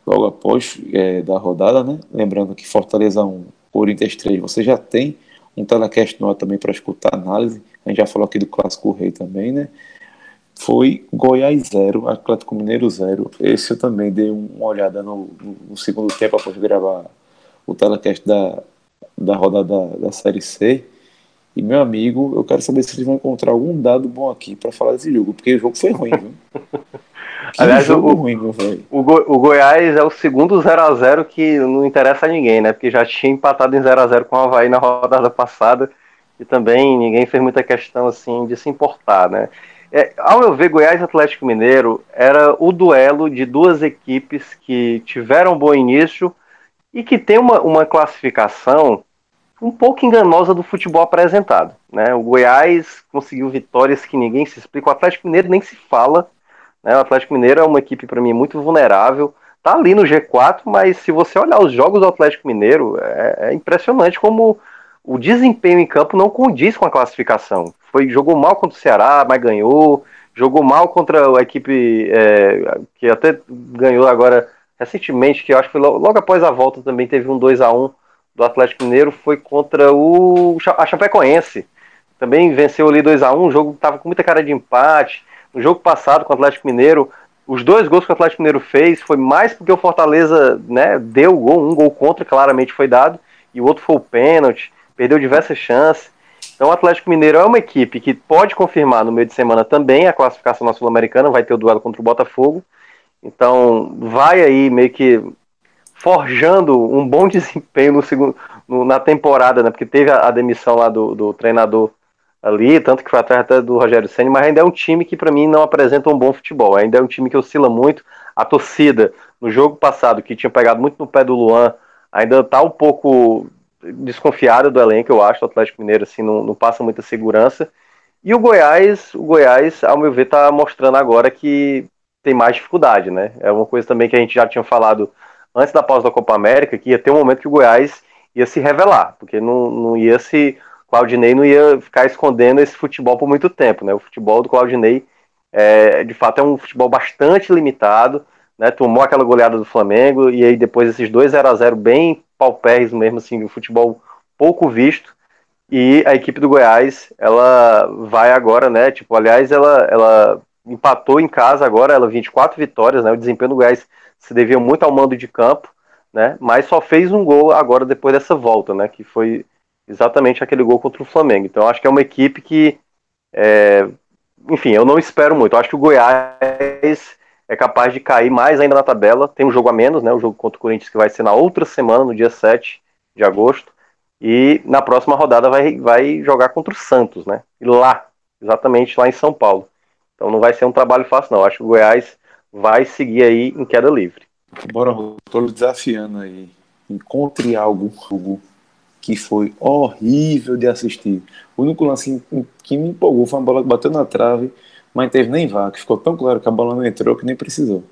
logo após é, da rodada, né? Lembrando que Fortaleza 1, Corinthians 3, você já tem um telecast no ar também para escutar a análise. A gente já falou aqui do Clássico Rei também, né? foi Goiás 0, Atlético Mineiro 0. Esse eu também dei uma olhada no, no, segundo tempo após gravar o telecast da, da rodada da, da Série C. E meu amigo, eu quero saber se eles vão encontrar algum dado bom aqui para falar desse jogo, porque o jogo foi ruim, viu? Aliás, o, ruim, o, Go, o, Goiás é o segundo 0x0 que não interessa a ninguém, né? Porque já tinha empatado em 0x0 com o Havaí na rodada passada e também ninguém fez muita questão assim de se importar, né? É, ao meu ver, Goiás e Atlético Mineiro era o duelo de duas equipes que tiveram um bom início e que tem uma, uma classificação um pouco enganosa do futebol apresentado. Né? O Goiás conseguiu vitórias que ninguém se explica. O Atlético Mineiro nem se fala. Né? O Atlético Mineiro é uma equipe, para mim, muito vulnerável. Tá ali no G4, mas se você olhar os jogos do Atlético Mineiro, é, é impressionante como o desempenho em campo não condiz com a classificação. Foi jogou mal contra o Ceará, mas ganhou. Jogou mal contra a equipe é, que até ganhou agora recentemente, que eu acho que logo, logo após a volta também teve um 2 a 1 do Atlético Mineiro foi contra o a Chapecoense. Também venceu ali 2 a 1 o jogo estava com muita cara de empate. No jogo passado com o Atlético Mineiro, os dois gols que o Atlético Mineiro fez foi mais porque o Fortaleza né, deu gol, um gol contra, claramente foi dado, e o outro foi o pênalti, perdeu diversas chances. Então o Atlético Mineiro é uma equipe que pode confirmar no meio de semana também a classificação na Sul-Americana, vai ter o duelo contra o Botafogo. Então vai aí meio que forjando um bom desempenho no segundo, no, na temporada, né? Porque teve a, a demissão lá do, do, treinador ali, tanto que foi atrás do Rogério Senna, mas ainda é um time que para mim não apresenta um bom futebol. Ainda é um time que oscila muito. A torcida, no jogo passado, que tinha pegado muito no pé do Luan, ainda está um pouco desconfiada do elenco, eu acho. O Atlético Mineiro assim, não, não passa muita segurança. E o Goiás, o Goiás, ao meu ver, está mostrando agora que tem mais dificuldade, né? É uma coisa também que a gente já tinha falado antes da pausa da Copa América, que ia ter um momento que o Goiás ia se revelar, porque não, não ia se. Claudinei não ia ficar escondendo esse futebol por muito tempo, né? O futebol do Claudinei, é, de fato, é um futebol bastante limitado, né? Tomou aquela goleada do Flamengo, e aí depois esses dois 0 a 0 bem paupérrimos mesmo, assim, um futebol pouco visto, e a equipe do Goiás, ela vai agora, né? Tipo, aliás, ela, ela empatou em casa agora, ela 24 vitórias, né? O desempenho do Goiás se devia muito ao mando de campo, né? Mas só fez um gol agora depois dessa volta, né? Que foi exatamente aquele gol contra o Flamengo. Então acho que é uma equipe que, é... enfim, eu não espero muito. Eu acho que o Goiás é capaz de cair mais ainda na tabela. Tem um jogo a menos, né? O jogo contra o Corinthians que vai ser na outra semana, no dia 7 de agosto. E na próxima rodada vai, vai jogar contra o Santos, né? Lá, exatamente lá em São Paulo. Então não vai ser um trabalho fácil, não. Eu acho que o Goiás vai seguir aí em queda livre. Bora, estou desafiando aí. Encontre algo, algo que foi horrível de assistir. O único lance que me empolgou foi uma bola que bateu na trave, mas teve nem que ficou tão claro que a bola não entrou que nem precisou.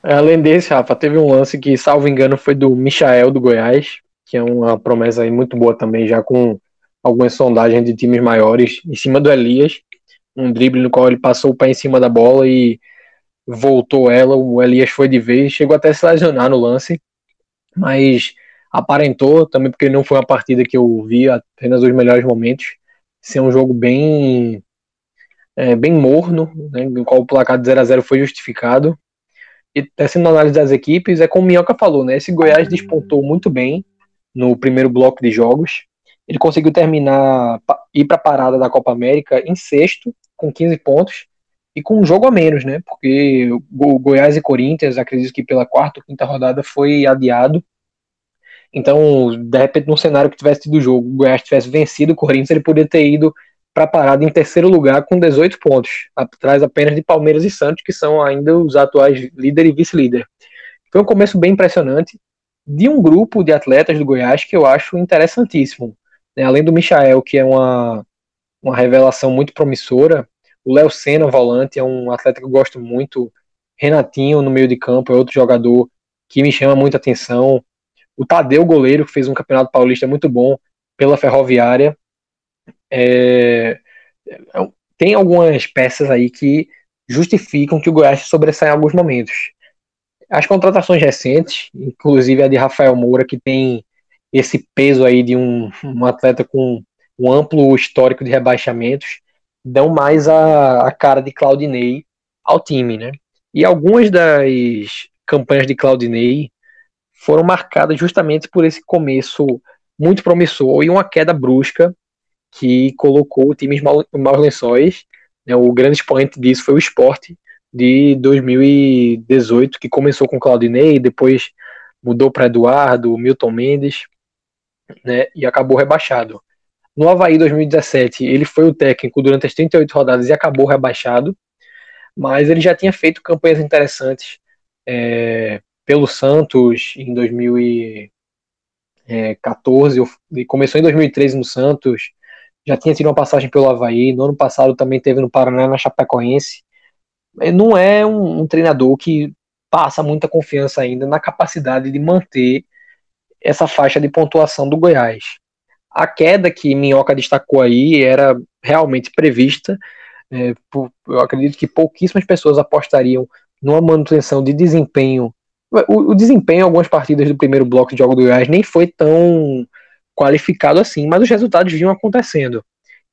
Além desse, Rafa, teve um lance que, salvo engano, foi do Michael do Goiás, que é uma promessa aí muito boa também, já com algumas sondagens de times maiores, em cima do Elias, um drible no qual ele passou o pé em cima da bola e voltou ela, o Elias foi de vez, chegou até a se lesionar no lance, mas aparentou também porque não foi uma partida que eu vi apenas os melhores momentos, ser um jogo bem é, bem morno, né, no qual o placar de 0 a 0 foi justificado. E tecendo análise das equipes, é como o Minhoca falou, né? Esse Goiás despontou muito bem no primeiro bloco de jogos. Ele conseguiu terminar, ir para a parada da Copa América em sexto, com 15 pontos, e com um jogo a menos, né? Porque o Goiás e Corinthians, acredito que pela quarta ou quinta rodada foi adiado. Então, de repente, num cenário que tivesse tido jogo, o Goiás tivesse vencido o Corinthians, ele poderia ter ido para a parada em terceiro lugar com 18 pontos, atrás apenas de Palmeiras e Santos, que são ainda os atuais líder e vice-líder. Foi um começo bem impressionante de um grupo de atletas do Goiás que eu acho interessantíssimo. Né? Além do Michael, que é uma, uma revelação muito promissora, o Léo Senna, volante, é um atleta que eu gosto muito. Renatinho, no meio de campo, é outro jogador que me chama muita atenção. O Tadeu, goleiro, que fez um campeonato paulista muito bom pela Ferroviária. É... é tem algumas peças aí que justificam que o Goiás sobressaia em alguns momentos. As contratações recentes, inclusive a de Rafael Moura, que tem esse peso aí de um, um atleta com um amplo histórico de rebaixamentos, dão mais a, a cara de Claudinei ao time, né? E algumas das campanhas de Claudinei foram marcadas justamente por esse começo muito promissor e uma queda brusca que colocou o time em maus lençóis. Né? O grande expoente disso foi o esporte de 2018, que começou com Claudinei, depois mudou para Eduardo, Milton Mendes, né? e acabou rebaixado. No Havaí 2017, ele foi o técnico durante as 38 rodadas e acabou rebaixado, mas ele já tinha feito campanhas interessantes é, pelo Santos em 2014, e começou em 2013 no Santos, já tinha tido uma passagem pelo Havaí, no ano passado também teve no Paraná, na Chapecoense. Não é um, um treinador que passa muita confiança ainda na capacidade de manter essa faixa de pontuação do Goiás. A queda que Minhoca destacou aí era realmente prevista. É, eu acredito que pouquíssimas pessoas apostariam numa manutenção de desempenho. O, o, desempenho em algumas partidas do primeiro bloco de jogo do Goiás nem foi tão qualificado assim, mas os resultados vinham acontecendo.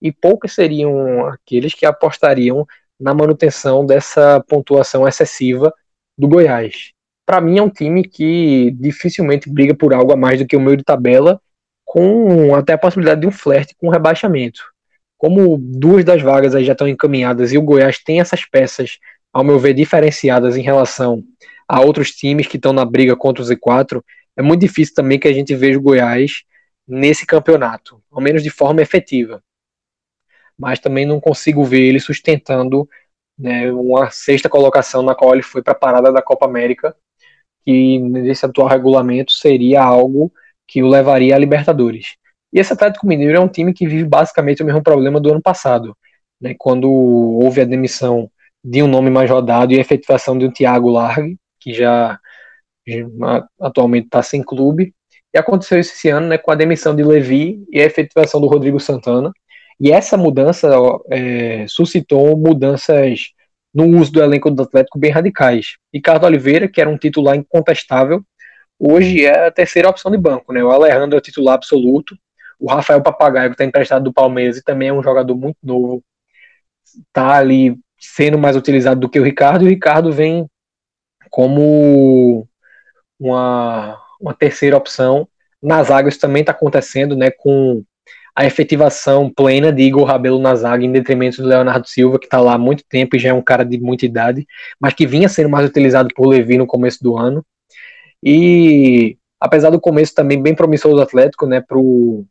E poucos seriam aqueles que apostariam na manutenção dessa pontuação excessiva do Goiás. Para mim é um time que dificilmente briga por algo a mais do que o meio de tabela com até a possibilidade de um flerte com rebaixamento. Como duas das vagas aí já estão encaminhadas e o Goiás tem essas peças, ao meu ver, diferenciadas em relação a outros times que estão na briga contra o Z4, é muito difícil também que a gente veja o Goiás nesse campeonato, ao menos de forma efetiva. Mas também não consigo ver ele sustentando né, uma sexta colocação na qual ele foi para a parada da Copa América, que nesse atual regulamento seria algo que o levaria à Libertadores. E esse Atlético Mineiro é um time que vive basicamente o mesmo problema do ano passado, né, quando houve a demissão de um nome mais rodado e a efetivação de um Thiago Largue, que já, atualmente está sem clube. E aconteceu isso esse ano né, com a demissão de Levi e a efetivação do Rodrigo Santana. E essa mudança é, suscitou mudanças no uso do elenco do Atlético bem radicais. Ricardo Oliveira, que era um titular incontestável, hoje é a terceira opção de banco, né? O Alejandro é o titular absoluto. O Rafael Papagaio, que está emprestado do Palmeiras e também é um jogador muito novo, está ali sendo mais utilizado do que o Ricardo, e o Ricardo vem como uma, uma terceira opção. Nas zaga também está acontecendo, né? Com a efetivação plena de Igor Rabelo na zaga em detrimento do Leonardo Silva, que está lá há muito tempo e já é um cara de muita idade, mas que vinha sendo mais utilizado por Levi no começo do ano. E apesar do começo também bem promissor do Atlético, né, pro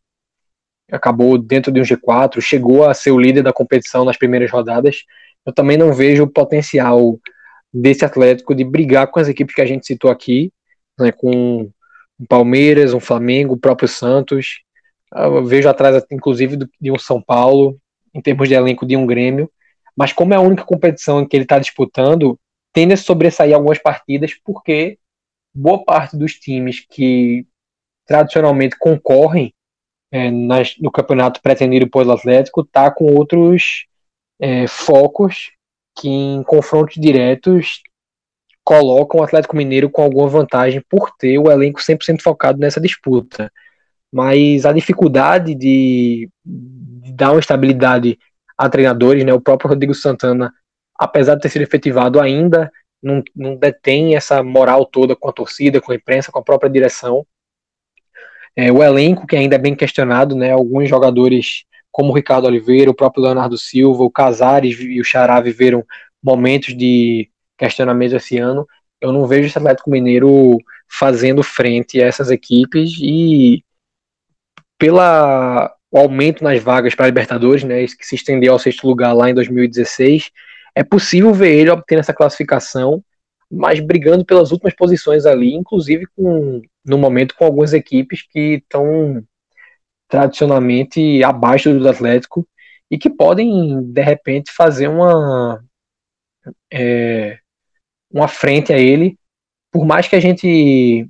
acabou dentro de um G4, chegou a ser o líder da competição nas primeiras rodadas. Eu também não vejo o potencial desse Atlético de brigar com as equipes que a gente citou aqui, né, com um Palmeiras, um Flamengo, o próprio Santos. Eu vejo atrás, inclusive, de um São Paulo, em termos de elenco de um Grêmio. Mas como é a única competição em que ele está disputando, tende a sobressair algumas partidas, porque boa parte dos times que tradicionalmente concorrem é, nas, no campeonato pretendido pelo Atlético está com outros é, focos que em confrontos diretos colocam o Atlético Mineiro com alguma vantagem por ter o elenco 100% focado nessa disputa. Mas a dificuldade de, de dar uma estabilidade a treinadores, né, o próprio Rodrigo Santana, apesar de ter sido efetivado ainda, não, não detém essa moral toda com a torcida, com a imprensa, com a própria direção. É, o elenco, que ainda é bem questionado, né, alguns jogadores como o Ricardo Oliveira, o próprio Leonardo Silva, o Casares e o Xará viveram momentos de questionamento esse ano. Eu não vejo esse Atlético Mineiro fazendo frente a essas equipes e pela o aumento nas vagas para a Libertadores, né, que se estendeu ao sexto lugar lá em 2016, é possível ver ele obtendo essa classificação, mas brigando pelas últimas posições ali, inclusive com, no momento com algumas equipes que estão tradicionalmente abaixo do Atlético e que podem, de repente, fazer uma, é, uma frente a ele, por mais que a gente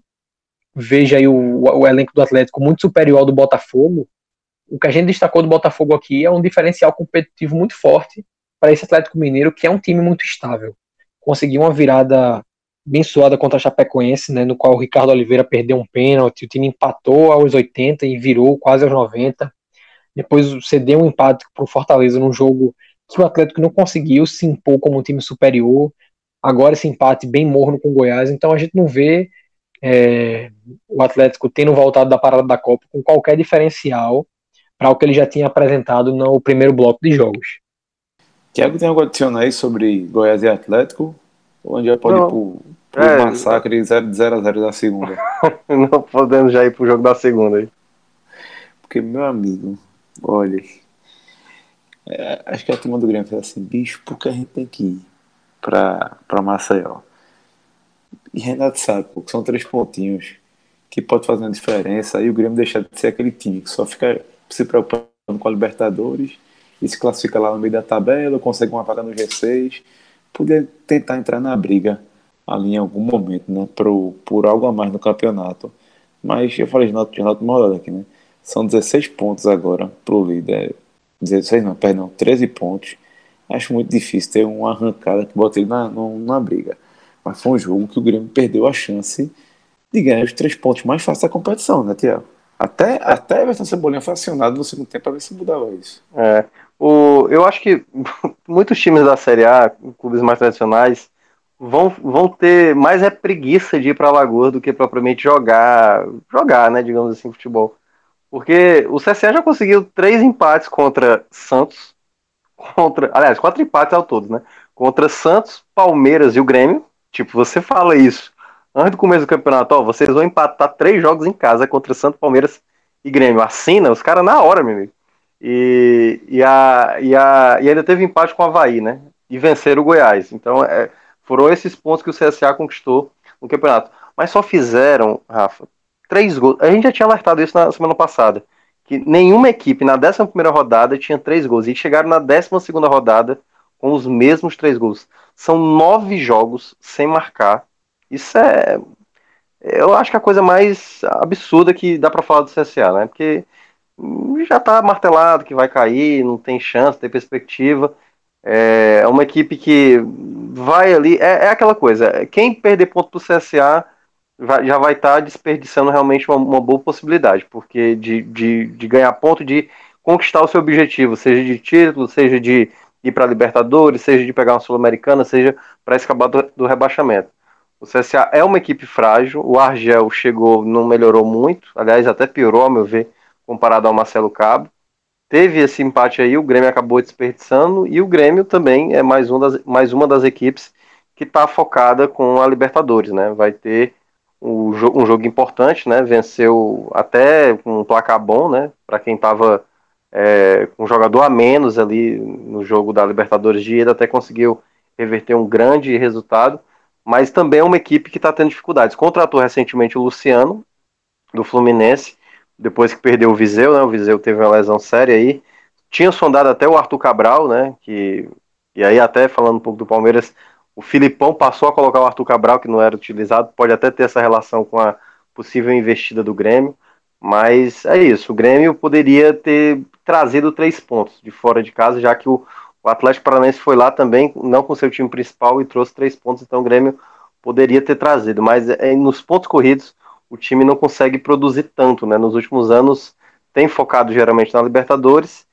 veja aí o, o elenco do Atlético muito superior ao do Botafogo, o que a gente destacou do Botafogo aqui é um diferencial competitivo muito forte para esse Atlético Mineiro, que é um time muito estável. Conseguiu uma virada bem suada contra a Chapecoense, né, no qual o Ricardo Oliveira perdeu um pênalti, o time empatou aos 80 e virou quase aos 90. Depois cedeu um empate para o Fortaleza num jogo que o Atlético não conseguiu se impor como um time superior. Agora esse empate bem morno com o Goiás, então a gente não vê é, o Atlético tendo voltado da parada da Copa com qualquer diferencial para o que ele já tinha apresentado no primeiro bloco de jogos. Tiago, tem algo a adicionar aí sobre Goiás e Atlético? Já pode não. ir pro, pro é, massacre 0 a 0 da segunda? não podemos já ir pro jogo da segunda aí. Porque, meu amigo, olha, é, acho que a turma do Grêmio fala assim, bicho, por que a gente tem que ir pra, pra Maceió? E Renato sabe, pô, que são três pontinhos que pode fazer uma diferença e o Grêmio deixar de ser aquele time que só fica se preocupando com a Libertadores e se classifica lá no meio da tabela, consegue uma vaga no G6, poder tentar entrar na briga ali em algum momento, né, por, por algo a mais no campeonato. Mas eu falei de Renato, Renato Morada aqui, né? São 16 pontos agora pro líder 16 não, perdão, 13 pontos. Acho muito difícil ter uma arrancada que bota ele na, na, na briga. Mas foi um jogo que o Grêmio perdeu a chance de ganhar os três pontos mais fáceis da competição, né, Tiago? Até, até Everton Cebolinha foi acionado no segundo tempo para ver se mudava isso. É. O, eu acho que muitos times da Série A, clubes mais tradicionais, vão, vão ter mais é preguiça de ir para Lagoa do que propriamente jogar, jogar, né, digamos assim, futebol. Porque o CSA já conseguiu três empates contra Santos, contra, aliás, quatro empates ao todo, né? Contra Santos, Palmeiras e o Grêmio. Tipo, você fala isso antes do começo do campeonato, ó, vocês vão empatar três jogos em casa contra Santos, Palmeiras e Grêmio. Assina os caras na hora, meu amigo. E, e, a, e, a, e ainda teve empate com o Havaí, né? E vencer o Goiás. Então, é, foram esses pontos que o CSA conquistou no campeonato. Mas só fizeram, Rafa, três gols. A gente já tinha alertado isso na semana passada. Que nenhuma equipe na 11 rodada tinha três gols. E chegaram na 12 rodada com os mesmos três gols. São nove jogos sem marcar. Isso é. Eu acho que é a coisa mais absurda que dá para falar do CSA, né? Porque já tá martelado que vai cair, não tem chance, tem perspectiva. É uma equipe que vai ali. É, é aquela coisa. Quem perder ponto pro CSA vai, já vai estar tá desperdiçando realmente uma, uma, boa possibilidade, porque de, de, de ganhar ponto, de conquistar o seu objetivo, seja de título, seja de ir para Libertadores, seja de pegar uma Sul-Americana, seja para escapar do, do, rebaixamento. O CSA é uma equipe frágil, o Argel chegou, não melhorou muito, aliás, até piorou, ao meu ver, comparado ao Marcelo Cabo. Teve esse empate aí, o Grêmio acabou desperdiçando, e o Grêmio também é mais, um das, mais uma das equipes que está focada com a Libertadores, né? Vai ter um, um jogo importante, né? Venceu até com um placar bom, né? Para quem estava é, com um jogador a menos ali no jogo da Libertadores de ida, até conseguiu reverter um grande resultado. Mas também é uma equipe que está tendo dificuldades. Contratou recentemente o Luciano, do Fluminense, depois que perdeu o Viseu, né? O Viseu teve uma lesão séria aí. Tinha sondado até o Arthur Cabral, né? Que, e aí, até falando um pouco do Palmeiras, o Filipão passou a colocar o Arthur Cabral, que não era utilizado, pode até ter essa relação com a possível investida do Grêmio, mas é isso. O Grêmio poderia ter trazido três pontos de fora de casa, já que o, o Atlético Paranaense foi lá também, não com seu time principal, e trouxe três pontos, então o Grêmio poderia ter trazido, mas é, nos pontos corridos o time não consegue produzir tanto, né? Nos últimos anos tem focado geralmente na Libertadores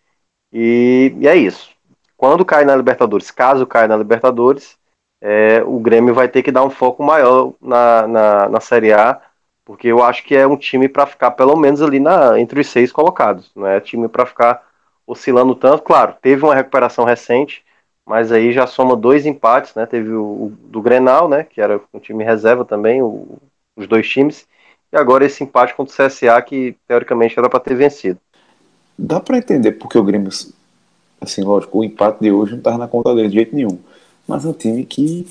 e, e é isso. Quando cai na Libertadores, caso caia na Libertadores, é, o Grêmio vai ter que dar um foco maior na, na, na Série A, porque eu acho que é um time para ficar pelo menos ali na, entre os seis colocados. Não é time para ficar oscilando tanto. Claro, teve uma recuperação recente, mas aí já soma dois empates, né? Teve o, o do Grenal, né? Que era um time reserva também, o, os dois times, e agora esse empate contra o CSA, que teoricamente era para ter vencido. Dá para entender porque o Grêmio, assim, lógico, o empate de hoje não estava na conta dele de jeito nenhum mas é um time que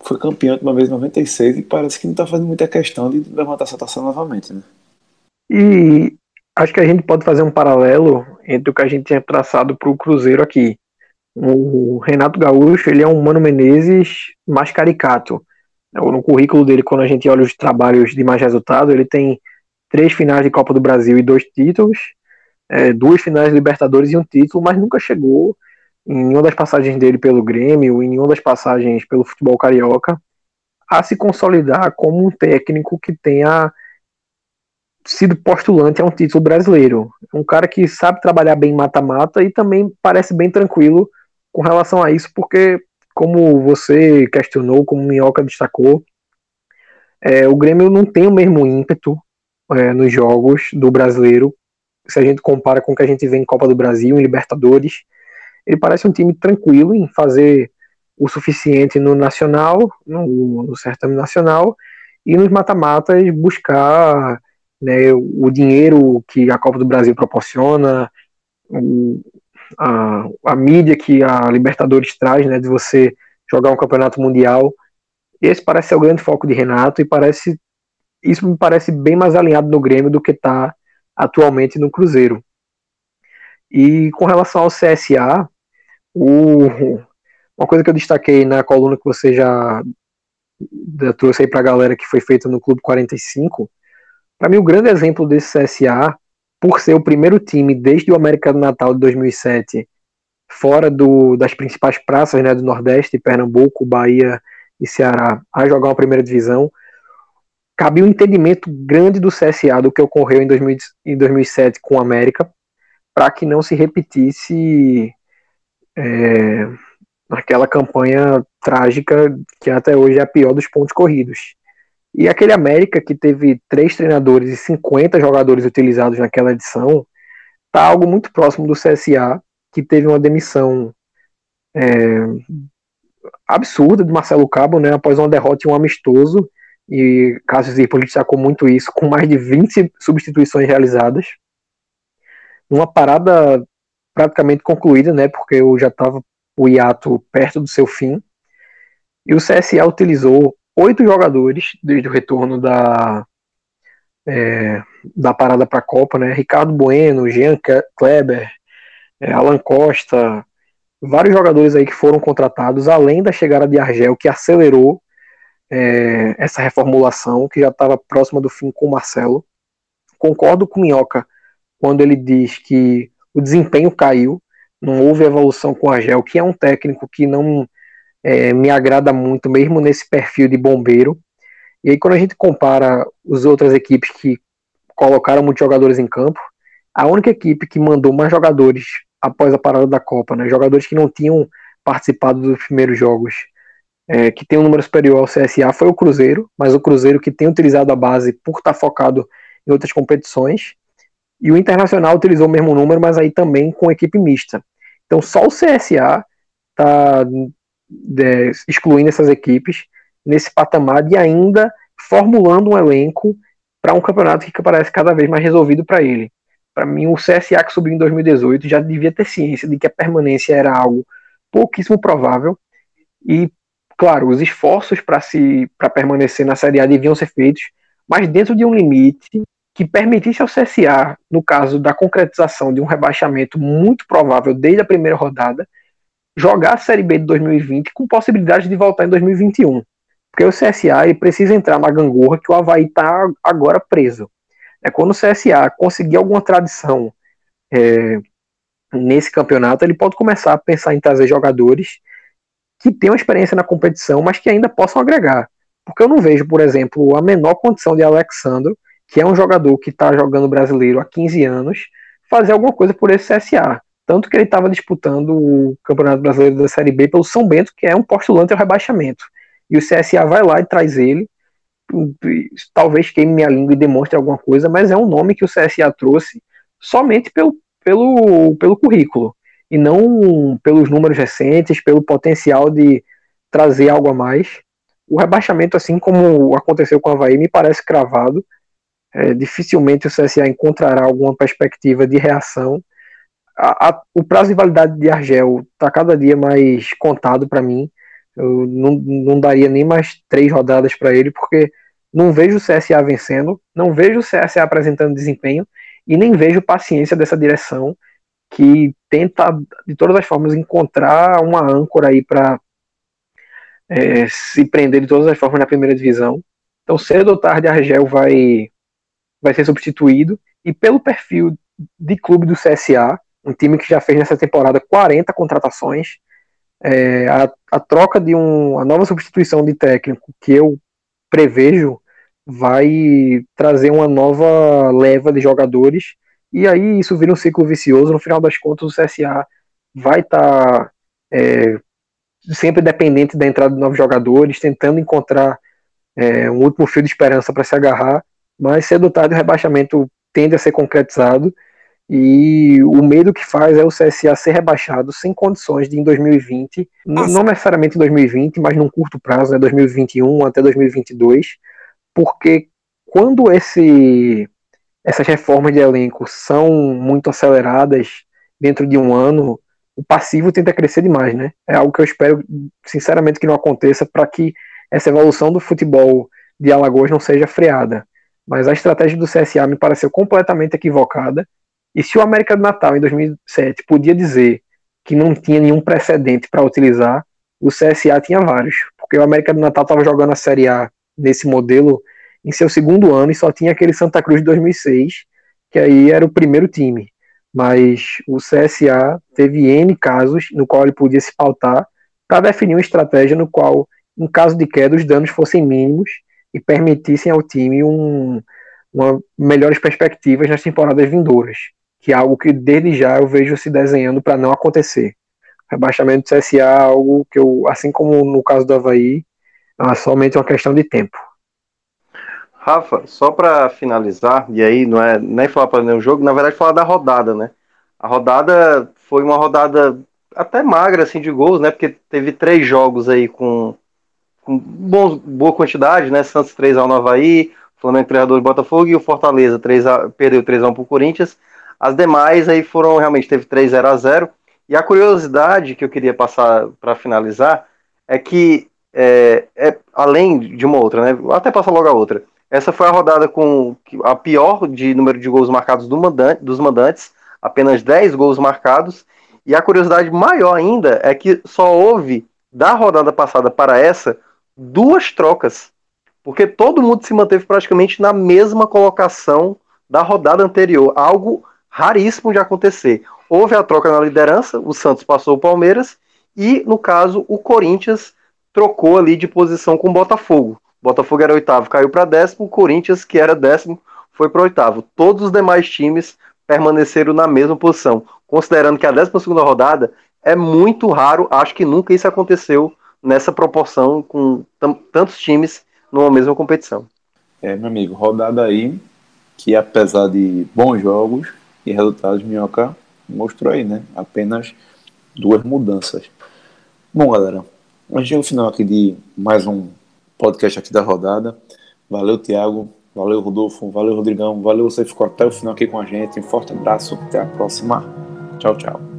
foi campeão de uma vez em 96 e parece que não está fazendo muita questão de levantar essa taça novamente, né? E acho que a gente pode fazer um paralelo entre o que a gente tinha traçado para o Cruzeiro aqui. O Renato Gaúcho, ele é um Mano Menezes mais caricato. No currículo dele, quando a gente olha os trabalhos de mais resultado, ele tem três finais de Copa do Brasil e dois títulos, é, duas finais de Libertadores e um título, mas nunca chegou em nenhuma das passagens dele pelo Grêmio, em nenhuma das passagens pelo futebol carioca, a se consolidar como um técnico que tenha sido postulante a um título brasileiro. Um cara que sabe trabalhar bem mata-mata e também parece bem tranquilo com relação a isso, porque, como você questionou, como o Minhoca destacou, é, o Grêmio não tem o mesmo ímpeto é, nos jogos do brasileiro, se a gente compara com o que a gente vê em Copa do Brasil, em Libertadores. Ele parece um time tranquilo em fazer o suficiente no nacional, no, no certame nacional, e nos mata-matas buscar né, o dinheiro que a Copa do Brasil proporciona, o, a, a mídia que a Libertadores traz, né, de você jogar um campeonato mundial. Esse parece ser o grande foco de Renato e parece isso me parece bem mais alinhado no Grêmio do que está atualmente no Cruzeiro. E com relação ao CSA, o, uma coisa que eu destaquei na coluna que você já trouxe aí para a galera que foi feita no Clube 45, para mim o grande exemplo desse CSA, por ser o primeiro time desde o América do Natal de 2007, fora do, das principais praças né, do Nordeste, Pernambuco, Bahia e Ceará, a jogar uma primeira divisão, cabia um entendimento grande do CSA do que ocorreu em, 2000, em 2007 com o América, para que não se repetisse é, aquela campanha trágica que até hoje é a pior dos pontos corridos. E aquele América que teve três treinadores e 50 jogadores utilizados naquela edição, tá algo muito próximo do CSA, que teve uma demissão é, absurda de Marcelo Cabo, né, após uma derrota em um amistoso, e Cássio Zirpoli destacou muito isso, com mais de 20 substituições realizadas. Uma parada praticamente concluída, né, porque eu já estava o hiato perto do seu fim. E o CSA utilizou oito jogadores desde o retorno da, é, da parada para a Copa, né? Ricardo Bueno, Jean Kleber, é, Alan Costa, vários jogadores aí que foram contratados, além da chegada de Argel, que acelerou é, essa reformulação que já estava próxima do fim com o Marcelo. Concordo com o Minhoca quando ele diz que o desempenho caiu, não houve evolução com o Argel, que é um técnico que não é, me agrada muito, mesmo nesse perfil de bombeiro. E aí, quando a gente compara as outras equipes que colocaram muitos jogadores em campo, a única equipe que mandou mais jogadores após a parada da Copa, né, jogadores que não tinham participado dos primeiros jogos, é, que tem um número superior ao CSA foi o Cruzeiro, mas o Cruzeiro que tem utilizado a base por estar focado em outras competições. E o Internacional utilizou o mesmo número, mas aí também com equipe mista. Então só o CSA está é, excluindo essas equipes nesse patamar e ainda formulando um elenco para um campeonato que parece cada vez mais resolvido para ele. Para mim, o CSA que subiu em 2018 já devia ter ciência de que a permanência era algo pouquíssimo provável e Claro, os esforços para se para permanecer na Série A deviam ser feitos, mas dentro de um limite que permitisse ao CSA, no caso da concretização de um rebaixamento muito provável desde a primeira rodada, jogar a Série B de 2020 com possibilidade de voltar em 2021. Porque o CSA precisa entrar na gangorra que o Havaí está agora preso. É quando o CSA conseguir alguma tradição é, nesse campeonato, ele pode começar a pensar em trazer jogadores que tenham experiência na competição, mas que ainda possam agregar. Porque eu não vejo, por exemplo, a menor condição de Alexandre, que é um jogador que está jogando brasileiro há 15 anos, fazer alguma coisa por esse CSA. Tanto que ele estava disputando o Campeonato Brasileiro da Série B pelo São Bento, que é um postulante ao rebaixamento. E o CSA vai lá e traz ele. Talvez queime minha língua e demonstre alguma coisa, mas é um nome que o CSA trouxe somente pelo, pelo, pelo currículo e não pelos números recentes, pelo potencial de trazer algo a mais. O rebaixamento, assim como aconteceu com o Havaí, me parece cravado. É, dificilmente o CSA encontrará alguma perspectiva de reação. A, a, o prazo de validade de Argel está cada dia mais contado para mim. Eu não, não daria nem mais três rodadas para ele, porque não vejo o CSA vencendo, não vejo o CSA apresentando desempenho e nem vejo paciência dessa direção que tenta de todas as formas encontrar uma âncora aí para é, se prender de todas as formas na primeira divisão. Então, cedo ou tarde, Argel vai, vai ser substituído. E pelo perfil de clube do CSA, um time que já fez nessa temporada 40 contratações, é, a, a, troca de um, a nova substituição de técnico que eu prevejo vai trazer uma nova leva de jogadores. E aí isso vira um ciclo vicioso. No final das contas, o CSA vai estar tá é, sempre dependente da entrada de novos jogadores, tentando encontrar é, um último fio de esperança para se agarrar, mas cedo ou tarde o rebaixamento tende a ser concretizado e o medo que faz é o CSA ser rebaixado sem condições de em 2020, não necessariamente em 2020, mas num curto prazo, né, 2021 até 2022, porque quando esse, essas reformas de elenco são muito aceleradas dentro de um ano, o passivo tenta crescer demais, né? É algo que eu espero, sinceramente, que não aconteça para que essa evolução do futebol de Alagoas não seja freada. Mas a estratégia do CSA me pareceu completamente equivocada. E se o América do Natal, em 2007, podia dizer que não tinha nenhum precedente para utilizar, o CSA tinha vários. Porque o América do Natal estava jogando a Série A nesse modelo em seu segundo ano e só tinha aquele Santa Cruz de 2006, que aí era o primeiro time mas o CSA teve N casos no qual ele podia se pautar para definir uma estratégia no qual, em caso de queda, os danos fossem mínimos e permitissem ao time um, uma melhores perspectivas nas temporadas vindouras, que é algo que desde já eu vejo se desenhando para não acontecer. Rebaixamento do CSA é algo que eu, assim como no caso do Havaí, é somente uma questão de tempo. Rafa, só para finalizar, e aí não é nem falar para nenhum jogo, na verdade falar da rodada, né? A rodada foi uma rodada até magra assim de gols, né? Porque teve três jogos aí com, com boa quantidade, né? Santos 3 x no Havaí, Flamengo 3 x 2 Botafogo e o Fortaleza 3 a, perdeu 3 x 1 pro Corinthians. As demais aí foram realmente teve 3 0 a 0. E a curiosidade que eu queria passar para finalizar é que é, é, além de uma outra, né? Até passar logo a outra. Essa foi a rodada com a pior de número de gols marcados do mandante, dos mandantes, apenas 10 gols marcados. E a curiosidade maior ainda é que só houve, da rodada passada para essa, duas trocas. Porque todo mundo se manteve praticamente na mesma colocação da rodada anterior. Algo raríssimo de acontecer. Houve a troca na liderança, o Santos passou o Palmeiras, e, no caso, o Corinthians trocou ali de posição com o Botafogo. Botafogo era oitavo, caiu para décimo. Corinthians, que era décimo, foi para oitavo. Todos os demais times permaneceram na mesma posição. Considerando que a décima segunda rodada é muito raro, acho que nunca isso aconteceu nessa proporção com tantos times numa mesma competição. É, meu amigo, rodada aí que apesar de bons jogos e resultados, Minhoca mostrou aí, né? Apenas duas mudanças. Bom, galera, a gente o final aqui de mais um podcast aqui da rodada. Valeu, Tiago. Valeu, Rodolfo. Valeu, Rodrigão. Valeu, você ficou até o final aqui com a gente. Um forte abraço. Até a próxima. Tchau, tchau.